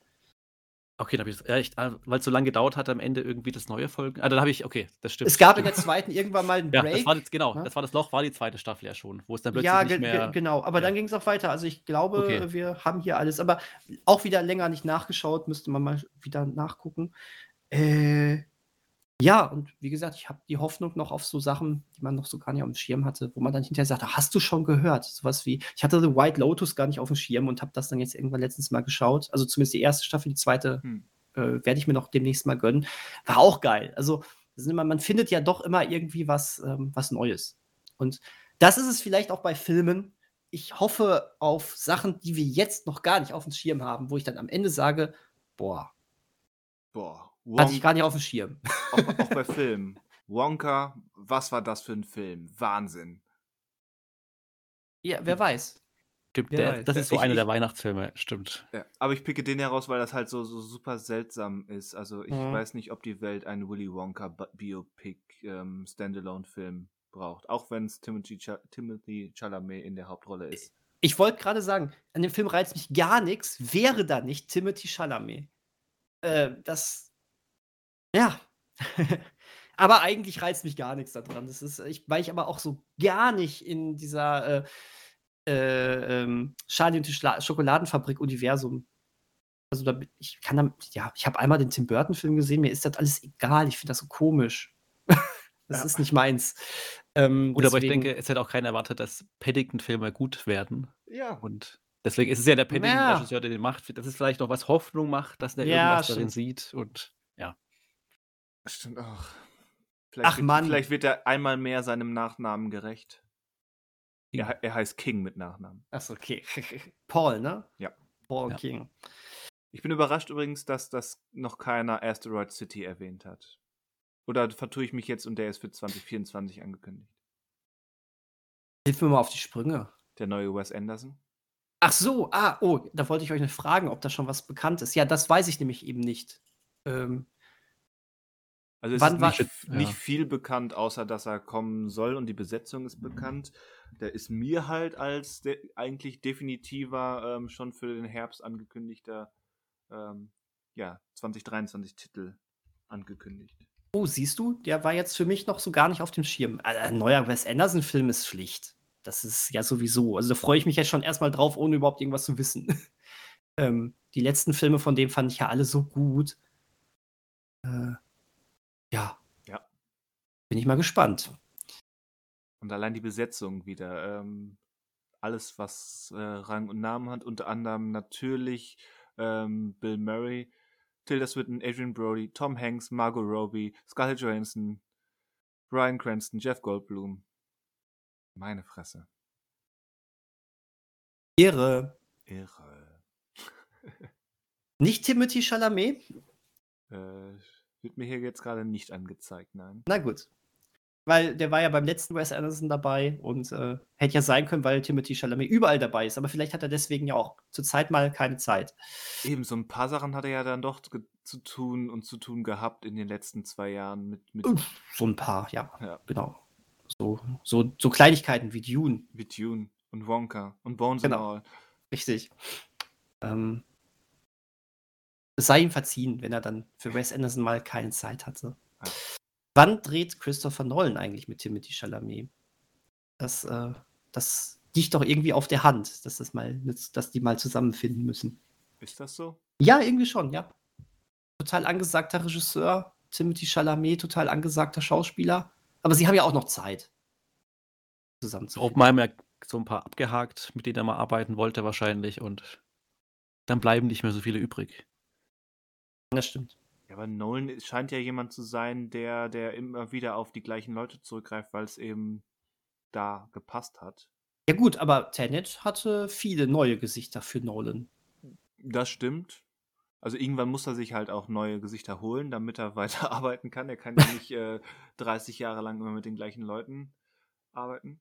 Okay, dann habe ich ja, ah, weil es so lange gedauert hat, am Ende irgendwie das neue Folgen. Ah, dann habe ich, okay, das stimmt. Es gab in der [laughs] zweiten irgendwann mal einen Break. Ja, das war jetzt, genau, ja? das war das Loch, war die zweite Staffel ja schon, wo es dann plötzlich ja, nicht mehr. genau, aber ja. dann ging es auch weiter. Also ich glaube, okay. wir haben hier alles, aber auch wieder länger nicht nachgeschaut, müsste man mal wieder nachgucken. Äh, ja, und wie gesagt, ich habe die Hoffnung noch auf so Sachen, die man noch so gar nicht auf dem Schirm hatte, wo man dann hinterher sagt, hast du schon gehört? Sowas wie, ich hatte The White Lotus gar nicht auf dem Schirm und habe das dann jetzt irgendwann letztens mal geschaut. Also zumindest die erste Staffel, die zweite hm. äh, werde ich mir noch demnächst mal gönnen. War auch geil. Also immer, man findet ja doch immer irgendwie was, ähm, was Neues. Und das ist es vielleicht auch bei Filmen. Ich hoffe auf Sachen, die wir jetzt noch gar nicht auf dem Schirm haben, wo ich dann am Ende sage, boah. Boah Wonka, Hatte ich gar nicht auf dem Schirm. [laughs] Auch, auch bei Filmen. Wonka, was war das für ein Film? Wahnsinn. Ja, wer weiß. Stimmt, der, das ist so ich, einer der Weihnachtsfilme, stimmt. Ja, aber ich picke den heraus, weil das halt so, so super seltsam ist. Also ich mhm. weiß nicht, ob die Welt einen Willy Wonka Biopic ähm, Standalone-Film braucht. Auch wenn es Timothy, Ch Timothy Chalamet in der Hauptrolle ist. Ich wollte gerade sagen, an dem Film reizt mich gar nichts, wäre da nicht Timothy Chalamet. Äh, das, ja. [laughs] aber eigentlich reizt mich gar nichts daran. Das ist, ich, weil ich aber auch so gar nicht in dieser äh, äh, ähm, Charlie und die Schokoladenfabrik-Universum. Also da, ich kann da, ja, ich habe einmal den Tim Burton-Film gesehen, mir ist das alles egal, ich finde das so komisch. [laughs] das ja. ist nicht meins. Ähm, Gut, deswegen, aber ich denke, es hätte auch keiner erwartet, dass Paddington-Filme gut werden. Ja. Und deswegen ist es ja der Paddington-Regisseur, der den macht, dass es vielleicht noch was Hoffnung macht, dass der ja, irgendwas stimmt. darin sieht und ja. Stimmt auch. Vielleicht Ach wird, Mann. Vielleicht wird er einmal mehr seinem Nachnamen gerecht. Er, er heißt King mit Nachnamen. Achso, okay. [laughs] Paul, ne? Ja. Paul ja. King. Ich bin überrascht übrigens, dass das noch keiner Asteroid City erwähnt hat. Oder vertue ich mich jetzt und der ist für 2024 angekündigt? Hilf mir mal auf die Sprünge. Der neue Wes Anderson? Ach so, ah, oh, da wollte ich euch fragen, ob da schon was bekannt ist. Ja, das weiß ich nämlich eben nicht. Ähm, also es Wann ist nicht, war, nicht viel bekannt, außer dass er kommen soll und die Besetzung ist bekannt. Der ist mir halt als de eigentlich definitiver ähm, schon für den Herbst angekündigter ähm, ja, 2023 Titel angekündigt. Oh, siehst du, der war jetzt für mich noch so gar nicht auf dem Schirm. Also, ein neuer Wes Anderson-Film ist Pflicht. Das ist ja sowieso. Also da freue ich mich jetzt schon erstmal drauf, ohne überhaupt irgendwas zu wissen. [laughs] ähm, die letzten Filme von dem fand ich ja alle so gut. Äh, ja. Ja. Bin ich mal gespannt. Und allein die Besetzung wieder. Ähm, alles, was äh, Rang und Namen hat, unter anderem natürlich ähm, Bill Murray, Tilda Swinton, Adrian Brody, Tom Hanks, Margot Robbie, Scarlett Johansson, Bryan Cranston, Jeff Goldblum. Meine Fresse. Irre. Irre. [laughs] Nicht Timothy Chalamet? Äh, wird mir hier jetzt gerade nicht angezeigt, nein. Na gut. Weil der war ja beim letzten Wes Anderson dabei und äh, hätte ja sein können, weil Timothy Chalamet überall dabei ist. Aber vielleicht hat er deswegen ja auch zurzeit mal keine Zeit. Eben, so ein paar Sachen hat er ja dann doch zu tun und zu tun gehabt in den letzten zwei Jahren mit. mit so ein paar, ja. ja. Genau. So, so, so Kleinigkeiten wie Dune. Wie Dune und Wonka und Bones Genau. and All. Richtig. Ähm, es sei ihm verziehen, wenn er dann für Wes Anderson mal keine Zeit hatte. Ja. Wann dreht Christopher Nolan eigentlich mit Timothy Chalamet? Das, äh, das liegt doch irgendwie auf der Hand, dass, das mal, dass die mal zusammenfinden müssen. Ist das so? Ja, irgendwie schon, ja. Total angesagter Regisseur, Timothy Chalamet, total angesagter Schauspieler. Aber sie haben ja auch noch Zeit, zusammen zu Oppenheimer ja so ein paar abgehakt, mit denen er mal arbeiten wollte wahrscheinlich und dann bleiben nicht mehr so viele übrig. Das stimmt. Ja, aber Nolan scheint ja jemand zu sein, der, der immer wieder auf die gleichen Leute zurückgreift, weil es eben da gepasst hat. Ja gut, aber Tenet hatte viele neue Gesichter für Nolan. Das stimmt. Also irgendwann muss er sich halt auch neue Gesichter holen, damit er [laughs] weiterarbeiten kann. Er kann ja nicht äh, 30 Jahre lang immer mit den gleichen Leuten arbeiten.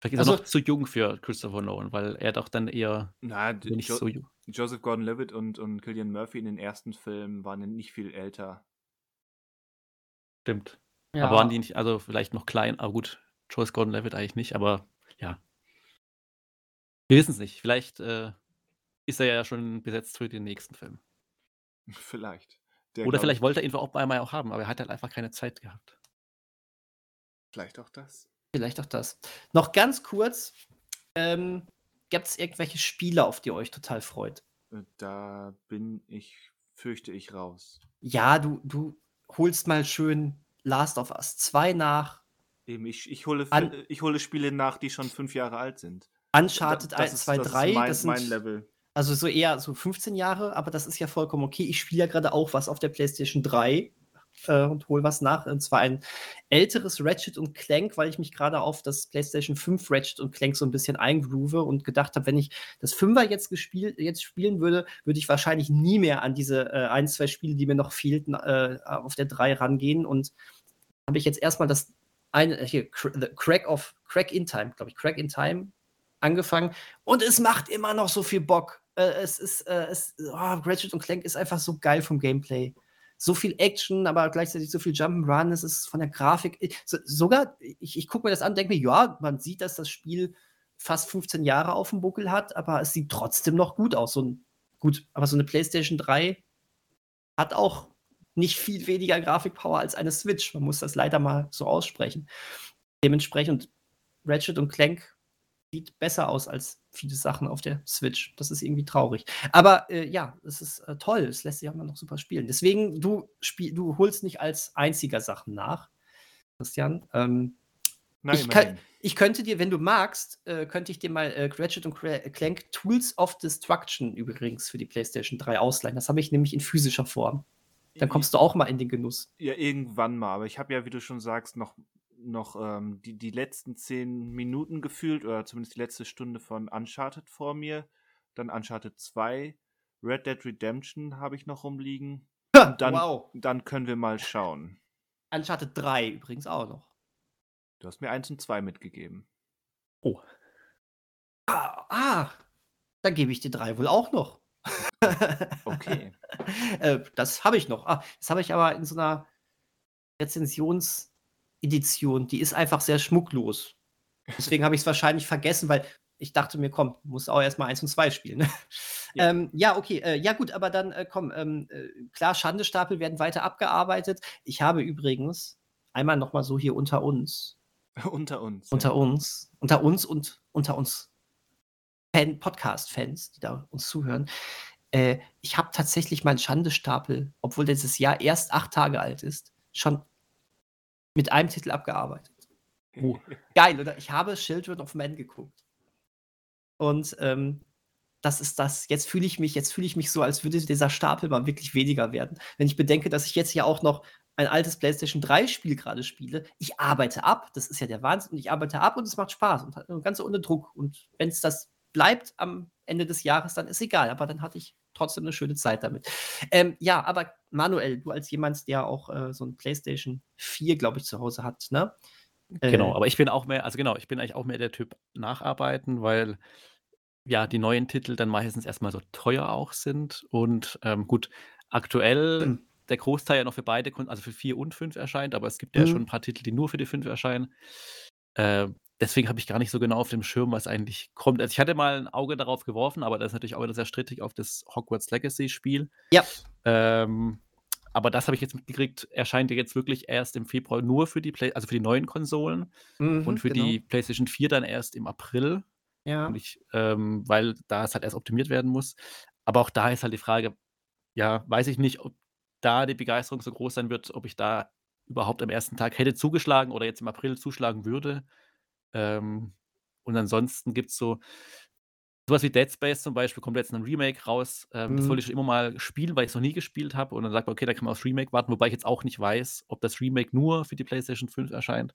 Vielleicht ist Also- er noch zu jung für Christopher Nolan, weil er doch dann eher Na, nicht jo so jung. Joseph Gordon-Levitt und, und Killian Murphy in den ersten Filmen waren ja nicht viel älter. Stimmt. Aber waren die nicht, also vielleicht noch klein, aber gut, Joyce Gordon-Levitt eigentlich nicht, aber ja. Wir wissen es nicht. Vielleicht äh, ist er ja schon besetzt für den nächsten Film. [laughs] Vielleicht. Der, Oder vielleicht ich, wollte er ihn für Oppenheimer auch haben, aber er hat halt einfach keine Zeit gehabt. vielleicht auch das. Vielleicht auch das. Noch ganz kurz, ähm, gibt es irgendwelche Spiele, auf die ihr euch total freut? Äh, Da bin ich, fürchte ich, raus. Ja, du, du holst mal schön Last of Us 2 nach, Eben, ich, ich, hole, An- ich hole Spiele nach, die schon fünf Jahre alt sind. Uncharted Da- 1, 2, das 3, Ist mein, das sind mein Level. also so eher so 15 Jahre, aber das ist ja vollkommen okay. Ich spiele ja gerade auch was auf der PlayStation 3 äh, und hole was nach. Und zwar ein älteres Ratchet und Clank, weil ich mich gerade auf das PlayStation 5 Ratchet und Clank so ein bisschen eingroove und gedacht habe, wenn ich das Fünfer jetzt gespielt, jetzt spielen würde, würde ich wahrscheinlich nie mehr an diese äh, ein, zwei Spiele, die mir noch fehlten, äh, auf der 3 rangehen. Und habe ich jetzt erstmal das eine, hier, Cr- The Crack of Crack in Time, glaube ich, Crack in Time angefangen und es macht immer noch so viel Bock. Äh, es ist, äh, es, oh, Ratchet und Clank ist einfach so geil vom Gameplay. So viel Action, aber gleichzeitig so viel Jump'n'Run. Es ist von der Grafik. So, sogar, ich, ich gucke mir das an, denke mir, ja, man sieht, dass das Spiel fast 15 Jahre auf dem Buckel hat, aber es sieht trotzdem noch gut aus. So ein, gut, aber so eine PlayStation 3 hat auch nicht viel weniger Grafikpower als eine Switch. Man muss das leider mal so aussprechen. Dementsprechend Ratchet und Clank sieht besser aus als viele Sachen auf der Switch. Das ist irgendwie traurig. Aber äh, ja, es ist äh, toll. Es lässt sich auch immer noch super spielen. Deswegen, du, spiel, du holst nicht als einziger Sachen nach, Christian. Ähm, Na, ich kann- immerhin. ich könnte dir, wenn du magst, äh, könnte ich dir mal äh, Ratchet Clank Tools of Destruction übrigens für die PlayStation 3 ausleihen. Das habe ich nämlich in physischer Form. Dann kommst du auch mal in den Genuss. Ja, irgendwann mal. Aber ich habe ja, wie du schon sagst, noch, noch ähm, die, die letzten zehn Minuten gefühlt oder zumindest die letzte Stunde von Uncharted vor mir. Dann Uncharted 2. Red Dead Redemption habe ich noch rumliegen. Dann, wow. dann können wir mal schauen. Uncharted 3 übrigens auch noch. Du hast mir 1 und 2 mitgegeben. Oh, Ah, ah dann gebe ich dir 3 wohl auch noch. [laughs] Okay. äh, das habe ich noch. Ah, das habe ich aber in so einer Rezensionsedition. Die ist einfach sehr schmucklos. Deswegen habe ich es wahrscheinlich vergessen, weil ich dachte mir, komm, muss auch erstmal 1 und 2 spielen. Ne? Ja. Ähm, ja, okay. Äh, ja, gut, aber dann äh, komm. Ähm, äh, klar, Schandestapel werden weiter abgearbeitet. Ich habe übrigens einmal noch mal so hier unter uns, [laughs] Unter uns. unter ja. uns, unter uns und unter uns Fan, Podcast-Fans, die da uns zuhören. Äh, ich habe tatsächlich meinen Schandestapel, obwohl dieses Jahr erst acht Tage alt ist, schon mit einem Titel abgearbeitet. Oh. Geil, oder? Ich habe Children of Men geguckt. Und ähm, das ist das. Jetzt fühle ich mich, jetzt fühle ich mich so, als würde dieser Stapel mal wirklich weniger werden. Wenn ich bedenke, dass ich jetzt ja auch noch ein altes PlayStation 3 Spiel gerade spiele, ich arbeite ab, das ist ja der Wahnsinn, und ich arbeite ab und es macht Spaß und ganz ohne Druck. Und wenn es das bleibt am Ende des Jahres, dann ist egal, aber dann hatte ich trotzdem eine schöne Zeit damit. Ähm, ja, aber Manuel, du als jemand, der auch äh, so ein PlayStation 4, glaube ich, zu Hause hat, ne? Genau, äh, aber ich bin auch mehr, also genau, ich bin eigentlich auch mehr der Typ Nacharbeiten, weil ja die neuen Titel dann meistens erstmal so teuer auch sind. Und ähm, gut, aktuell mhm. der Großteil ja noch für beide also für 4 und 5 erscheint, aber es gibt ja mhm. schon ein paar Titel, die nur für die 5 erscheinen. Äh, deswegen habe ich gar nicht so genau auf dem Schirm, was eigentlich kommt. Also ich hatte mal ein Auge darauf geworfen, aber das ist natürlich auch wieder sehr strittig auf das Hogwarts Legacy-Spiel. Ja. Ähm, aber das habe ich jetzt mitgekriegt, erscheint ja jetzt wirklich erst im Februar nur für die Play also für die neuen Konsolen mhm, und für genau. die PlayStation 4 dann erst im April. Ja. Ich, ähm, weil da es halt erst optimiert werden muss. Aber auch da ist halt die Frage, ja, weiß ich nicht, ob da die Begeisterung so groß sein wird, ob ich da überhaupt am ersten Tag hätte zugeschlagen oder jetzt im April zuschlagen würde. Ähm, und ansonsten gibt es so Sowas wie Dead Space zum Beispiel kommt jetzt ein Remake raus. Ähm, das wollte ich mhm. schon immer mal spielen, weil ich es noch nie gespielt habe. Und dann sagt man, okay, da kann man aufs Remake warten, wobei ich jetzt auch nicht weiß, ob das Remake nur für die PlayStation 5 erscheint.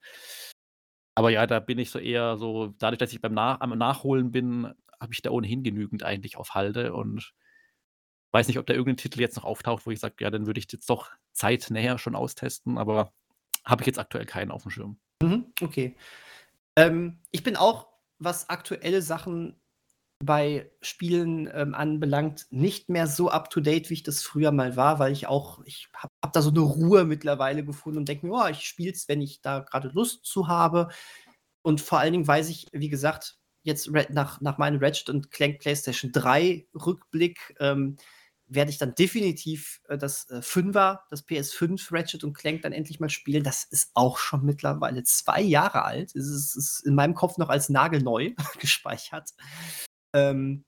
Aber ja, da bin ich so eher so, dadurch, dass ich beim Nach am Nachholen bin, habe ich da ohnehin genügend eigentlich auf Halde und weiß nicht, ob da irgendein Titel jetzt noch auftaucht, wo ich sage, ja, dann würde ich jetzt doch zeitnäher schon austesten, aber habe ich jetzt aktuell keinen auf dem Schirm. Mhm, okay. Ähm, ich bin auch, was aktuelle Sachen bei Spielen ähm, anbelangt, nicht mehr so up-to-date, wie ich das früher mal war, weil ich auch, ich habe hab da so eine Ruhe mittlerweile gefunden und denke mir, oh, ich spiele es, wenn ich da gerade Lust zu habe. Und vor allen Dingen weiß ich, wie gesagt, jetzt nach, nach meinem Ratchet und Clank PlayStation 3 Rückblick, ähm, werde ich dann definitiv äh, das äh, Fünfer, das PS5 Ratchet und Clank dann endlich mal spielen. Das ist auch schon mittlerweile zwei Jahre alt. Es ist, ist in meinem Kopf noch als nagelneu [laughs] gespeichert. Ähm,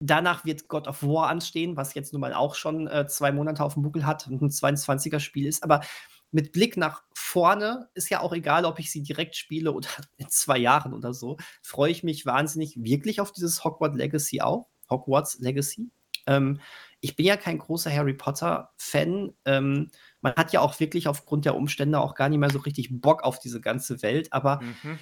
danach wird God of War anstehen, was jetzt nun mal auch schon äh, zwei Monate auf dem Buckel hat und ein 22er-Spiel ist. Aber mit Blick nach vorne ist ja auch egal, ob ich sie direkt spiele oder [laughs] in zwei Jahren oder so. Freue ich mich wahnsinnig wirklich auf dieses Hogwarts Legacy auch. Hogwarts Legacy. Ähm, ich bin ja kein großer Harry Potter-Fan. Ähm, man hat ja auch wirklich aufgrund der Umstände auch gar nicht mehr so richtig Bock auf diese ganze Welt, aber mhm.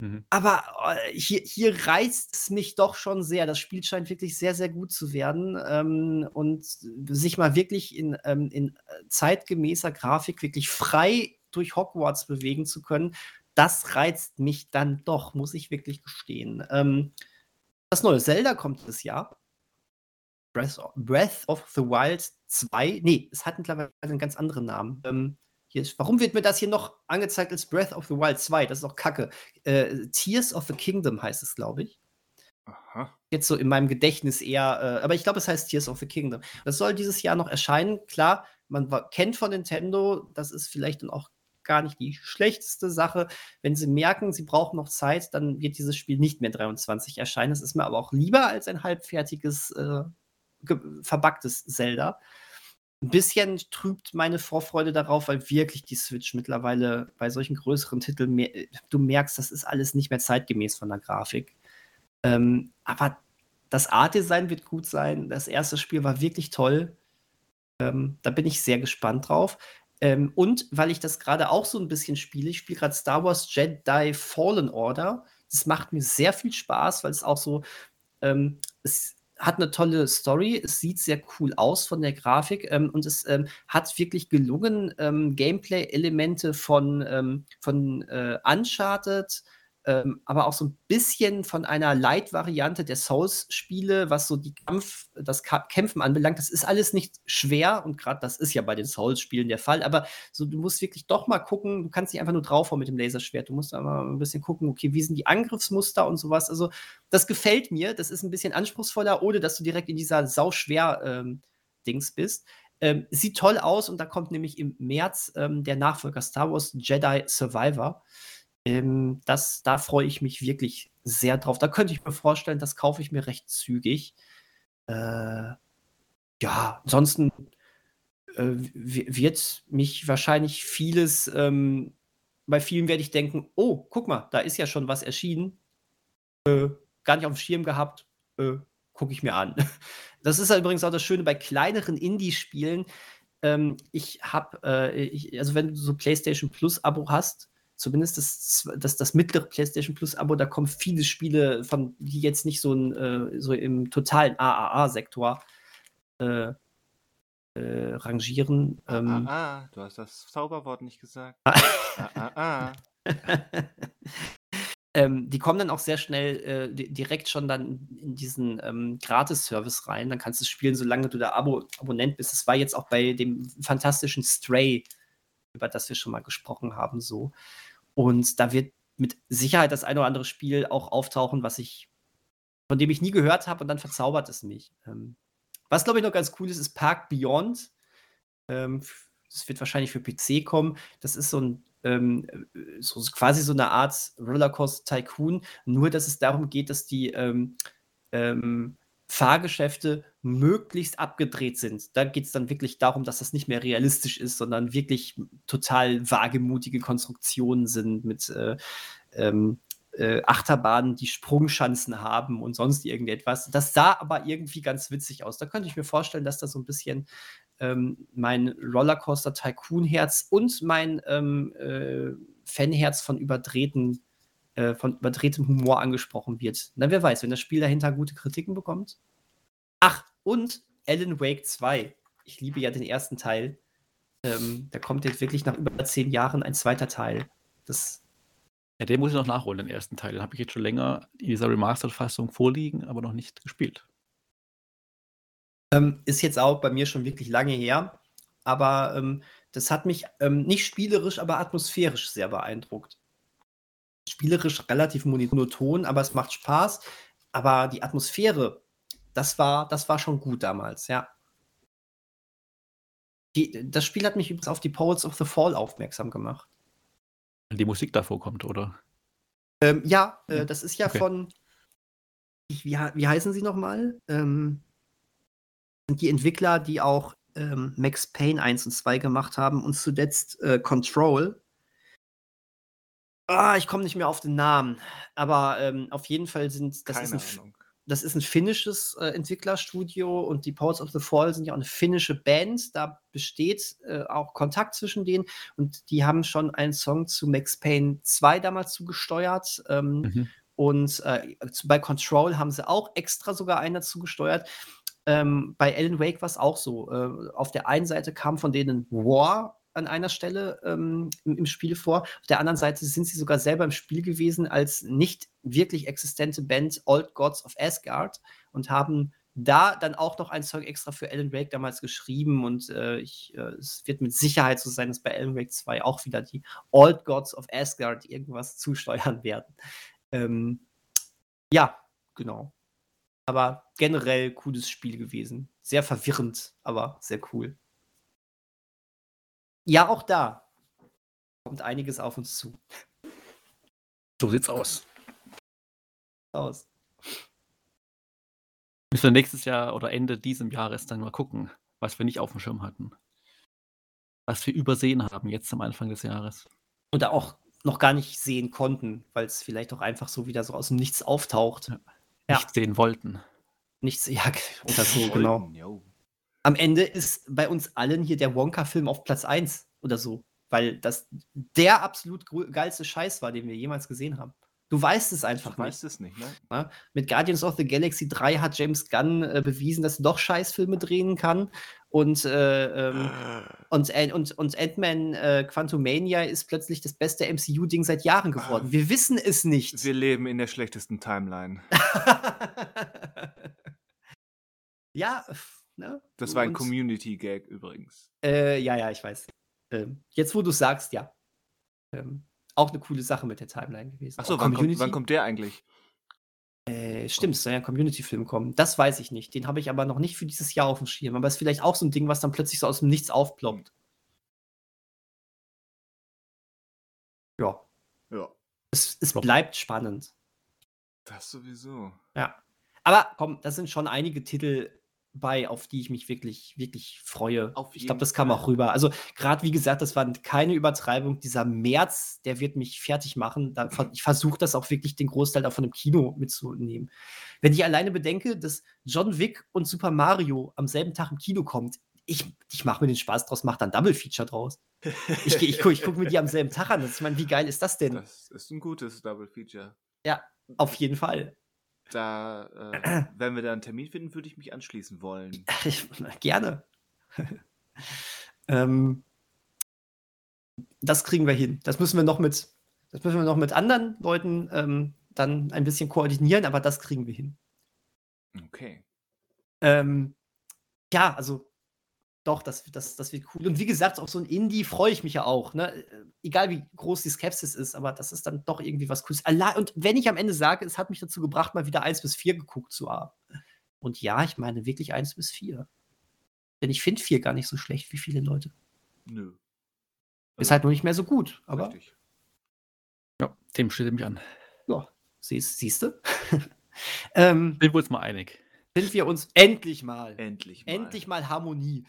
Mhm. Aber äh, hier, hier reizt es mich doch schon sehr. Das Spiel scheint wirklich sehr, sehr gut zu werden ähm, und sich mal wirklich in, ähm, in äh, zeitgemäßer Grafik wirklich frei durch Hogwarts bewegen zu können. Das reizt mich dann doch, muss ich wirklich gestehen. Ähm, das neue Zelda kommt dieses Jahr. Breath, Breath of the Wild 2. Nee, es hat mittlerweile einen ganz anderen Namen. Ähm, hier ist, warum wird mir das hier noch angezeigt als Breath of the Wild 2? Das ist doch kacke. Äh, Tears of the Kingdom heißt es, glaube ich. Aha. Jetzt so in meinem Gedächtnis eher, äh, aber ich glaube, es heißt Tears of the Kingdom. Das soll dieses Jahr noch erscheinen. Klar, man kennt von Nintendo, das ist vielleicht dann auch gar nicht die schlechteste Sache. Wenn sie merken, sie brauchen noch Zeit, dann wird dieses Spiel nicht mehr 23 erscheinen. Das ist mir aber auch lieber als ein halbfertiges, äh, verbacktes Zelda. Ein bisschen trübt meine Vorfreude darauf, weil wirklich die Switch mittlerweile bei solchen größeren Titeln, mehr, du merkst, das ist alles nicht mehr zeitgemäß von der Grafik. Ähm, aber das Art-Design wird gut sein. Das erste Spiel war wirklich toll. Ähm, da bin ich sehr gespannt drauf. Ähm, und weil ich das gerade auch so ein bisschen spiele, ich spiele gerade Star Wars Jedi Fallen Order. Das macht mir sehr viel Spaß, weil es auch so, ähm, es hat eine tolle Story, es sieht sehr cool aus von der Grafik ähm, und es ähm, hat wirklich gelungen, ähm, Gameplay-Elemente von, ähm, von äh, Uncharted, ähm, aber auch so ein bisschen von einer Light-Variante der Souls-Spiele, was so die Kampf, das Ka Kämpfen anbelangt. Das ist alles nicht schwer und gerade das ist ja bei den Souls-Spielen der Fall, aber so, du musst wirklich doch mal gucken, du kannst nicht einfach nur draufhauen mit dem Laserschwert, du musst aber ein bisschen gucken, okay, wie sind die Angriffsmuster und sowas. Also, das gefällt mir, das ist ein bisschen anspruchsvoller, ohne dass du direkt in dieser sauschwer ähm, Dings bist. Ähm, sieht toll aus und da kommt nämlich im März ähm, der Nachfolger Star Wars Jedi Survivor. Ähm, das da freue ich mich wirklich sehr drauf. Da könnte ich mir vorstellen, das kaufe ich mir recht zügig. Äh, ja, ansonsten äh, wird mich wahrscheinlich vieles, ähm, bei vielen werde ich denken, oh, guck mal, da ist ja schon was erschienen. Äh, gar nicht auf dem Schirm gehabt. Äh, gucke ich mir an. [laughs] Das ist ja übrigens auch das Schöne bei kleineren Indie-Spielen. Ähm, ich habe, äh, also wenn du so PlayStation Plus-Abo hast, zumindest das, das, das mittlere PlayStation Plus-Abo, da kommen viele Spiele von, die jetzt nicht so, ein, äh, so im totalen AAA-Sektor äh, äh, rangieren. Ähm, ah, ah, du hast das Zauberwort nicht gesagt. ah, ah, ah. [laughs] ähm, die kommen dann auch sehr schnell äh, direkt schon dann in diesen ähm, Gratis-Service rein. Dann kannst du spielen, solange du da Abo Abonnent bist. Das war jetzt auch bei dem fantastischen Stray, über das wir schon mal gesprochen haben, so. Und da wird mit Sicherheit das eine oder andere Spiel auch auftauchen, was ich, von dem ich nie gehört habe und dann verzaubert es mich. Ähm, was, glaube ich, noch ganz cool ist, ist Park Beyond. Ähm, das wird wahrscheinlich für PC kommen. Das ist so ein ähm, so, quasi so eine Art Rollercoaster Tycoon, nur dass es darum geht, dass die ähm, ähm, Fahrgeschäfte möglichst abgedreht sind. Da geht es dann wirklich darum, dass das nicht mehr realistisch ist, sondern wirklich total wagemutige Konstruktionen sind mit äh, ähm, äh, Achterbahnen, die Sprungschanzen haben und sonst irgendetwas. Das sah aber irgendwie ganz witzig aus. Da könnte ich mir vorstellen, dass da so ein bisschen ähm, mein Rollercoaster Tycoon-Herz und mein ähm, äh, Fanherz von überdrehten äh, von überdrehtem Humor angesprochen wird. Na, wer weiß, wenn das Spiel dahinter gute Kritiken bekommt. Ach, und Alan Wake 2. Ich liebe ja den ersten Teil. Ähm, da kommt jetzt wirklich nach über zehn Jahren ein zweiter Teil. Das ja, den muss ich noch nachholen, den ersten Teil. Den habe ich jetzt schon länger in dieser Remastered-Fassung vorliegen, aber noch nicht gespielt. Ähm, ist jetzt auch bei mir schon wirklich lange her. Aber ähm, das hat mich ähm, nicht spielerisch, aber atmosphärisch sehr beeindruckt. Spielerisch relativ monoton, aber es macht Spaß. Aber die Atmosphäre, das war, das war schon gut damals, ja. Die, das Spiel hat mich übrigens auf die Poets of the Fall aufmerksam gemacht die Musik da vorkommt, oder? Ähm, ja, äh, das ist ja okay. von. Wie, wie heißen sie nochmal? Ähm, die Entwickler, die auch ähm, Max Payne 1 und 2 gemacht haben und zuletzt äh, Control. Ah, ich komme nicht mehr auf den Namen. Aber ähm, auf jeden Fall sind das Keine ist ein, Ahnung das ist ein finnisches äh, Entwicklerstudio und die Powers of the Fall sind ja auch eine finnische Band. Da besteht äh, auch Kontakt zwischen denen und die haben schon einen Song zu Max Payne 2 damals zugesteuert. Ähm, mhm. Und äh, bei Control haben sie auch extra sogar einen dazu gesteuert. Ähm, bei Alan Wake war es auch so. Äh, auf der einen Seite kam von denen War an einer Stelle ähm, im, im, Spiel vor. Auf der anderen Seite sind sie sogar selber im Spiel gewesen als nicht wirklich existente Band Old Gods of Asgard und haben da dann auch noch einen Song extra für Alan Wake damals geschrieben und äh, ich, äh, es wird mit Sicherheit so sein, dass bei Alan Wake 2 auch wieder die Old Gods of Asgard irgendwas zusteuern werden. Ähm, ja, genau. Aber generell cooles Spiel gewesen. Sehr verwirrend, aber sehr cool. Ja, auch da kommt einiges auf uns zu. So sieht's aus. Aus. Müssen wir nächstes Jahr oder Ende dieses Jahres dann mal gucken, was wir nicht auf dem Schirm hatten. Was wir übersehen haben jetzt am Anfang des Jahres. Oder auch noch gar nicht sehen konnten, weil es vielleicht auch einfach so wieder so aus dem Nichts auftaucht. Ja. Nicht sehen wollten. Nichts, ja, [laughs] oder so, genau. Yo am Ende ist bei uns allen hier der Wonka-Film auf Platz 1 oder so, weil das der absolut geilste Scheiß war, den wir jemals gesehen haben. Du weißt es einfach ich nicht. weiß es nicht, ne? Ja? Mit Guardians of the Galaxy 3 hat James Gunn äh, bewiesen, dass er doch Scheißfilme drehen kann. Und, äh, ähm, und, äh, und, und Ant-Man äh, Quantumania ist plötzlich das beste MCU-Ding seit Jahren geworden. Ah, wir wissen es nicht. Wir leben in der schlechtesten Timeline. [laughs] ja, Ne? Das war ein Community-Gag übrigens. Äh, ja, ja, ich weiß. Ähm, jetzt, wo du sagst, ja. Ähm, auch eine coole Sache mit der Timeline gewesen. Achso, wann, kommt, wann kommt der eigentlich? Äh, stimmt, es soll ja ein Community-Film kommen. Das weiß ich nicht. Den habe ich aber noch nicht für dieses Jahr auf dem Schirm. Aber es ist vielleicht auch so ein Ding, was dann plötzlich so aus dem Nichts aufploppt. Ja. Ja. Es, es bleibt spannend. Das sowieso. Ja. Aber komm, das sind schon einige Titel, bei, auf die ich mich wirklich, wirklich freue. Ich glaube, das kam auch rüber. Also, gerade wie gesagt, das war keine Übertreibung. Dieser März, der wird mich fertig machen. Da, ich versuche das auch wirklich den Großteil davon im Kino mitzunehmen. Wenn ich alleine bedenke, dass John Wick und Super Mario am selben Tag im Kino kommt, ich, ich mache mir den Spaß draus, mache dann Double Feature draus. Ich, ich, guck- ich gucke mir die am selben Tag an. Ich meine, wie geil ist das denn? Das ist ein gutes Double Feature. Ja, auf jeden Fall. Da, äh, wenn wir da einen Termin finden, würde ich mich anschließen wollen. [laughs] Ich, gerne. [laughs] ähm, das kriegen wir hin. Das müssen wir noch mit, das müssen wir noch mit anderen Leuten ähm, dann ein bisschen koordinieren, aber das kriegen wir hin. Okay. Ähm, ja, also doch, das, das, das wird cool. Und wie gesagt, auf so ein Indie freue ich mich ja auch. Ne? Äh, Egal wie groß die Skepsis ist, aber das ist dann doch irgendwie was Cooles. Allein, und wenn ich am Ende sage, es hat mich dazu gebracht, mal wieder 1 bis 4 geguckt zu haben. Und ja, ich meine wirklich 1 bis 4. Denn ich finde 4 gar nicht so schlecht wie viele Leute. Nö. Ist halt nur nicht mehr so gut. Aber Richtig. Ja, dem schließe ich mich an. ja, siehst, siehst du? [laughs] ähm, Sind wir uns mal einig. Sind wir uns endlich mal. Endlich mal. Endlich mal Harmonie.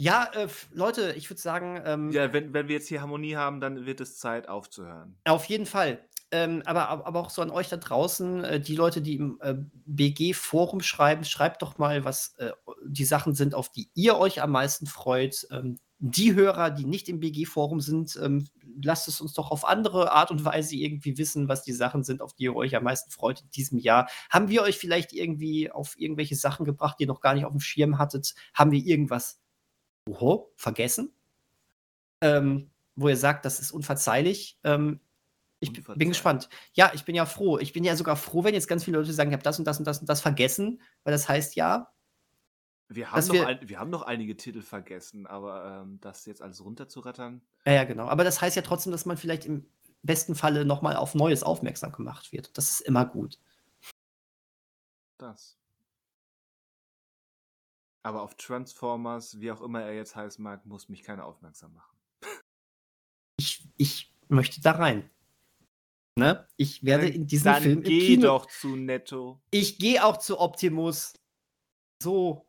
Ja, äh, Leute, ich würde sagen, ähm, Ja, wenn, wenn wir jetzt hier Harmonie haben, dann wird es Zeit aufzuhören. auf jeden Fall. Ähm, aber, aber aber auch so an euch da draußen, äh, die Leute, die im äh, BG-Forum schreiben, schreibt doch mal, was äh, die Sachen sind, auf die ihr euch am meisten freut. Ähm, die Hörer, die nicht im BG-Forum sind, ähm, lasst es uns doch auf andere Art und Weise irgendwie wissen, was die Sachen sind, auf die ihr euch am meisten freut in diesem Jahr. Haben wir euch vielleicht irgendwie auf irgendwelche Sachen gebracht, die ihr noch gar nicht auf dem Schirm hattet? Haben wir irgendwas oho, vergessen? Ähm, wo ihr sagt, das ist unverzeihlich. Ähm, ich bin- gespannt. Ja, ich bin ja froh. Ich bin ja sogar froh, wenn jetzt ganz viele Leute sagen, ich habe das und das und das und das vergessen, weil das heißt ja, Wir haben, noch wir- ein, wir haben noch einige Titel vergessen, aber ähm, das jetzt alles runterzurattern. ja, ja, genau. Aber das heißt ja trotzdem, dass man vielleicht im besten Falle nochmal auf Neues aufmerksam gemacht wird. Das ist immer gut. Das. Aber auf Transformers, wie auch immer er jetzt heißen mag, muss mich keiner aufmerksam machen. Ich, ich möchte da rein. Ne? Ich werde Dann- in diesen Dann Film geh Kino. doch zu Netto. Ich gehe auch zu Optimus. So.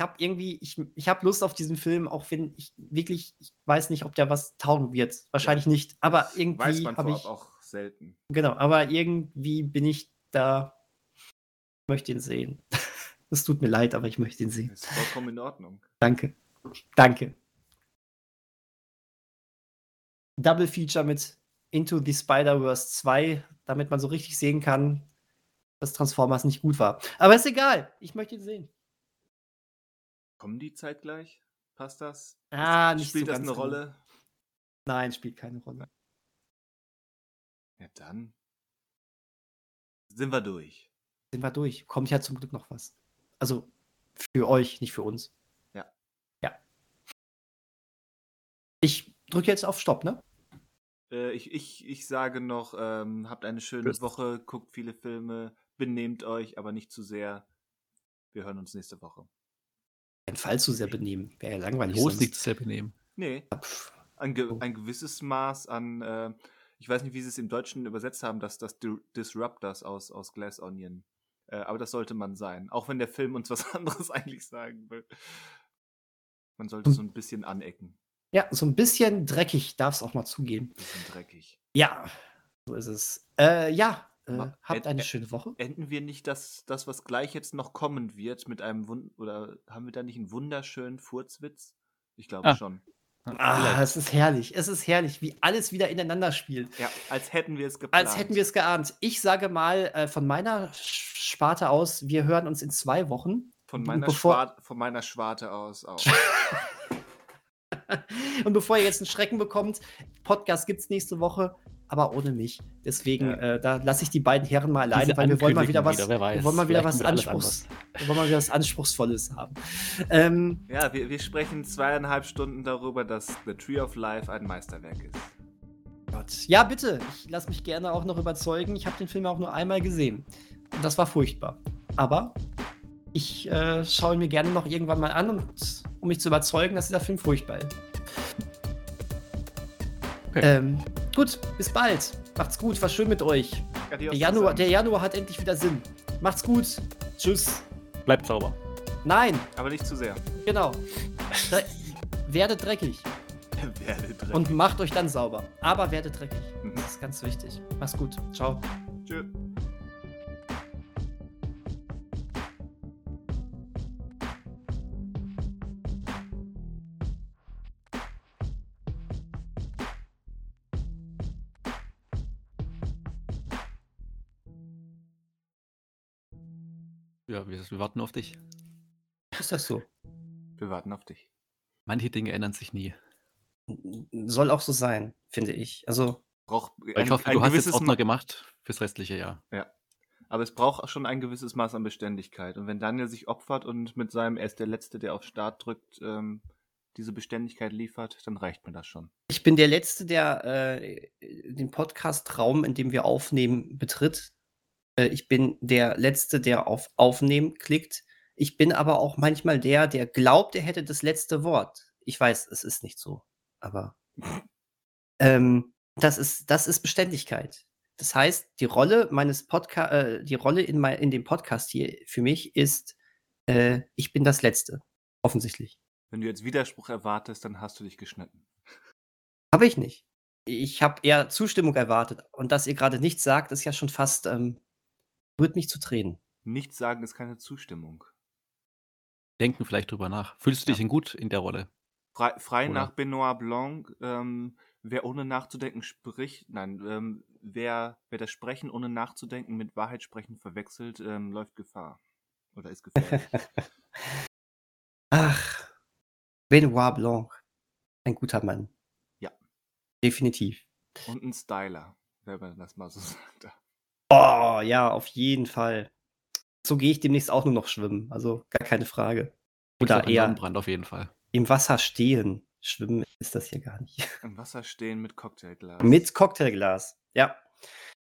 Ich habe irgendwie, ich, ich habe Lust auf diesen Film, auch wenn ich wirklich, ich weiß nicht, ob der was taugen wird. Wahrscheinlich nicht. Aber Weiß irgendwie man habe vorab ich. auch selten. Genau, aber irgendwie bin ich da. Ich möchte ihn sehen. [laughs] Es tut mir leid, aber ich möchte ihn sehen. Ist vollkommen in Ordnung. Danke. Danke. Double Feature mit Into the Spider-Verse 2, damit man so richtig sehen kann, dass Transformers nicht gut war. Aber ist egal. Ich möchte ihn sehen. Kommen die zeitgleich? Passt das? Ah, nicht Spielt so das ganz eine genau. Rolle? Nein, spielt keine Rolle. Ja, dann sind wir durch. Sind wir durch. Kommt ja zum Glück noch was. Also für euch, nicht für uns. Ja. Ja. Ich drücke jetzt auf Stopp, ne? Äh, ich, ich, ich sage noch, ähm, habt eine schöne Tschüss. Woche, guckt viele Filme, benehmt euch, aber nicht zu sehr. Wir hören uns nächste Woche. Kein Fall zu sehr benehmen. Wäre ja langweilig. Sonst. nicht zu sehr benehmen. Nee, ein, ge Oh. ein gewisses Maß an, äh, ich weiß nicht, wie sie es im Deutschen übersetzt haben, dass das Di- Disruptors aus, aus Glass Onion. Äh, aber das sollte man sein. Auch wenn der Film uns [laughs] was anderes eigentlich sagen will. Man sollte so ein bisschen anecken. Ja, so ein bisschen dreckig darf es auch mal zugehen. Bisschen dreckig. Ja, so ist es. Äh, ja, äh, habt eine schöne Woche. Enden wir nicht das, das, was gleich jetzt noch kommen wird, mit einem Wund oder haben wir da nicht einen wunderschönen Furzwitz? Ich glaube Ah. schon. Ah, es ist herrlich. Es ist herrlich, wie alles wieder ineinander spielt. Ja, als hätten wir es geplant. Als hätten wir es geahnt. Ich sage mal äh, von meiner Sparte aus, wir hören uns in zwei Wochen. von meiner, bevor- von meiner Schwarte aus auch. [laughs] [laughs] Und bevor ihr jetzt einen Schrecken bekommt, Podcast gibt es nächste Woche, aber ohne mich. Deswegen, Ja. äh, da lasse ich die beiden Herren mal alleine, Diese weil wir wollen mal wieder was, wieder, wir wollen mal wieder was, Vielleicht Anspruchs, wir [laughs] wollen mal wieder was Anspruchsvolles haben. Ähm, Ja, wir, wir sprechen zweieinhalb Stunden darüber, dass The Tree of Life ein Meisterwerk ist. Gott. Ja, bitte. Ich lasse mich gerne auch noch überzeugen. Ich habe den Film auch nur einmal gesehen. Und das war furchtbar. Aber ich äh, schaue ihn mir gerne noch irgendwann mal an, und, um mich zu überzeugen, dass dieser Film furchtbar ist. Okay. Ähm, gut, bis bald. Macht's gut, war schön mit euch. Der Januar, der Januar hat endlich wieder Sinn. Macht's gut. Tschüss. Bleibt sauber. Nein, Aber nicht zu sehr. genau. Dre werdet dreckig [laughs] Werde dreckig. und macht euch dann sauber. Aber werdet dreckig. Mhm. Das ist ganz wichtig. Mach's gut. Ciao. Tschö. Ja, wir, wir warten auf dich. Ist das so? Wir warten auf dich. Manche Dinge ändern sich nie. Soll auch so sein, finde ich. Also, Braucht ein, ich hoffe, ein du hast jetzt Ordner Ma gemacht fürs restliche Jahr. Ja. Aber es braucht auch schon ein gewisses Maß an Beständigkeit. Und wenn Daniel sich opfert und mit seinem Er ist der Letzte, der auf Start drückt, ähm, diese Beständigkeit liefert, dann reicht mir das schon. ich bin der Letzte, der äh, den Podcast-Raum, in dem wir aufnehmen, betritt. Äh, ich bin der Letzte, der auf Aufnehmen klickt. Ich bin aber auch manchmal der, der glaubt, er hätte das letzte Wort. Ich weiß, es ist nicht so. Aber [laughs] ähm, das, ist, das ist Beständigkeit. Das heißt, die Rolle meines Podcast, äh, die Rolle in, mein, in dem Podcast hier für mich ist, äh, ich bin das Letzte. Offensichtlich. Wenn du jetzt Widerspruch erwartest, dann hast du dich geschnitten. Habe ich nicht. Ich habe eher Zustimmung erwartet. Und dass ihr gerade nichts sagt, ist ja schon fast, ähm, rührt mich zu Tränen. Nichts sagen ist keine Zustimmung. Denken vielleicht drüber nach. Fühlst du dich Ja. denn gut in der Rolle? Frei, frei nach Benoit Blanc, ähm, wer ohne nachzudenken spricht, nein, ähm, wer, wer das Sprechen ohne nachzudenken mit Wahrheit sprechen verwechselt, ähm, läuft Gefahr. Oder ist gefährlich. [laughs] Ach, Benoit Blanc. Ein guter Mann. Ja. Definitiv. Und ein Styler, wenn man das mal so [laughs] sagt. Oh, ja, auf jeden Fall. So gehe ich demnächst auch nur noch schwimmen. Also gar keine Frage. Oder eher Sonnenbrand auf jeden Fall. im Wasser stehen. Schwimmen ist das hier gar nicht. [laughs] Im Wasser stehen mit Cocktailglas. Mit Cocktailglas. Ja.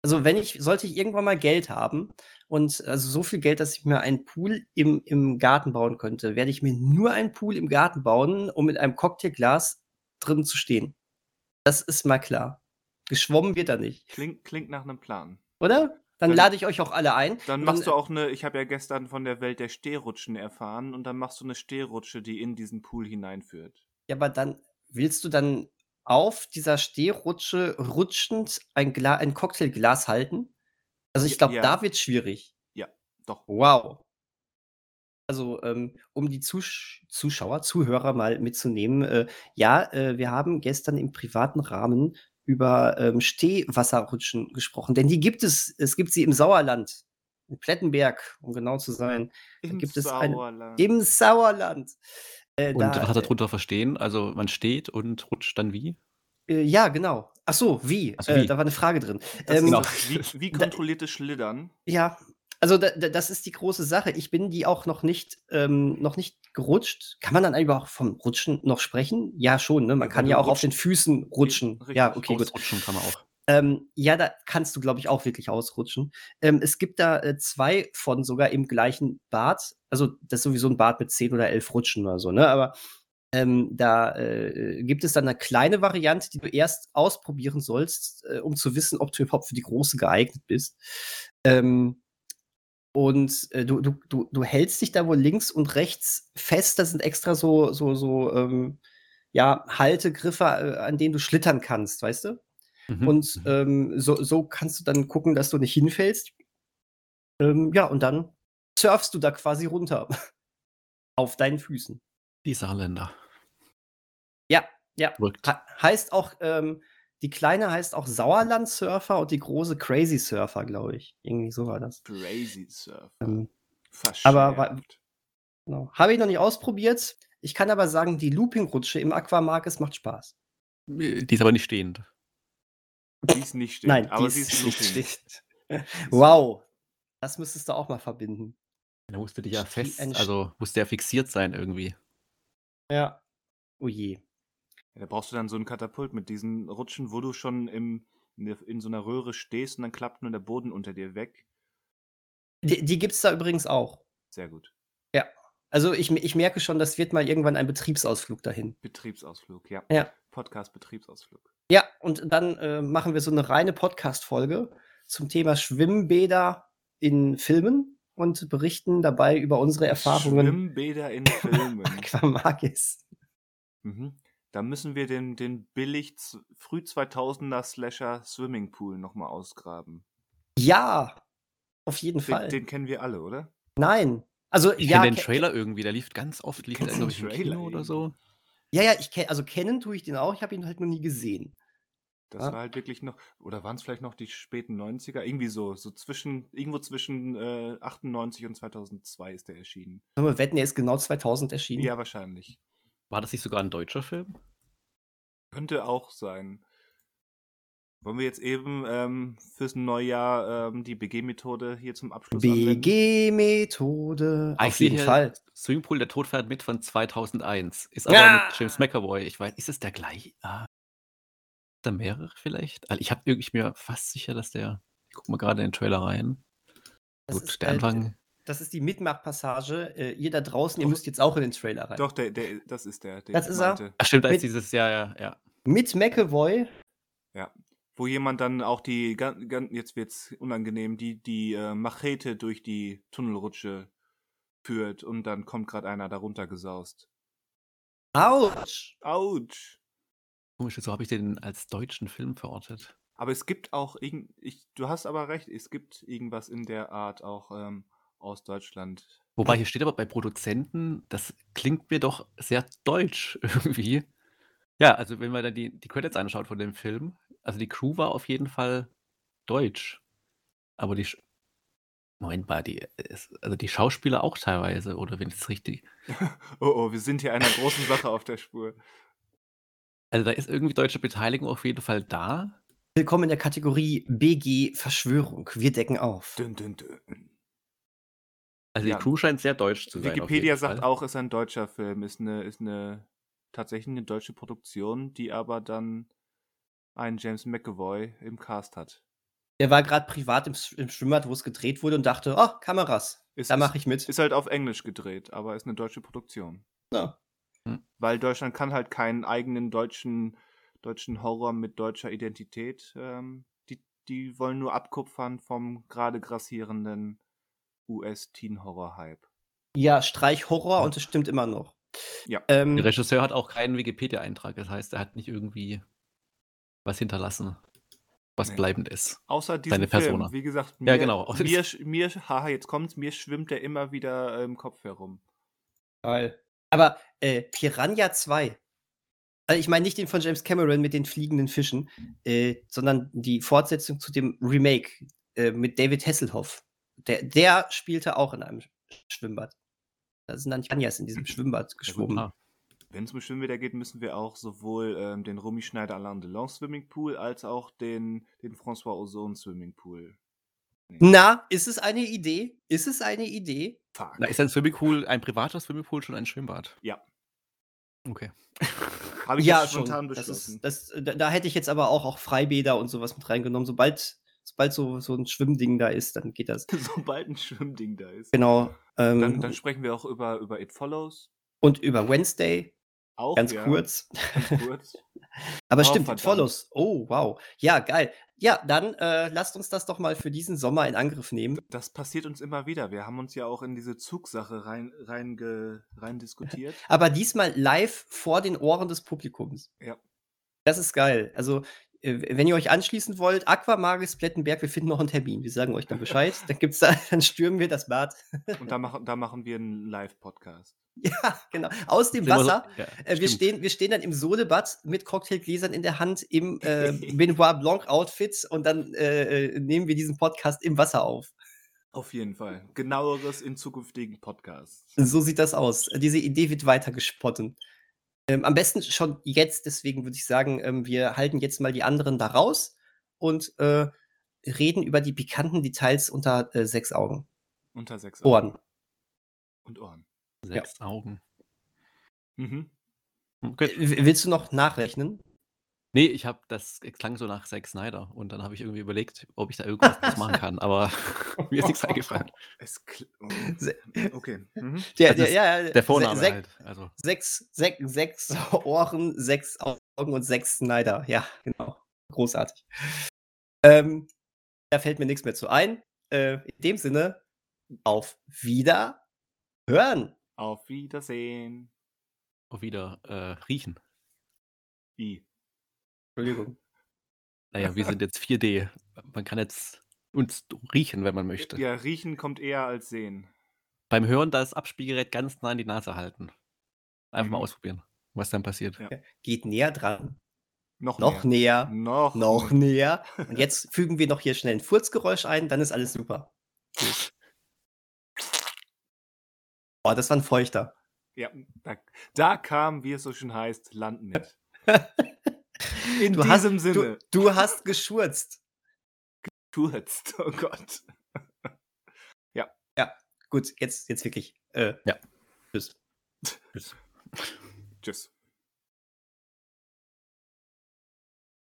Also wenn ich, sollte ich irgendwann mal Geld haben und also so viel Geld, dass ich mir einen Pool im, im Garten bauen könnte, werde ich mir nur einen Pool im Garten bauen, um mit einem Cocktailglas drin zu stehen. Das ist mal klar. Geschwommen wird er nicht. Klingt, klingt nach einem Plan. Oder? Dann Dann- lade ich euch auch alle ein. Dann machst du auch eine, ich habe ja gestern von der Welt der Stehrutschen erfahren und dann machst du eine Stehrutsche, die in diesen Pool hineinführt. Ja, aber dann willst du dann auf dieser Stehrutsche rutschend ein, Gla ein Cocktailglas halten? Also ich glaube, Ja. da wird schwierig. Doch. Wow. Also, ähm, um die Zusch Zuschauer, Zuhörer mal mitzunehmen, äh, ja, äh, wir haben gestern im privaten Rahmen über ähm, Stehwasserrutschen gesprochen, denn die gibt es. Es gibt sie im Sauerland, in Plettenberg, um genau zu sein. Im gibt es eine- Sauerland. Im Sauerland. Äh, Und da, was hat er darunter verstehen? Also man steht und rutscht dann wie? äh, ja, genau. Ach so, wie? Ach so, äh, wie? Da war eine Frage drin. ähm, genau. wie, [laughs] wie kontrolliertes Schlittern. Ja, also da, da, das ist die große Sache. Ich bin die auch noch nicht, ähm, noch nicht gerutscht. Kann man dann überhaupt vom Rutschen noch sprechen? Ja, schon. Ne? Man Ja, kann ja du auch auf den. Füßen rutschen. Richtig. Ja, okay, gut. Ausrutschen kann man auch. Ähm, ja, da kannst du, glaube ich, auch wirklich ausrutschen. Ähm, es gibt da äh, zwei von sogar im gleichen Bad. Also, das ist sowieso ein Bad mit zehn oder elf Rutschen oder so, ne? Aber ähm, da äh, gibt es dann eine kleine Variante, die du erst ausprobieren sollst, äh, um zu wissen, ob du überhaupt für die große geeignet bist. Ähm, und äh, du, du, du, du hältst dich da wohl links und rechts fest. Das sind extra so, so, so, ähm, ja, Haltegriffe, äh, an denen du schlittern kannst, weißt du? Mhm. Und Mhm. ähm, so, so kannst du dann gucken, dass du nicht hinfällst. Ähm, ja, und dann surfst du da quasi runter. [laughs] Auf deinen Füßen. Die Saarländer. Ja, ja. Wirkt. He heißt auch, ähm, die kleine heißt auch Sauerland-Surfer und die große Crazy Surfer, glaube ich. Irgendwie so war das. Crazy Surfer. Ähm, Verschärft. aber genau. Habe ich noch nicht ausprobiert. Ich kann aber sagen, die Looping-Rutsche im Aquamark, macht Spaß. Die ist aber nicht stehend. die ist nicht stehend, Nein, aber die sie ist nicht looping. stehend. [laughs] Wow. Das müsstest du auch mal verbinden. Da musste dich ja fest, also musste ja fixiert sein irgendwie. Ja. Oh je. Ja, da brauchst du dann so ein Katapult mit diesen Rutschen, wo du schon im, in, so einer Röhre stehst und dann klappt nur der Boden unter dir weg. Die, die gibt es da übrigens auch. Sehr gut. Also ich, ich merke schon, das wird mal irgendwann ein Betriebsausflug dahin. Betriebsausflug, ja. Ja. Podcast-Betriebsausflug. Ja, und dann äh, machen wir so eine reine Podcast-Folge zum Thema Schwimmbäder in Filmen. und berichten dabei über unsere Erfahrungen. Schwimmbäder in Filmen. [laughs] Aquamagis. mhm. Da müssen wir den, den billig früh 2000er Slasher Swimmingpool nochmal ausgraben. Ja, auf jeden Den, Fall. den kennen wir alle, oder? Nein. Also Ich ja, kenne den Trailer irgendwie, der lief ganz oft, lief der, glaube den ich, im Trailer Kino oder so. ja, ja, ich kenne, also kennen tue ich den auch, ich habe ihn halt noch nie gesehen. Das Ja. war halt wirklich noch, oder waren es vielleicht noch die späten 90er? Irgendwie so, so zwischen, irgendwo zwischen äh, 98 und 2002 ist der erschienen. Sollen wir wetten, er ist genau 2000 erschienen? Ja, wahrscheinlich. War das nicht sogar ein deutscher Film? Könnte auch sein. Wollen wir jetzt eben ähm, fürs Neujahr ähm, die BG-Methode hier zum Abschluss? BG-Methode. Ich Auf jeden Fall. Swimmingpool, der Tod fährt mit von 2001. Ist aber Ah! mit James McAvoy. Ich weiß, ist es der gleiche? Ah. Da mehrere vielleicht? Also ich habe irgendwie mir fast sicher, dass der. Ich guck mal gerade in den Trailer rein. Das Gut, der äh, Anfang. Das ist die Mitmachpassage. Äh, ihr da draußen, ihr müsst jetzt auch in den Trailer rein. Doch, der, der, das ist der. Den Das ist er? Ach stimmt, da ist dieses, ja, ja, ja. Mit McAvoy. Ja. Wo jemand dann auch die, jetzt wird's unangenehm, die, die äh, Machete durch die Tunnelrutsche führt und dann kommt gerade einer darunter gesaust. Autsch. Autsch! Komisch, so habe ich den als deutschen Film verortet. Aber es gibt auch irgend, ich, du hast aber recht, es gibt irgendwas in der Art auch ähm, aus Deutschland. Wobei hier steht aber bei Produzenten, das klingt mir doch sehr deutsch [laughs] irgendwie. Ja, also wenn man dann die, die Credits anschaut von dem Film, also die Crew war auf jeden Fall deutsch. Aber die. Moment mal, die, also die Schauspieler auch teilweise, oder wenn ich es richtig. [laughs] Oh oh, wir sind hier einer großen Sache auf der Spur. Also da ist irgendwie deutsche Beteiligung auf jeden Fall da. Willkommen in der Kategorie BG Verschwörung. Wir decken auf. Dün, dün, dün. Also Ja. die Crew scheint sehr deutsch zu sein. Wikipedia sagt Fall. auch, ist ein deutscher Film, ist eine, ist eine tatsächlich eine deutsche Produktion, die aber dann einen James McAvoy im Cast hat. Der war gerade privat im, im Schwimmbad, wo es gedreht wurde und dachte, oh, Kameras. Ist, Da mache ich mit. Ist halt auf Englisch gedreht, aber ist eine deutsche Produktion. Ja. Weil Deutschland kann halt keinen eigenen deutschen, deutschen Horror mit deutscher Identität. Ähm, die, die wollen nur abkupfern vom gerade grassierenden US-Teen-Horror-Hype. Ja, Streich Horror und es stimmt immer noch. Ja. Ähm, Der Regisseur hat auch keinen Wikipedia-Eintrag. Das heißt, er hat nicht irgendwie was hinterlassen, was Nee. bleibend ist. Außer diesem Seine Film. Persona. Wie gesagt, Ja, mir, genau. Außer mir, mir, haha, jetzt kommt's, mir schwimmt der immer wieder im Kopf herum. Geil. Aber äh, Piranha 2. Also ich meine nicht den von James Cameron mit den fliegenden Fischen, äh, sondern die Fortsetzung zu dem Remake äh, mit David Hasselhoff. Der, der spielte auch in einem Schwimmbad. Da sind dann Piranhas in diesem Schwimmbad geschwommen. Ah, Wenn es um Schwimmbäder geht, müssen wir auch sowohl ähm, den Romy Schneider Alain Delon Swimmingpool als auch den, den François Ozon Swimmingpool. Na, ist es eine Idee? Ist es eine Idee? Fuck. Na, ist ein Swimmingpool, ein privater Swimmingpool schon ein Schwimmbad? Ja. Okay. Habe ich ja, jetzt schon. spontan Das beschlossen. ist, das, da, da hätte ich jetzt aber auch, auch Freibäder und sowas mit reingenommen. Sobald, sobald so, so ein Schwimmding da ist, dann geht das. [laughs] Sobald ein Schwimmding da ist. Genau. Ähm, Dann, dann sprechen wir auch über, über It Follows. und über Wednesday, Auch ganz ja, kurz. Ganz kurz. [laughs] Aber Oh, stimmt, It verdammt. Follows. Oh, wow. Ja, geil. Ja, dann äh, lasst uns das doch mal für diesen Sommer in Angriff nehmen. Das passiert uns immer wieder. Wir haben uns ja auch in diese Zugsache rein, rein, ge, rein diskutiert. [laughs] Aber diesmal live vor den Ohren des Publikums. Ja. Das ist geil. Also, wenn ihr euch anschließen wollt, Aquamagis Plettenberg, wir finden noch einen Termin. Wir sagen euch dann Bescheid. dann gibt's da, dann stürmen wir das Bad. [laughs] Und da machen, da machen wir einen Live-Podcast. ja, genau. Aus dem Wasser. ja, Äh, wir, stimmt. stehen, wir stehen dann im Sodebad mit Cocktailgläsern in der Hand im äh, [laughs] Benoit Blanc Outfit und dann äh, äh, nehmen wir diesen Podcast im Wasser auf. Auf jeden Fall. Genaueres in zukünftigen Podcasts. So sieht das aus. Diese Idee wird weiter gesponnen. Ähm, am besten schon jetzt, deswegen würde ich sagen, ähm, wir halten jetzt mal die anderen da raus und äh, reden über die pikanten Details unter äh, sechs Augen. Unter sechs Ohren. Augen. Und Ohren. Sechs Augen. Mhm. Okay. Äh, willst du noch nachrechnen? Nee, ich habe das klang so nach Zack Snyder und dann habe ich irgendwie überlegt, ob ich da irgendwas draus machen kann, aber [laughs] mir ist nichts eingefallen. [laughs] Es oh. Okay. Mhm. [laughs] Der, Also ja, ja, Der Vorname se- sech- halt. Also Sechs, sechs, sechs Ohren, sechs Augen und sechs Snyder. Ja, genau. Großartig. Ähm, da fällt mir nichts mehr zu ein. Äh, in dem Sinne, Auf Wiederhören. Auf Wiedersehen. Auf wieder äh, riechen. Wie? Entschuldigung. Naja, wir sind jetzt 4D. Man kann jetzt uns riechen, wenn man möchte. Ja, riechen kommt eher als sehen. Beim Hören das Abspielgerät ganz nah in die Nase halten. Einfach mal Mhm. ausprobieren, was dann passiert. Ja. Geht näher dran. Noch, Noch näher. näher. Noch, Noch näher. näher. [laughs] Und jetzt fügen wir noch hier schnell ein Furzgeräusch ein, dann ist alles super. Oh, das war ein feuchter. Ja, da, da kam, wie es so schön heißt, Land mit. [laughs] In Du hast- diesem Sinne. Du, du hast geschurzt. Kurzt. Oh Gott. Gut, jetzt, jetzt wirklich. Äh, Ja. Tschüss. Tschüss. Tschüss.